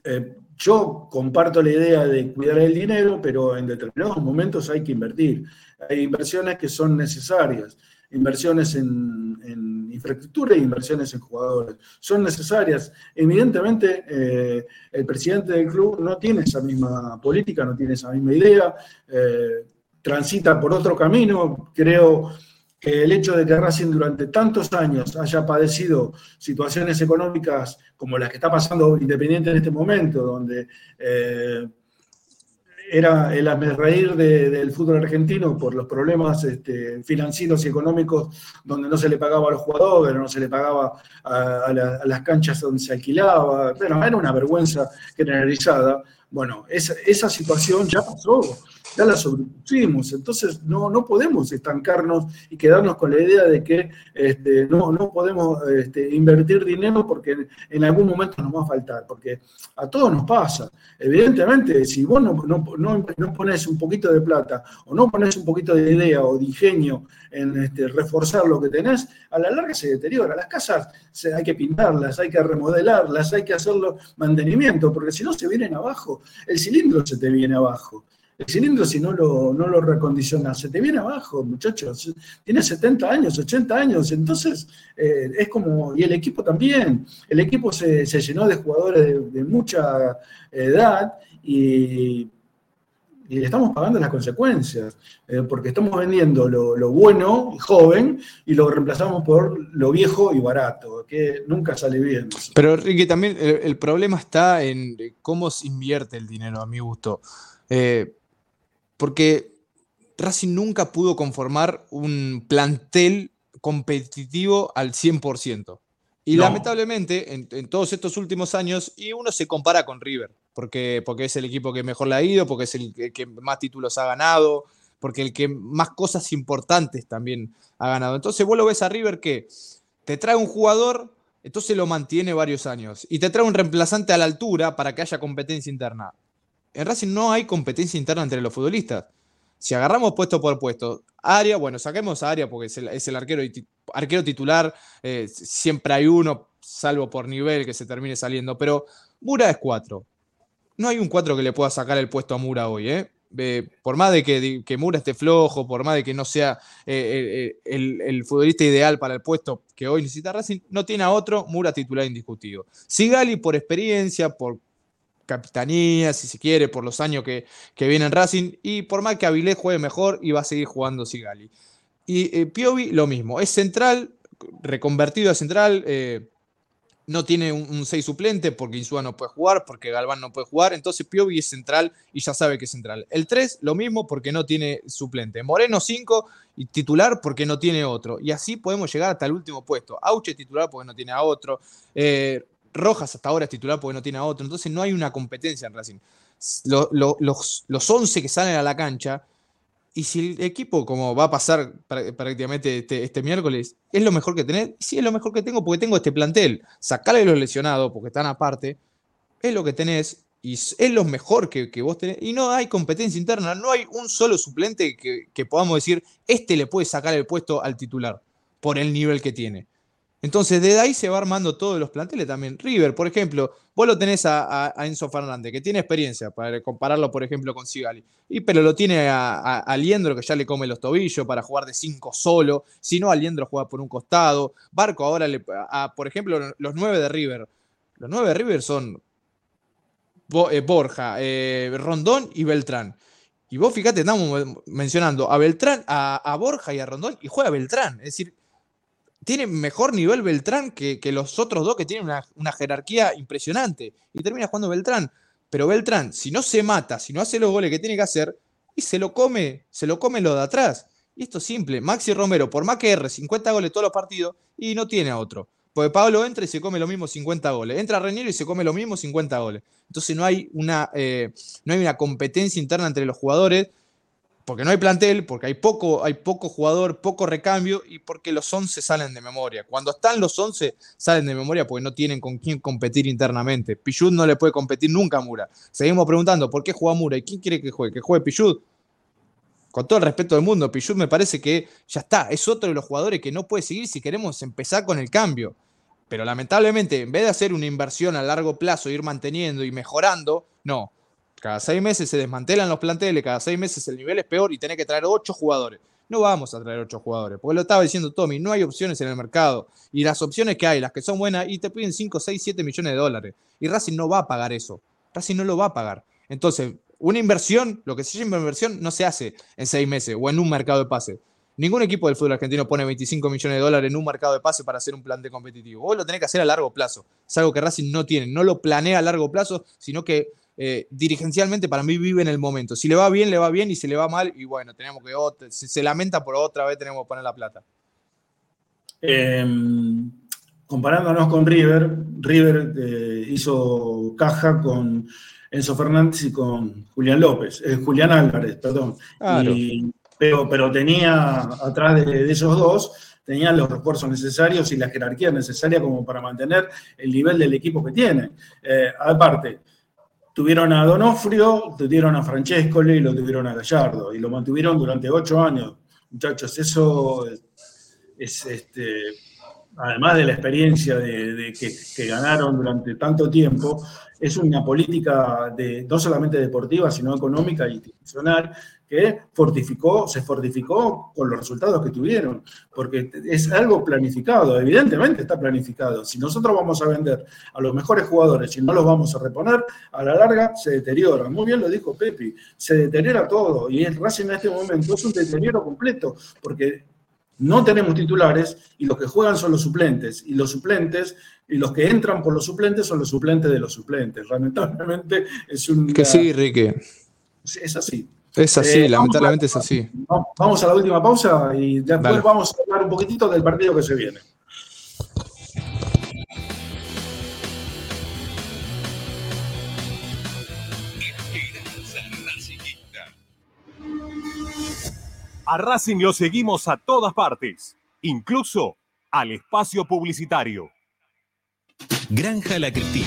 eh, yo comparto la idea de cuidar el dinero, pero en determinados momentos hay que invertir. Hay inversiones que son necesarias, inversiones en, infraestructura e inversiones en jugadores. Son necesarias. Evidentemente, eh, el presidente del club no tiene esa misma política, no tiene esa misma idea, eh, transita por otro camino. Creo que el hecho de que Racing durante tantos años haya padecido situaciones económicas como las que está pasando Independiente en este momento, donde eh, era el reír del fútbol argentino por los problemas este, financieros y económicos donde no se le pagaba a los jugadores, no se le pagaba a, las canchas donde se alquilaba, bueno, era una vergüenza generalizada. Bueno, esa, esa situación ya pasó ya la sobrepusimos. Entonces no, no podemos estancarnos y quedarnos con la idea de que este, no, no podemos este, invertir dinero porque en algún momento nos va a faltar, porque a todos nos pasa. Evidentemente, si vos no, no, no, pones un poquito de plata o no pones un poquito de idea o de ingenio en este, reforzar lo que tenés, a la larga se deteriora. Las casas hay que pintarlas, hay que remodelarlas, hay que hacerlo mantenimiento, porque si no se vienen abajo, el cilindro se te viene abajo. El cilindro, si no lo, no lo recondicionas, se te viene abajo, muchachos. Tiene 70 años, 80 años, entonces eh, es como. Y el equipo también. El equipo se, llenó de jugadores de, mucha edad y, le estamos pagando las consecuencias, eh, porque estamos vendiendo lo, bueno y joven y lo reemplazamos por lo viejo y barato, que nunca sale bien. Pero Ricky, también el, problema está en cómo se invierte el dinero, a mi gusto. Eh, porque Racing nunca pudo conformar un plantel competitivo al 100%. Y lamentablemente, en, todos estos últimos años, y uno se compara con River, porque, porque es el equipo que mejor le ha ido, porque es el que más títulos ha ganado, porque el que más cosas importantes también ha ganado. Entonces vos lo ves a River que te trae un jugador, entonces lo mantiene varios años, y te trae un reemplazante a la altura para que haya competencia interna en Racing no hay competencia interna entre los futbolistas. Si agarramos puesto por puesto, área, bueno, saquemos a área porque es el, arquero, titular, eh, siempre hay uno, salvo por nivel que se termine saliendo, pero Mura es cuatro. No hay un cuatro que le pueda sacar el puesto a Mura hoy, ¿eh? por más de que, Mura esté flojo, por más de que no sea eh, el, el, futbolista ideal para el puesto que hoy necesita Racing, no tiene a otro Mura titular indiscutido. Sigali por experiencia, por capitanía, si se quiere, por los años que, viene en Racing, y por más que Avilés juegue mejor, y va a seguir jugando Sigali. Y eh, Piovi lo mismo, es central, reconvertido a central, eh, no tiene un 6 suplente porque Insúa no puede jugar, porque Galván no puede jugar, entonces Piovi es central y ya sabe que es central. El 3, lo mismo porque no tiene suplente. Moreno 5 y titular porque no tiene otro. Y así podemos llegar hasta el último puesto. Auche titular porque no tiene a otro. Eh, Rojas hasta ahora es titular porque no tiene otro, entonces no hay una competencia en Racing. los, los 11 que salen a la cancha Y si el equipo, como va a pasar prá- prácticamente este, este miércoles, es lo mejor que tenés, sí es lo mejor que tengo porque tengo este plantel. Sacale los lesionados porque están aparte, es lo que tenés y es lo mejor que, que vos tenés. Y no hay competencia interna, no hay un solo suplente que, que podamos decir, este le puede sacar el puesto al titular por el nivel que tiene. Entonces, desde ahí se va armando todos los planteles también. River, por ejemplo, vos lo tenés a, Enzo Fernández, que tiene experiencia, para compararlo, por ejemplo, con Sigali. Y, pero lo tiene a, a, Liendro, que ya le come los tobillos para jugar de 5 solo. Si no, a Liendro juega por un costado. Barco ahora, le, por ejemplo, los nueve de River. Los nueve de River son eh, Borja, eh, Rondón y Beltrán. Y vos fíjate, estamos mencionando a Beltrán, a, a Borja y a Rondón, y juega Beltrán. Es decir, tiene mejor nivel Beltrán que, los otros dos que tienen una, jerarquía impresionante. Y termina jugando Beltrán. Pero Beltrán, si no se mata, si no hace los goles que tiene que hacer, y se lo come, se lo come lo de atrás. Y esto es simple. Maxi Romero, por más que erre 50 goles todos los partidos, y no tiene a otro. Porque Pablo entra y se come lo mismo 50 goles. Entra Reñero y se come lo mismo 50 goles. Entonces no hay una, eh, no hay una competencia interna entre los jugadores porque no hay plantel, porque hay poco, hay poco jugador, poco recambio y porque los 11 salen de memoria. Cuando están los 11 salen de memoria porque no tienen con quién competir internamente. Pichud no le puede competir nunca a Mura. Seguimos preguntando, ¿por qué juega Mura? ¿Y quién quiere que juegue? ¿Que juegue Pichud? Con todo el respeto del mundo, Pichud me parece que ya está, es otro de los jugadores que no puede seguir si queremos empezar con el cambio. Pero lamentablemente, en vez de hacer una inversión a largo plazo, ir manteniendo y mejorando, no. Cada seis meses se desmantelan los planteles, cada seis meses el nivel es peor y tenés que traer ocho jugadores. No vamos a traer ocho jugadores, porque lo estaba diciendo Tommy, no hay opciones en el mercado. Y las opciones que hay, las que son buenas, y te piden 5, 6, 7 millones de dólares. Y Racing no va a pagar eso. Racing no lo va a pagar. Entonces, una inversión, lo que se llama inversión, no se hace en seis meses o en un mercado de pase. Ningún equipo del fútbol argentino pone 25 millones de dólares en un mercado de pase para hacer un plan de competitivo. Vos lo tenés que hacer a largo plazo. Es algo que Racing no tiene. No lo planea a largo plazo, sino que eh, dirigencialmente para mí vive en el momento. Si le va bien, le va bien, y si le va mal, y bueno, tenemos que si se lamenta por otra vez, tenemos que poner la plata. Eh, comparándonos con River, River eh, hizo caja con Enzo Fernández y con Julián López, eh, Julián Álvarez, perdón. Claro. Y- pero, pero tenía atrás de, de esos dos, tenía los refuerzos necesarios y la jerarquía necesaria como para mantener el nivel del equipo que tiene. Eh, aparte, tuvieron a Donofrio, tuvieron a Francescoli y lo tuvieron a Gallardo, y lo mantuvieron durante ocho años. Muchachos, eso es, es, este, además de la experiencia de, que ganaron durante tanto tiempo, es una política de, no solamente deportiva, sino económica e institucional que fortificó, se fortificó con los resultados que tuvieron, porque es algo planificado, evidentemente está planificado. Si nosotros vamos a vender a los mejores jugadores y no los vamos a reponer, a la larga se deteriora. Muy bien lo dijo Pepi, se deteriora todo y el Racing en este momento es un deterioro completo, porque no tenemos titulares y los que juegan son los suplentes. Y los suplentes, y los que entran por los suplentes son los suplentes de los suplentes. Lamentablemente es un. Que sí, Rique. Es así. Es así, Eh, lamentablemente vamos es así. Vamos a la última pausa y después Dale. vamos a hablar un poquitito del partido que se viene. A Racing lo seguimos a todas partes, incluso al espacio publicitario. Granja La Cristina.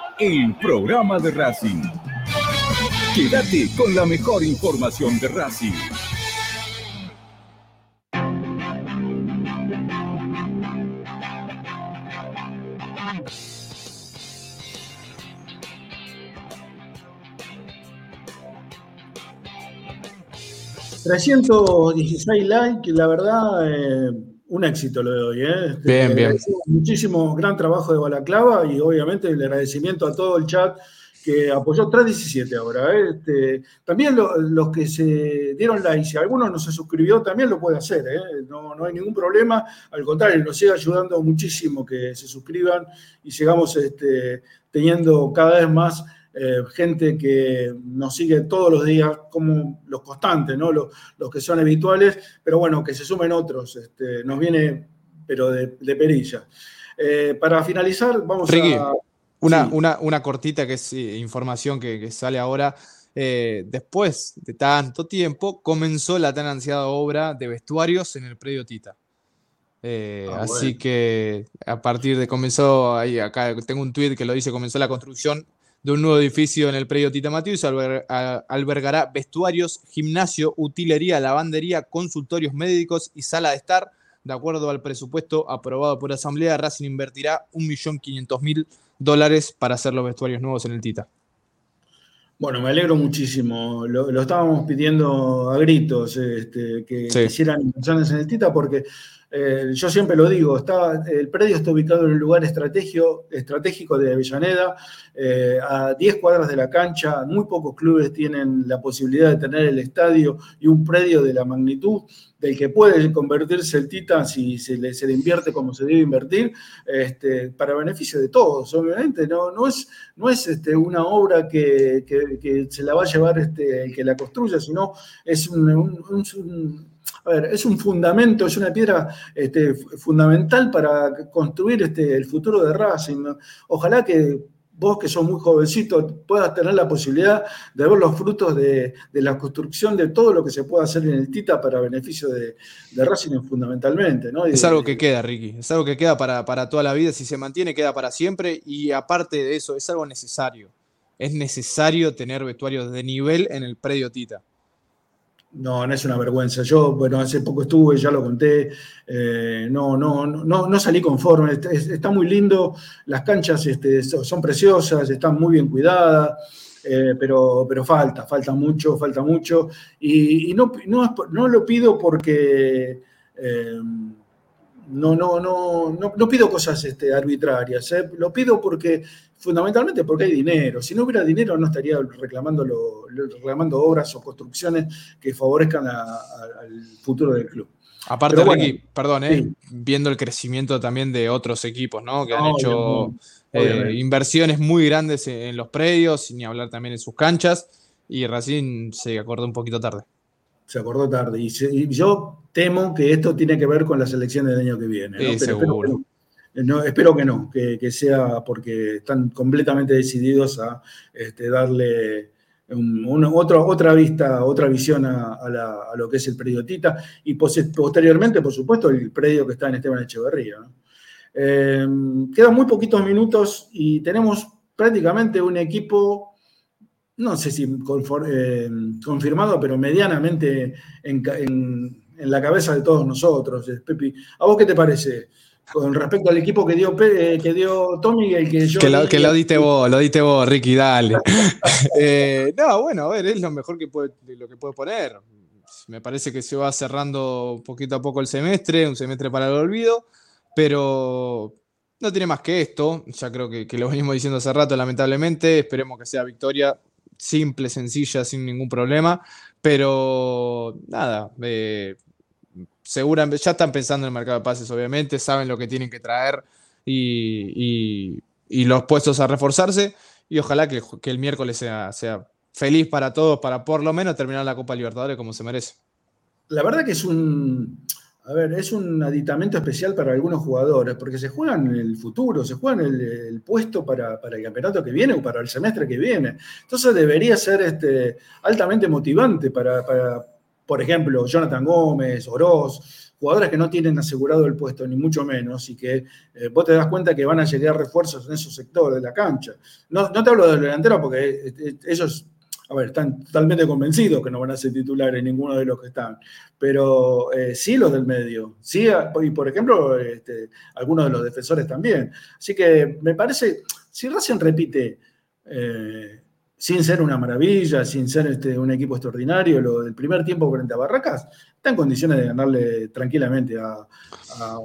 el programa de Racing. Quédate con la mejor información de Racing. Eh, 316 likes, la verdad, eh, un éxito lo de hoy. ¿eh? Este, Bien, bien. Muchísimo gran trabajo de Balaclava y obviamente el agradecimiento a todo el chat que apoyó 317 ahora. ¿eh? Este, también lo- los que se dieron like, si alguno no se suscribió, también lo puede hacer. ¿eh? No, no hay ningún problema. Al contrario, nos sigue ayudando muchísimo que se suscriban y sigamos este, teniendo cada vez más eh, gente que nos sigue todos los días, como los constantes, ¿no? los, los que son habituales, pero bueno, que se sumen otros. Este, nos viene, pero de, de perilla. Eh, para finalizar, vamos Ricky, a. una, Sí. una, una cortita que es eh, información que, que sale ahora. Eh, después de tanto tiempo, comenzó la tan ansiada obra de vestuarios en el predio Tita. Eh, Ah, así bueno. que a partir de comenzó, ahí acá tengo un tweet que lo dice, comenzó la construcción de un nuevo edificio en el predio Tita Matius, alber- a- albergará vestuarios, gimnasio, utilería, lavandería, consultorios médicos y sala de estar. De acuerdo al presupuesto aprobado por Asamblea, Racing invertirá 1.500.000 dólares para hacer los vestuarios nuevos en el Tita. Bueno, me alegro muchísimo. Lo, lo estábamos pidiendo a gritos este, que Sí. hicieran inversiones en el Tita porque eh, yo siempre lo digo, el predio está ubicado en un lugar estratégico de Avellaneda, eh, a 10 cuadras de la cancha. Muy pocos clubes tienen la posibilidad de tener el estadio y un predio de la magnitud del que puede convertirse el Tita si se le, se invierte como se debe invertir, este, para beneficio de todos, obviamente. No, no es, no es este, una obra que, que- se la va a llevar este, el que la construya, sino es un- a ver, es un fundamento, es una piedra este, fundamental para construir este, el futuro de Racing. ¿no? Ojalá que vos que sos muy jovencito puedas tener la posibilidad de ver los frutos de, de la construcción de todo lo que se puede hacer en el Tita para beneficio de, de Racing fundamentalmente. Es algo que queda, Ricky. Es algo que queda para, para toda la vida. Si se mantiene, queda para siempre. Y aparte de eso, es algo necesario. Es necesario tener vestuarios de nivel en el predio Tita. No, no es una vergüenza. Yo, bueno, hace poco estuve, ya lo conté. eh, no, no, no, no salí conforme. Está, es- está muy lindo. Las canchas este, so- son preciosas, están muy bien cuidadas. eh, pero, pero falta, falta mucho, falta mucho. Y, no, no, no lo pido porque no, no, no, no, no pido cosas este, arbitrarias. eh, Lo pido porque, fundamentalmente porque hay dinero. Si no hubiera dinero, no estaría reclamando, lo- reclamando obras o construcciones que favorezcan a- a- al futuro del club. Aparte, Pero bueno, Ricky, perdón, ¿eh? sí. viendo el crecimiento también de otros equipos, ¿no? Que han hecho eh, inversiones muy grandes en, los predios, ni hablar también en sus canchas. Y Racing se acordó un poquito tarde. Se acordó tarde. Y, se- y yo temo que esto tiene que ver con las elecciones del año que viene. ¿no? Sí, Pero seguro. Eh, no, espero que no, que, sea porque están completamente decididos a este, darle otra vista, otra visión a, lo que es el predio Tita y pos- posteriormente, por supuesto, el predio que está en Esteban Echeverría. Eh, quedan muy poquitos minutos y tenemos prácticamente un equipo, no sé si eh, confirmado, pero medianamente en, en- la cabeza de todos nosotros. Pepi, ¿a vos qué te parece? Con respecto al equipo que dio, Pe- eh, que dio Tommy y el que yo. Que lo, que lo diste vos, lo diste vos, Ricky, dale. [laughs] [laughs] Eh, no, bueno, a ver, es lo mejor que puede, lo que puede poner. Me parece que se va cerrando poquito a poco el semestre, un semestre para el olvido, pero no tiene más que esto. Ya creo que, que lo venimos diciendo hace rato, lamentablemente. Esperemos que sea victoria simple, sencilla, sin ningún problema. Pero nada, eh, seguramente ya están pensando en el mercado de pases, obviamente, saben lo que tienen que traer y, y- los puestos a reforzarse. Y ojalá que, que el miércoles sea, sea feliz para todos, para por lo menos terminar la Copa Libertadores como se merece. La verdad que es un. A ver, es un aditamento especial para algunos jugadores, porque se juegan el futuro, se juegan el, el puesto para, para el campeonato que viene o para el semestre que viene. Entonces debería ser este, altamente motivante para, por ejemplo, Jonathan Gómez, Oroz, jugadores que no tienen asegurado el puesto, ni mucho menos, y que eh, vos te das cuenta que van a llegar refuerzos en esos sectores de la cancha. No, no te hablo del delantero porque eh, eh, ellos, a ver, están totalmente convencidos que no van a ser titulares ninguno de los que están, pero sí los del medio, sí, y por ejemplo, este, algunos de los defensores también. Así que me parece, si Racing repite, sin ser una maravilla, sin ser este, un equipo extraordinario, lo del primer tiempo frente a Barracas, está en condiciones de ganarle tranquilamente a, a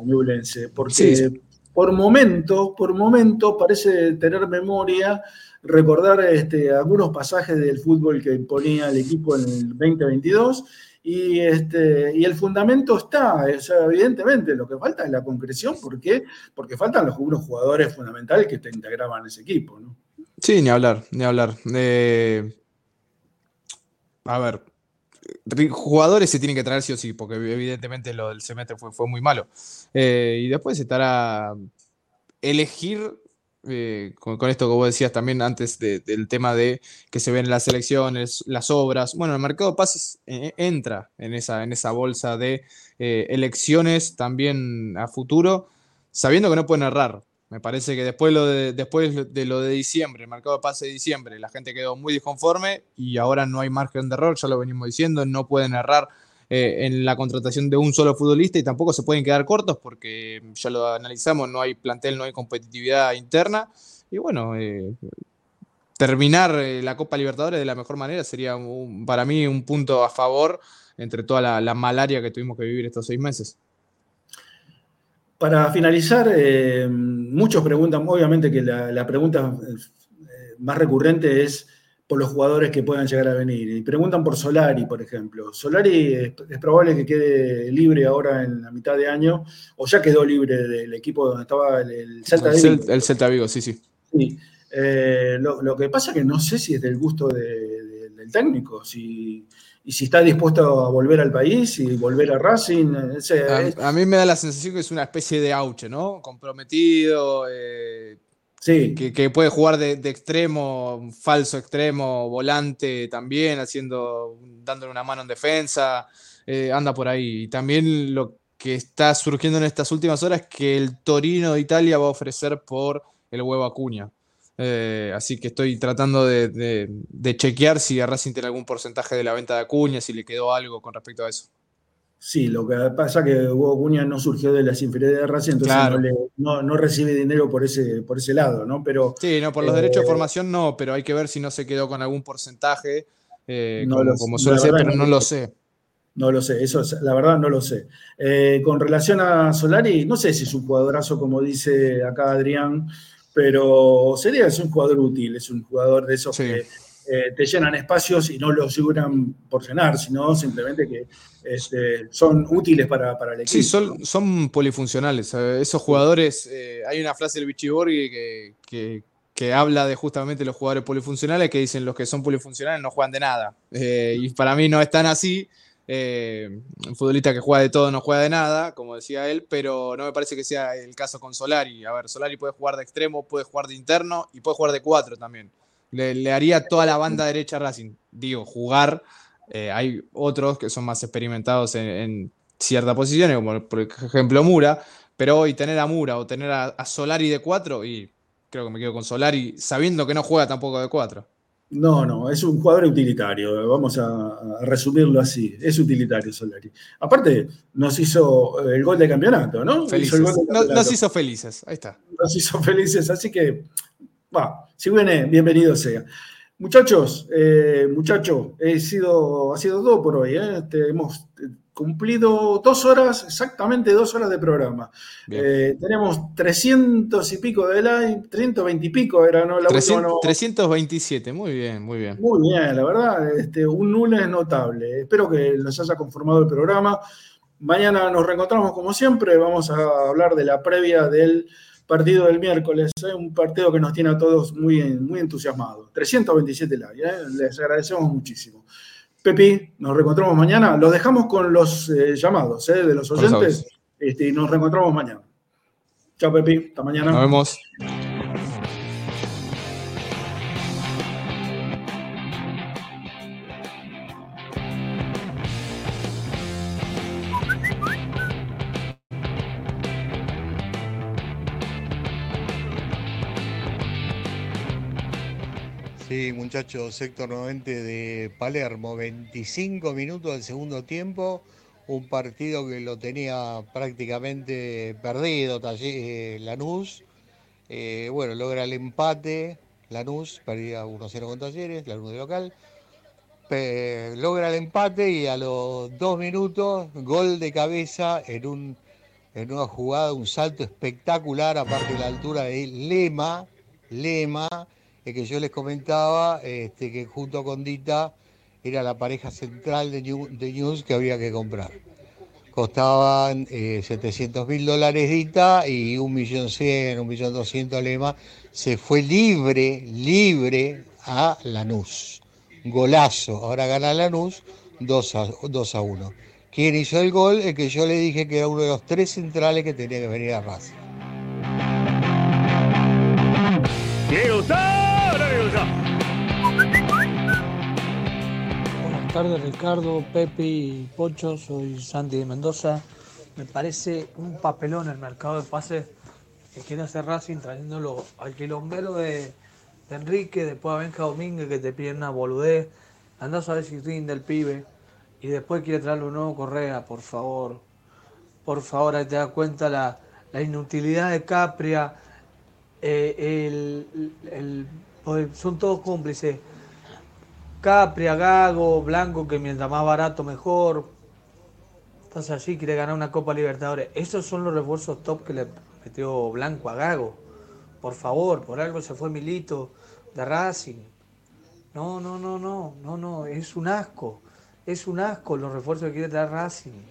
porque Sí, por momento, por momento parece tener memoria recordar este, algunos pasajes del fútbol que imponía el equipo en el 2022 y, este, y el fundamento está, o sea, evidentemente lo que falta es la concreción, ¿por qué? Porque faltan los jugadores fundamentales que te integraban ese equipo, ¿no? Sí, ni hablar, ni hablar. Eh, a ver, jugadores se tienen que traer sí o sí, porque evidentemente lo del semestre fue, muy malo. Eh, y después estará elegir, eh, con, esto que vos decías también antes de- del tema de que se ven las elecciones, las obras. Bueno, el mercado de pases entra en esa, en esa bolsa de elecciones también a futuro, sabiendo que no pueden errar. Me parece que después, de, después de lo de diciembre, el mercado de pase de diciembre, la gente quedó muy disconforme y ahora no hay margen de error, ya lo venimos diciendo, no pueden errar eh, en la contratación de un solo futbolista y tampoco se pueden quedar cortos porque ya lo analizamos, no hay plantel, no hay competitividad interna y bueno, eh, terminar eh, la Copa Libertadores de la mejor manera sería un- para mí un punto a favor entre toda la malaria que tuvimos que vivir estos seis meses. Para finalizar, eh, muchos preguntan, obviamente que la, la pregunta eh, más recurrente es por los jugadores que puedan llegar a venir. Y preguntan por Solari, por ejemplo. Solari es, es probable que quede libre ahora en la mitad de año, o ya quedó libre del equipo donde estaba el, el Celta El, Vigo. el Celta Vigo, sí, sí. Sí. Eh, lo, lo que pasa que no sé si es del gusto de- de- del el técnico, si, y si está dispuesto a volver al país y volver a Racing. ese- es- A, a mí me da la sensación que es una especie de auche, ¿no? Comprometido, eh, Sí. que, que puede jugar de, de extremo, falso extremo, volante también, haciendo, dándole una mano en defensa, eh, anda por ahí. Y también lo que está surgiendo en estas últimas horas es que el Torino de Italia va a ofrecer por el huevo Acuña. Eh, así que estoy tratando de, de- de chequear si a Racing tiene algún porcentaje de la venta de Acuña, si le quedó algo con respecto a eso. Sí, lo que pasa es que Hugo Acuña no surgió de las inferiores de Racing, entonces Claro. no, le- no- no recibe dinero por ese, por ese lado, ¿no? Pero Sí, no, por los eh, derechos de formación no, pero hay que ver si no se quedó con algún porcentaje, eh, No como, lo sé, como suele ser, pero no lo sé. No lo sé, eso es- la verdad no lo sé. Eh, con relación a Solari, no sé si es un jugadorazo como dice acá Adrián, pero sería es un jugador útil, es un jugador de esos que eh, te llenan espacios y no los llenan por llenar, sino simplemente que este, son útiles para, para el equipo. Sí, son, son polifuncionales. Esos jugadores, eh, hay una frase del Bichiborghi que, que, que habla de justamente los jugadores polifuncionales que dicen los que son polifuncionales no juegan de nada. Eh, y para mí no es tan así. Eh, un futbolista que juega de todo no juega de nada, como decía él, pero no me parece que sea el caso con Solari. A ver, Solari puede jugar de extremo, puede jugar de interno y puede jugar de cuatro también. Le, le haría toda la banda derecha a Racing. Digo, jugar. eh, hay otros que son más experimentados en, en ciertas posiciones, como por ejemplo Mura, pero hoy tener a Mura o tener a, a Solari de cuatro, y creo que me quedo con Solari, sabiendo que no juega tampoco de cuatro. No, no, es un jugador utilitario, vamos a, a resumirlo así, es utilitario Solari. Aparte, nos hizo eh, el gol de campeonato, ¿no? Felices. campeonato. nos hizo felices, ahí está. nos hizo [laughs] felices, así que, va, si viene, bienvenido sea. Muchachos, eh, muchacho, he sido, ha sido todo por hoy. ¿eh? Este, hemos cumplido dos horas, exactamente dos horas de programa. Eh, tenemos 300 y pico de live, 320 y pico era, ¿no? La 300 última no- 327, muy bien, muy bien. muy bien, la verdad, este, un lunes notable. Espero que los haya conformado el programa. Mañana nos reencontramos como siempre. Vamos a hablar de la previa del partido del miércoles. ¿eh? Un partido que nos tiene a todos muy, muy entusiasmados. 327 likes. ¿eh? Les agradecemos muchísimo. Pepi, nos reencontramos mañana. Los dejamos con los eh, llamados ¿eh? de los oyentes este, y nos reencontramos mañana. Chao, Pepi. Hasta mañana. Nos vemos. Muchachos, sector 90 de Palermo, 25 minutos del segundo tiempo, un partido que lo tenía prácticamente perdido Talle- eh, Lanús. Eh, bueno, logra el empate, Lanús perdía 1-0 con Talleres, Lanús de local. Logra el empate y a los dos minutos, gol de cabeza en, en una jugada, un salto espectacular, aparte de la altura de Lema, Lema, eh, que yo les comentaba este, que junto con Dita era la pareja central de, New- de News que había que comprar. Costaban eh, 700 mil dólares Dita y 1.100.000, 1.200.000 Lema. Se fue libre, libre a Lanús. Golazo. Ahora gana Lanús 2 a, 2 a 1. ¿Quién hizo el gol? El que yo le dije que era uno de los tres centrales que tenía que venir a Racing. Tardes Ricardo, Pepe y Pocho, soy Santi de Mendoza. Me parece un papelón el mercado de pases que quiere hacer Racing trayéndolo al quilombero de, Enrique, después a Benja Domínguez que te piden una boludez. Andás a ver si rinde el pibe y después quiere traerle un nuevo Correa, por favor. Por favor, ahí te das cuenta la, inutilidad de Capria. eh, el- son todos cómplices. Capria, Gago, Blanco, que mientras más barato mejor. Entonces allí quiere ganar una Copa Libertadores. Esos son los refuerzos top que le metió Blanco a Gago. Por favor, por algo se fue Milito de Racing. No, no, no, no, no, no, es un asco. Es un asco los refuerzos que quiere traer Racing.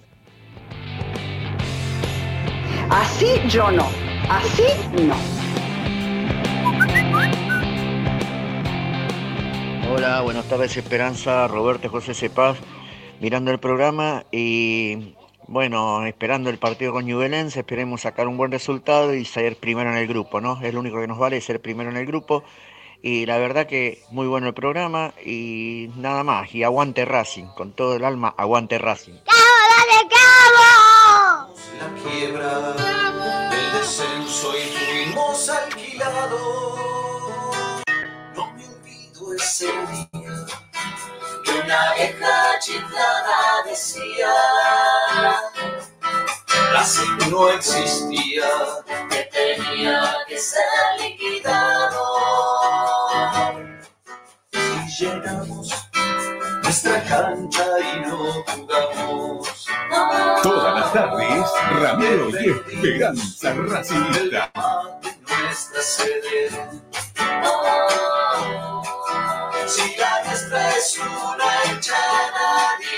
Así yo no. Así no. Hola buenas tardes Esperanza, Roberto José Cepaz, mirando el programa y bueno, esperando el partido con Ñublense, esperemos sacar un buen resultado y ser primero en el grupo, ¿no? Es lo único que nos vale, ser primero en el grupo. Y la verdad que muy bueno el programa y nada más. Y aguante Racing, con todo el alma, aguante Racing. La quiebra del descenso y fuimos alquilados. No día que una vieja chiflada decía. Racing no existía, que tenía que ser liquidado. Y llegamos nuestra cancha y no jugamos. Todas las tardes, Ramiro y Esperanza Racingista. nuestra sede. Si si ya después una hecha